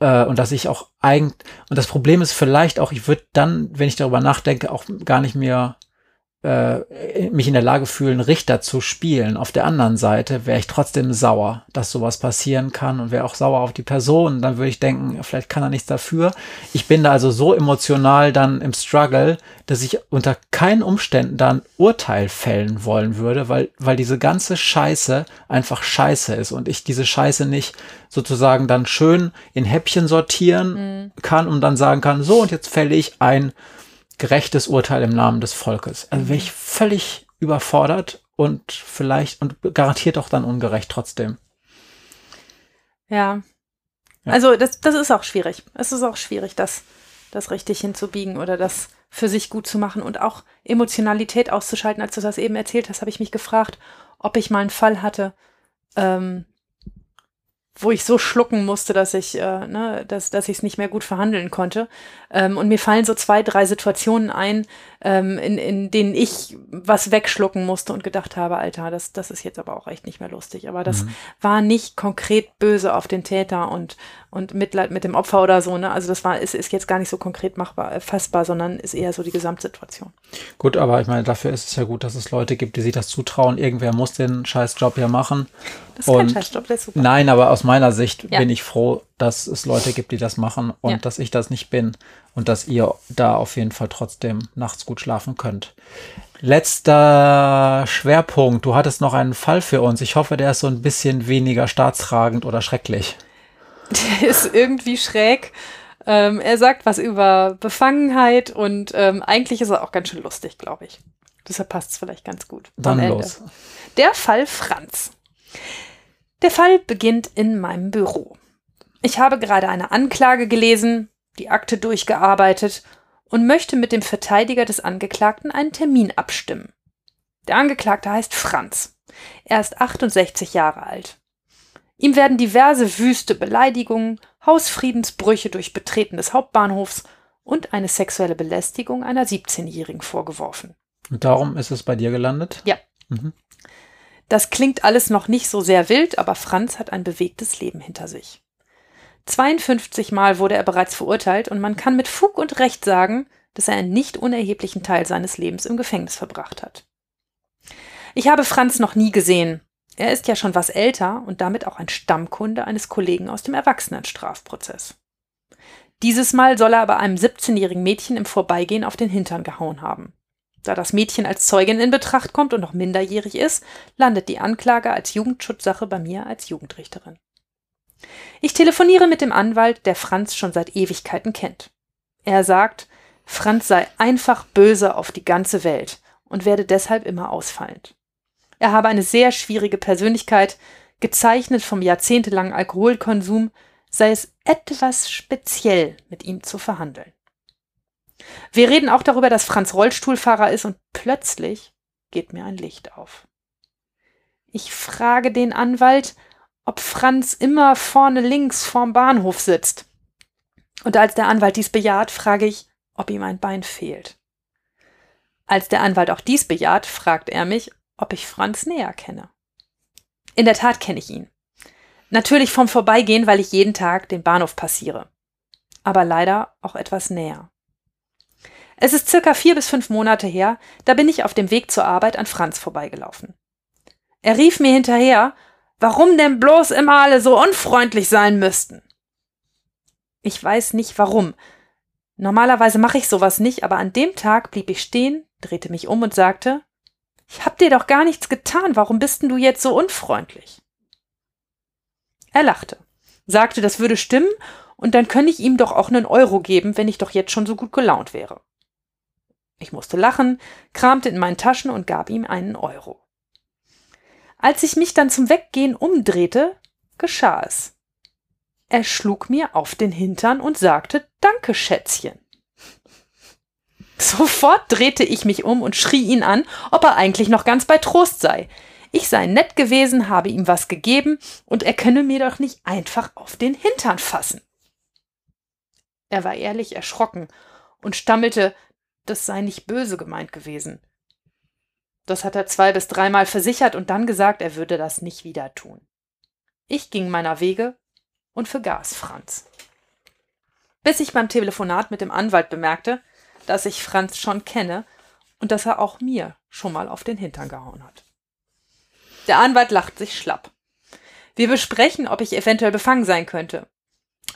Äh, und dass ich auch eigentlich, und das Problem ist vielleicht auch, ich würde dann, wenn ich darüber nachdenke, auch gar nicht mehr äh, mich in der Lage fühlen, Richter zu spielen. Auf der anderen Seite wäre ich trotzdem sauer, dass sowas passieren kann und wäre auch sauer auf die Person. Dann würde ich denken, vielleicht kann er nichts dafür. Ich bin da also so emotional dann im Struggle, dass ich unter keinen Umständen da ein Urteil fällen wollen würde, weil, weil diese ganze Scheiße einfach Scheiße ist und ich diese Scheiße nicht sozusagen dann schön in Häppchen sortieren mhm. kann und dann sagen kann, so und jetzt fälle ich ein gerechtes Urteil im Namen des Volkes. Also wäre ich völlig überfordert und vielleicht und garantiert auch dann ungerecht trotzdem. Ja. ja. Also das, das ist auch schwierig. Es ist auch schwierig, das, das richtig hinzubiegen oder das für sich gut zu machen und auch Emotionalität auszuschalten. Als du das eben erzählt hast, habe ich mich gefragt, ob ich mal einen Fall hatte, ähm, wo ich so schlucken musste, dass ich äh, ne, dass, dass ich es nicht mehr gut verhandeln konnte. Ähm, und mir fallen so zwei, drei Situationen ein, ähm, in, in denen ich was wegschlucken musste und gedacht habe, Alter, das, das ist jetzt aber auch echt nicht mehr lustig. Aber das mhm. war nicht konkret böse auf den Täter und, und Mitleid mit dem Opfer oder so. Ne? Also das war, ist, ist jetzt gar nicht so konkret machbar, äh, fassbar, sondern ist eher so die Gesamtsituation. Gut, aber ich meine, dafür ist es ja gut, dass es Leute gibt, die sich das zutrauen. Irgendwer muss den scheiß Job ja machen. Das ist und kein Scheißjob, der ist super. Nein, aber aus meiner Sicht ja. bin ich froh, dass es Leute gibt, die das machen und ja. dass ich das nicht bin und dass ihr da auf jeden Fall trotzdem nachts gut schlafen könnt. Letzter Schwerpunkt. Du hattest noch einen Fall für uns. Ich hoffe, der ist so ein bisschen weniger staatstragend oder schrecklich. Der ist irgendwie schräg. Ähm, er sagt was über Befangenheit und ähm, eigentlich ist er auch ganz schön lustig, glaube ich. Deshalb passt es vielleicht ganz gut. Dann los. Der Fall Franz. Der Fall beginnt in meinem Büro. Ich habe gerade eine Anklage gelesen, die Akte durchgearbeitet und möchte mit dem Verteidiger des Angeklagten einen Termin abstimmen. Der Angeklagte heißt Franz. Er ist 68 Jahre alt. Ihm werden diverse wüste Beleidigungen, Hausfriedensbrüche durch Betreten des Hauptbahnhofs und eine sexuelle Belästigung einer 17-Jährigen vorgeworfen. Und darum ist es bei dir gelandet? Ja. Mhm. Das klingt alles noch nicht so sehr wild, aber Franz hat ein bewegtes Leben hinter sich. 52 Mal wurde er bereits verurteilt und man kann mit Fug und Recht sagen, dass er einen nicht unerheblichen Teil seines Lebens im Gefängnis verbracht hat. Ich habe Franz noch nie gesehen. Er ist ja schon was älter und damit auch ein Stammkunde eines Kollegen aus dem Erwachsenenstrafprozess. Dieses Mal soll er aber einem 17-jährigen Mädchen im Vorbeigehen auf den Hintern gehauen haben. Da das Mädchen als Zeugin in Betracht kommt und noch minderjährig ist, landet die Anklage als Jugendschutzsache bei mir als Jugendrichterin. Ich telefoniere mit dem Anwalt, der Franz schon seit Ewigkeiten kennt. Er sagt, Franz sei einfach böse auf die ganze Welt und werde deshalb immer ausfallend. Er habe eine sehr schwierige Persönlichkeit, gezeichnet vom jahrzehntelangen Alkoholkonsum, sei es etwas speziell mit ihm zu verhandeln. Wir reden auch darüber, dass Franz Rollstuhlfahrer ist und plötzlich geht mir ein Licht auf. Ich frage den Anwalt, ob Franz immer vorne links vorm Bahnhof sitzt. Und als der Anwalt dies bejaht, frage ich, ob ihm ein Bein fehlt. Als der Anwalt auch dies bejaht, fragt er mich, ob ich Franz näher kenne. In der Tat kenne ich ihn. Natürlich vom Vorbeigehen, weil ich jeden Tag den Bahnhof passiere. Aber leider auch etwas näher. Es ist circa vier bis fünf Monate her, da bin ich auf dem Weg zur Arbeit an Franz vorbeigelaufen. Er rief mir hinterher, warum denn bloß immer alle so unfreundlich sein müssten. Ich weiß nicht warum. Normalerweise mache ich sowas nicht, aber an dem Tag blieb ich stehen, drehte mich um und sagte, ich hab dir doch gar nichts getan, warum bist denn du jetzt so unfreundlich? Er lachte, sagte, das würde stimmen, und dann könne ich ihm doch auch einen Euro geben, wenn ich doch jetzt schon so gut gelaunt wäre. Ich musste lachen, kramte in meinen Taschen und gab ihm einen Euro. Als ich mich dann zum Weggehen umdrehte, geschah es. Er schlug mir auf den Hintern und sagte Danke, Schätzchen. Sofort drehte ich mich um und schrie ihn an, ob er eigentlich noch ganz bei Trost sei. Ich sei nett gewesen, habe ihm was gegeben und er könne mir doch nicht einfach auf den Hintern fassen. Er war ehrlich erschrocken und stammelte, das sei nicht böse gemeint gewesen. Das hat er zwei bis dreimal versichert und dann gesagt, er würde das nicht wieder tun. Ich ging meiner Wege und vergaß Franz. Bis ich beim Telefonat mit dem Anwalt bemerkte, dass ich Franz schon kenne und dass er auch mir schon mal auf den Hintern gehauen hat. Der Anwalt lacht sich schlapp. Wir besprechen, ob ich eventuell befangen sein könnte.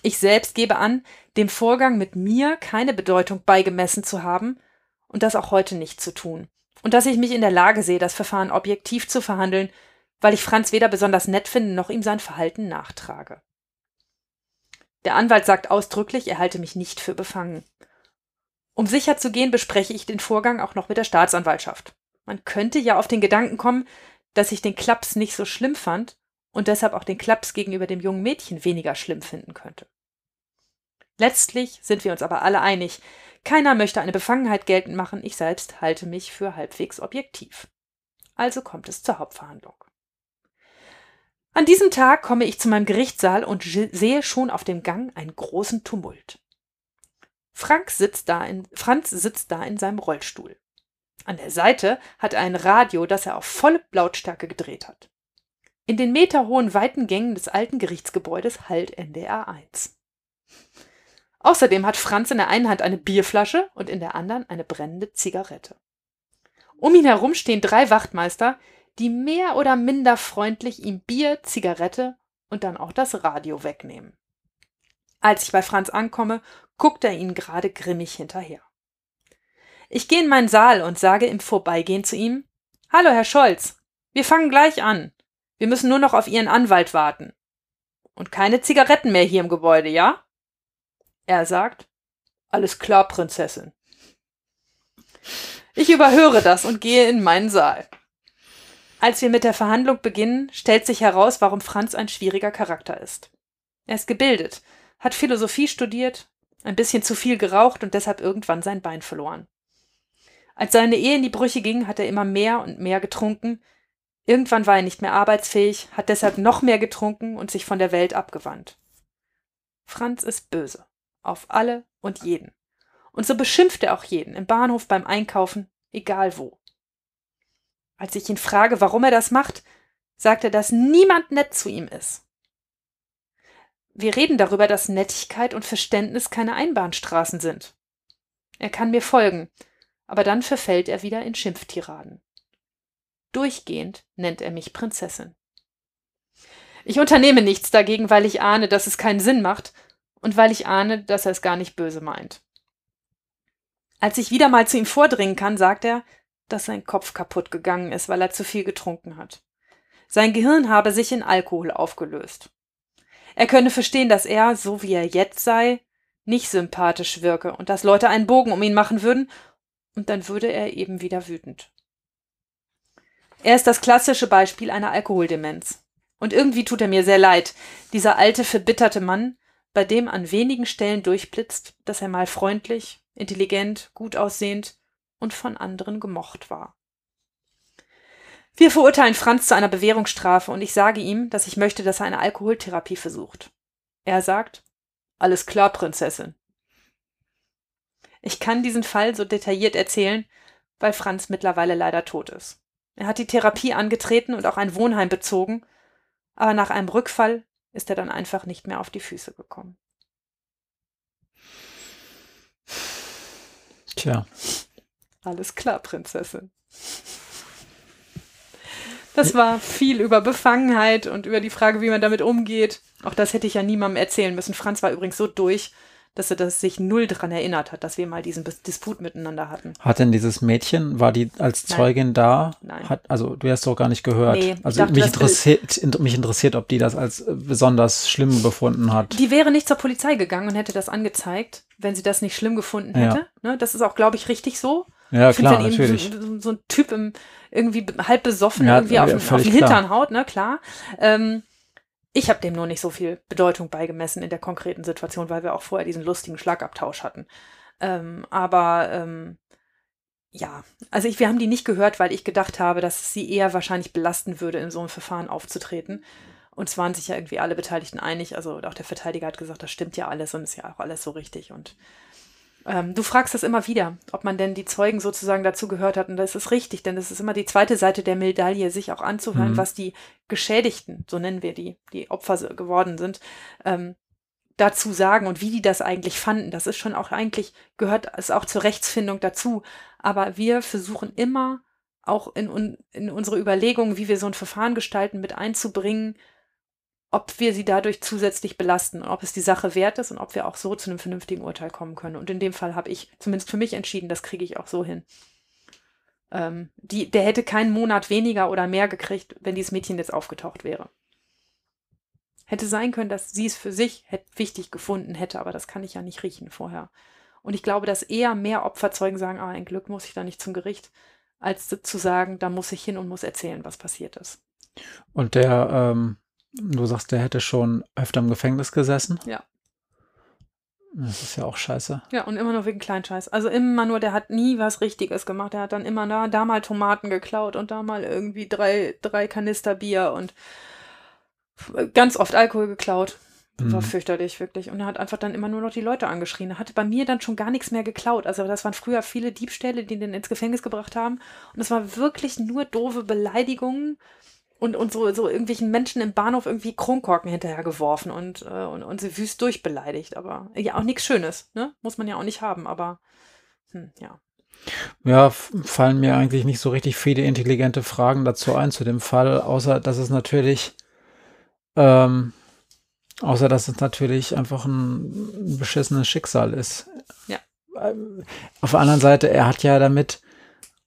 Ich selbst gebe an, dem Vorgang mit mir keine Bedeutung beigemessen zu haben und das auch heute nicht zu tun. Und dass ich mich in der Lage sehe, das Verfahren objektiv zu verhandeln, weil ich Franz weder besonders nett finde noch ihm sein Verhalten nachtrage. Der Anwalt sagt ausdrücklich, er halte mich nicht für befangen. Um sicher zu gehen, bespreche ich den Vorgang auch noch mit der Staatsanwaltschaft. Man könnte ja auf den Gedanken kommen, dass ich den Klaps nicht so schlimm fand und deshalb auch den Klaps gegenüber dem jungen Mädchen weniger schlimm finden könnte. Letztlich sind wir uns aber alle einig, keiner möchte eine Befangenheit geltend machen, ich selbst halte mich für halbwegs objektiv. Also kommt es zur Hauptverhandlung. An diesem Tag komme ich zu meinem Gerichtssaal und sehe schon auf dem Gang einen großen Tumult. Frank sitzt da in, Franz sitzt da in seinem Rollstuhl. An der Seite hat er ein Radio, das er auf volle Lautstärke gedreht hat. In den meterhohen weiten Gängen des alten Gerichtsgebäudes hallt NDR 1. Außerdem hat Franz in der einen Hand eine Bierflasche und in der anderen eine brennende Zigarette. Um ihn herum stehen drei Wachtmeister, die mehr oder minder freundlich ihm Bier, Zigarette und dann auch das Radio wegnehmen. Als ich bei Franz ankomme, guckt er ihnen gerade grimmig hinterher. Ich gehe in meinen Saal und sage im Vorbeigehen zu ihm Hallo, Herr Scholz, wir fangen gleich an. Wir müssen nur noch auf Ihren Anwalt warten. Und keine Zigaretten mehr hier im Gebäude, ja? Er sagt, alles klar, Prinzessin. Ich überhöre das und gehe in meinen Saal. Als wir mit der Verhandlung beginnen, stellt sich heraus, warum Franz ein schwieriger Charakter ist. Er ist gebildet, hat Philosophie studiert, ein bisschen zu viel geraucht und deshalb irgendwann sein Bein verloren. Als seine Ehe in die Brüche ging, hat er immer mehr und mehr getrunken. Irgendwann war er nicht mehr arbeitsfähig, hat deshalb noch mehr getrunken und sich von der Welt abgewandt. Franz ist böse auf alle und jeden. Und so beschimpft er auch jeden, im Bahnhof, beim Einkaufen, egal wo. Als ich ihn frage, warum er das macht, sagt er, dass niemand nett zu ihm ist. Wir reden darüber, dass Nettigkeit und Verständnis keine Einbahnstraßen sind. Er kann mir folgen, aber dann verfällt er wieder in Schimpftiraden. Durchgehend nennt er mich Prinzessin. Ich unternehme nichts dagegen, weil ich ahne, dass es keinen Sinn macht und weil ich ahne, dass er es gar nicht böse meint. Als ich wieder mal zu ihm vordringen kann, sagt er, dass sein Kopf kaputt gegangen ist, weil er zu viel getrunken hat. Sein Gehirn habe sich in Alkohol aufgelöst. Er könne verstehen, dass er, so wie er jetzt sei, nicht sympathisch wirke und dass Leute einen Bogen um ihn machen würden, und dann würde er eben wieder wütend. Er ist das klassische Beispiel einer Alkoholdemenz. Und irgendwie tut er mir sehr leid, dieser alte, verbitterte Mann, bei dem an wenigen Stellen durchblitzt, dass er mal freundlich, intelligent, gut aussehend und von anderen gemocht war. Wir verurteilen Franz zu einer Bewährungsstrafe und ich sage ihm, dass ich möchte, dass er eine Alkoholtherapie versucht. Er sagt, alles klar, Prinzessin. Ich kann diesen Fall so detailliert erzählen, weil Franz mittlerweile leider tot ist. Er hat die Therapie angetreten und auch ein Wohnheim bezogen, aber nach einem Rückfall ist er dann einfach nicht mehr auf die Füße gekommen. Tja. Alles klar, Prinzessin. Das war viel über Befangenheit und über die Frage, wie man damit umgeht. Auch das hätte ich ja niemandem erzählen müssen. Franz war übrigens so durch, dass er das sich null daran erinnert hat, dass wir mal diesen Disput miteinander hatten. Hat denn dieses Mädchen, war die als Zeugin Nein. da? Nein. Hat, also du hast doch gar nicht gehört. Nee, also dachte, mich, interessiert, mich interessiert, ob die das als äh, besonders schlimm befunden hat. Die wäre nicht zur Polizei gegangen und hätte das angezeigt, wenn sie das nicht schlimm gefunden Ja. hätte. Ne, das ist auch, glaube ich, richtig so. Ja, Ich finde, klar, ihm natürlich. So, so, ein Typ im, irgendwie halb besoffen Ja, irgendwie auf, ja, auf den. Hintern haut, ne, klar. Ähm, ich habe dem nur nicht so viel Bedeutung beigemessen in der konkreten Situation, weil wir auch vorher diesen lustigen Schlagabtausch hatten. Ähm, aber ähm, ja, also ich, wir haben die nicht gehört, weil ich gedacht habe, dass es sie eher wahrscheinlich belasten würde, in so einem Verfahren aufzutreten. Und es waren sich ja irgendwie alle Beteiligten einig. Also auch der Verteidiger hat gesagt, das stimmt ja alles und ist ja auch alles so richtig. Und ähm, du fragst das immer wieder, ob man denn die Zeugen sozusagen dazu gehört hat. Und das ist richtig, denn das ist immer die zweite Seite der Medaille, sich auch anzuhören, Mhm. was die Geschädigten, so nennen wir die, die Opfer geworden sind, ähm, dazu sagen und wie die das eigentlich fanden. Das ist schon auch eigentlich, gehört es auch zur Rechtsfindung dazu. Aber wir versuchen immer auch in, in unsere Überlegungen, wie wir so ein Verfahren gestalten, mit einzubringen, ob wir sie dadurch zusätzlich belasten und ob es die Sache wert ist und ob wir auch so zu einem vernünftigen Urteil kommen können. Und in dem Fall habe ich zumindest für mich entschieden, das kriege ich auch so hin. Ähm, die, der hätte keinen Monat weniger oder mehr gekriegt, wenn dieses Mädchen jetzt aufgetaucht wäre. Hätte sein können, dass sie es für sich wichtig gefunden hätte, aber das kann ich ja nicht riechen vorher. Und ich glaube, dass eher mehr Opferzeugen sagen, ah, ein Glück muss ich da nicht zum Gericht, als zu sagen, da muss ich hin und muss erzählen, was passiert ist. Und der, ähm, du sagst, der hätte schon öfter im Gefängnis gesessen? Ja. Das ist ja auch scheiße. Ja, und immer nur wegen Kleinscheiß. Also immer nur, der hat nie was Richtiges gemacht. Der hat dann immer da, da mal Tomaten geklaut und da mal irgendwie drei, drei Kanister Bier und Ganz oft Alkohol geklaut. War Mhm. fürchterlich, wirklich. Und er hat einfach dann immer nur noch die Leute angeschrien. Er hatte bei mir dann schon gar nichts mehr geklaut. Also das waren früher viele Diebstähle, die ihn ins Gefängnis gebracht haben. Und es war wirklich nur doofe Beleidigungen und, und so, so irgendwelchen Menschen im Bahnhof irgendwie Kronkorken hinterhergeworfen und, äh, und, und sie wüst durchbeleidigt. Aber ja, auch nichts Schönes, ne? Muss man ja auch nicht haben, aber hm, ja. Ja, fallen mir eigentlich nicht so richtig viele intelligente Fragen dazu ein zu dem Fall, außer dass es natürlich, ähm, außer dass es natürlich einfach ein beschissenes Schicksal ist. Ja. Ähm, Auf der anderen Seite, er hat ja damit,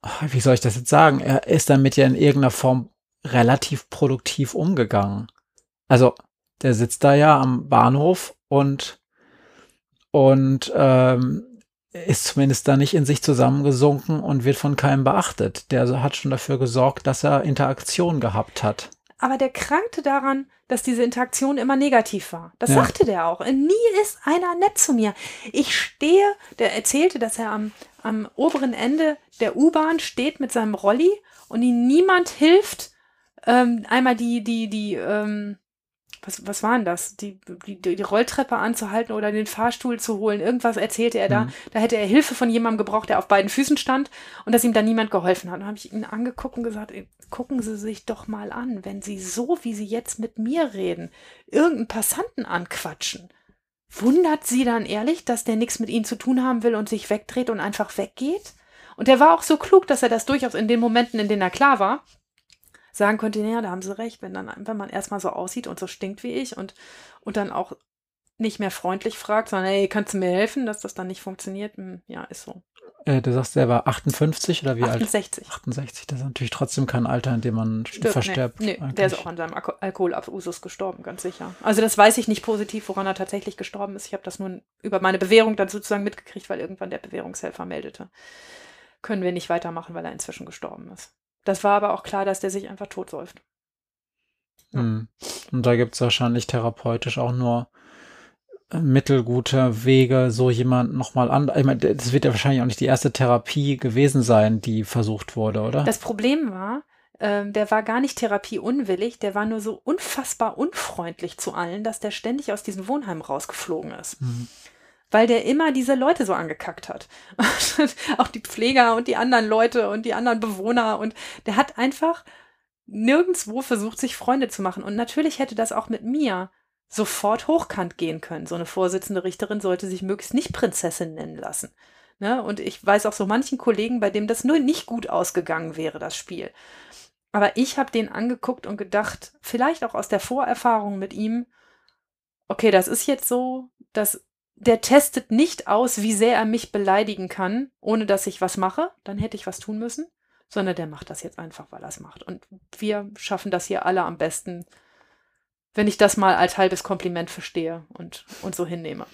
ah, wie soll ich das jetzt sagen, er ist damit ja in irgendeiner Form relativ produktiv umgegangen. Also, der sitzt da ja am Bahnhof und, und ähm, ist zumindest da nicht in sich zusammengesunken und wird von keinem beachtet. Der hat schon dafür gesorgt, dass er Interaktion gehabt hat. Aber der krankte daran, dass diese Interaktion immer negativ war. Das Ja. sagte der auch. Nie ist einer nett zu mir. Ich stehe, der erzählte, dass er am, am oberen Ende der U-Bahn steht mit seinem Rolli und ihm niemand hilft, ähm, einmal die, die, die, ähm, was, was waren das? Die, die, die Rolltreppe anzuhalten oder den Fahrstuhl zu holen. Irgendwas erzählte er da. Mhm. Da hätte er Hilfe von jemandem gebraucht, der auf beiden Füßen stand und dass ihm da niemand geholfen hat. Dann habe ich ihn angeguckt und gesagt, gucken Sie sich doch mal an, wenn Sie so, wie Sie jetzt mit mir reden, irgendeinen Passanten anquatschen. Wundert Sie dann ehrlich, dass der nichts mit Ihnen zu tun haben will und sich wegdreht und einfach weggeht? Und er war auch so klug, dass er das durchaus in den Momenten, in denen er klar war, sagen konnte, naja, da haben Sie recht, wenn dann, wenn man erstmal so aussieht und so stinkt wie ich und, und dann auch nicht mehr freundlich fragt, sondern, hey, kannst du mir helfen, dass das dann nicht funktioniert? Hm, ja, ist so. Äh, du sagst, er war 58 oder wie alt? 68. 68. Das ist natürlich trotzdem kein Alter, in dem man Stirbt, verstirbt. Nee, nee der ist auch an seinem Alko Alkoholabusus gestorben, ganz sicher. Also das weiß ich nicht positiv, woran er tatsächlich gestorben ist. Ich habe das nur über meine Bewährung dann sozusagen mitgekriegt, weil irgendwann der Bewährungshelfer meldete. Können wir nicht weitermachen, weil er inzwischen gestorben ist. Das war aber auch klar, dass der sich einfach totsäuft. Ja. Hm. Und da gibt es wahrscheinlich therapeutisch auch nur äh, mittelgute Wege, so jemanden nochmal an. Ich meine, das wird ja wahrscheinlich auch nicht die erste Therapie gewesen sein, die versucht wurde, oder? Das Problem war, ähm, der war gar nicht therapieunwillig, der war nur so unfassbar unfreundlich zu allen, dass der ständig aus diesem Wohnheim rausgeflogen ist. Hm. Weil der immer diese Leute so angekackt hat. auch die Pfleger und die anderen Leute und die anderen Bewohner. Und der hat einfach nirgendwo versucht, sich Freunde zu machen. Und natürlich hätte das auch mit mir sofort hochkant gehen können. So eine Vorsitzende Richterin sollte sich möglichst nicht Prinzessin nennen lassen. Ne? Und ich weiß auch so manchen Kollegen, bei dem das nur nicht gut ausgegangen wäre, das Spiel. Aber ich habe den angeguckt und gedacht, vielleicht auch aus der Vorerfahrung mit ihm, okay, das ist jetzt so, dass der testet nicht aus, wie sehr er mich beleidigen kann, ohne dass ich was mache, dann hätte ich was tun müssen, sondern der macht das jetzt einfach, weil er es macht. Und wir schaffen das hier alle am besten, wenn ich das mal als halbes Kompliment verstehe und, und so hinnehme.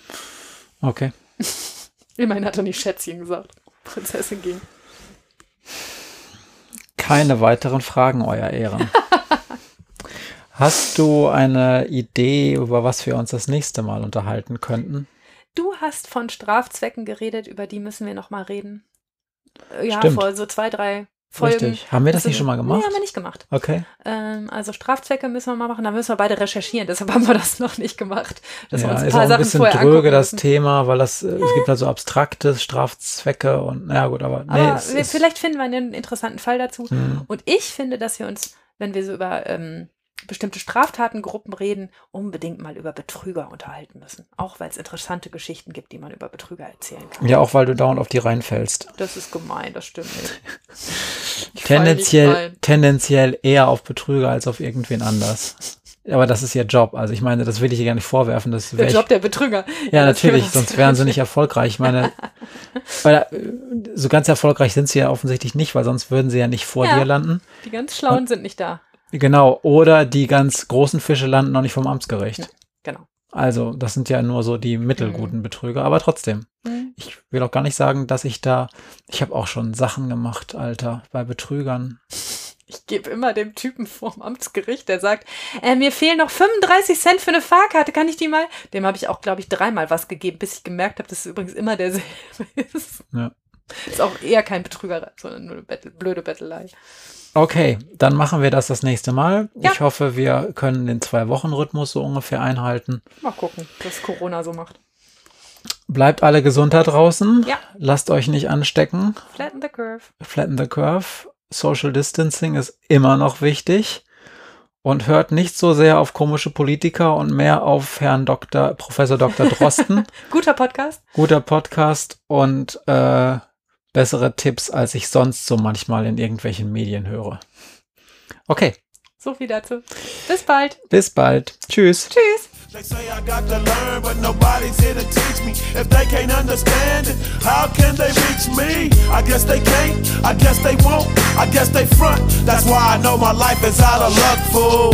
Okay. Immerhin hat er nicht Schätzchen gesagt. Prinzessin ging. Keine weiteren Fragen, Euer Ehren. Hast du eine Idee, über was wir uns das nächste Mal unterhalten könnten? Du hast von Strafzwecken geredet, über die müssen wir noch mal reden. Äh, Ja, Stimmt. vor so zwei, drei Folgen. Richtig. Haben wir das Müssen nicht schon mal gemacht? Nee, haben wir nicht gemacht. Okay. Ähm, also Strafzwecke müssen wir mal machen, da müssen wir beide recherchieren, deshalb haben wir das noch nicht gemacht. Wir ja, uns ein ist paar auch ein Sachen bisschen dröge, das. Thema, weil das, äh, es gibt halt so abstrakte Strafzwecke und, naja gut, aber, nee, Aber es wir, ist, vielleicht finden wir einen interessanten Fall dazu. hm, Und ich finde, dass wir uns, wenn wir so über ähm, bestimmte Straftatengruppen reden, unbedingt mal über Betrüger unterhalten müssen. Auch weil es interessante Geschichten gibt, die man über Betrüger erzählen kann. ja, auch weil du dauernd auf die reinfällst. Das ist gemein, das stimmt Tendenziell, tendenziell eher auf Betrüger als auf irgendwen anders. Aber das ist ihr Job. Also ich meine, das will ich ihr gar nicht vorwerfen. Das Der wär ich, Job der Betrüger. ja, das natürlich, sonst wären sie nicht erfolgreich. Ich meine, weil, äh, so ganz erfolgreich sind sie ja offensichtlich nicht, weil sonst würden sie ja nicht vor Ja. dir landen. Die ganz Schlauen sind nicht da. Genau. Oder die ganz großen Fische landen noch nicht vom Amtsgericht. Ja. Genau. Also, das sind ja nur so die mittelguten Betrüger, aber trotzdem. Hm. Ich will auch gar nicht sagen, dass ich da, ich habe auch schon Sachen gemacht, Alter, bei Betrügern. Ich gebe immer dem Typen vorm Amtsgericht, der sagt, äh, mir fehlen noch 35 Cent für eine Fahrkarte, kann ich die mal? Dem habe ich auch, glaube ich, dreimal was gegeben, bis ich gemerkt habe, dass es übrigens immer derselbe ist. Ist auch eher kein Betrüger, sondern nur eine Bettel, blöde Bettelei. Okay, dann machen wir das das nächste Mal. Ja. Ich hoffe, wir können den Zwei-Wochen-Rhythmus so ungefähr einhalten. Mal gucken, was Corona so macht. Bleibt alle gesund da draußen. Ja. Lasst euch nicht anstecken. Flatten the curve. Flatten the curve. Social Distancing ist immer noch wichtig. Und hört nicht so sehr auf komische Politiker und mehr auf Herrn Dr. Professor Dr. Drosten. Guter Podcast. Guter Podcast und äh, bessere Tipps, als ich sonst so manchmal in irgendwelchen Medien höre. Okay. So viel dazu. Bis bald. Bis bald. Tschüss. Tschüss. They say I got to learn, but nobody's here to teach me. If they can't understand it, how can they reach me? I guess they can't, I guess they won't, I guess they front. That's why I know my life is out of luck, fool.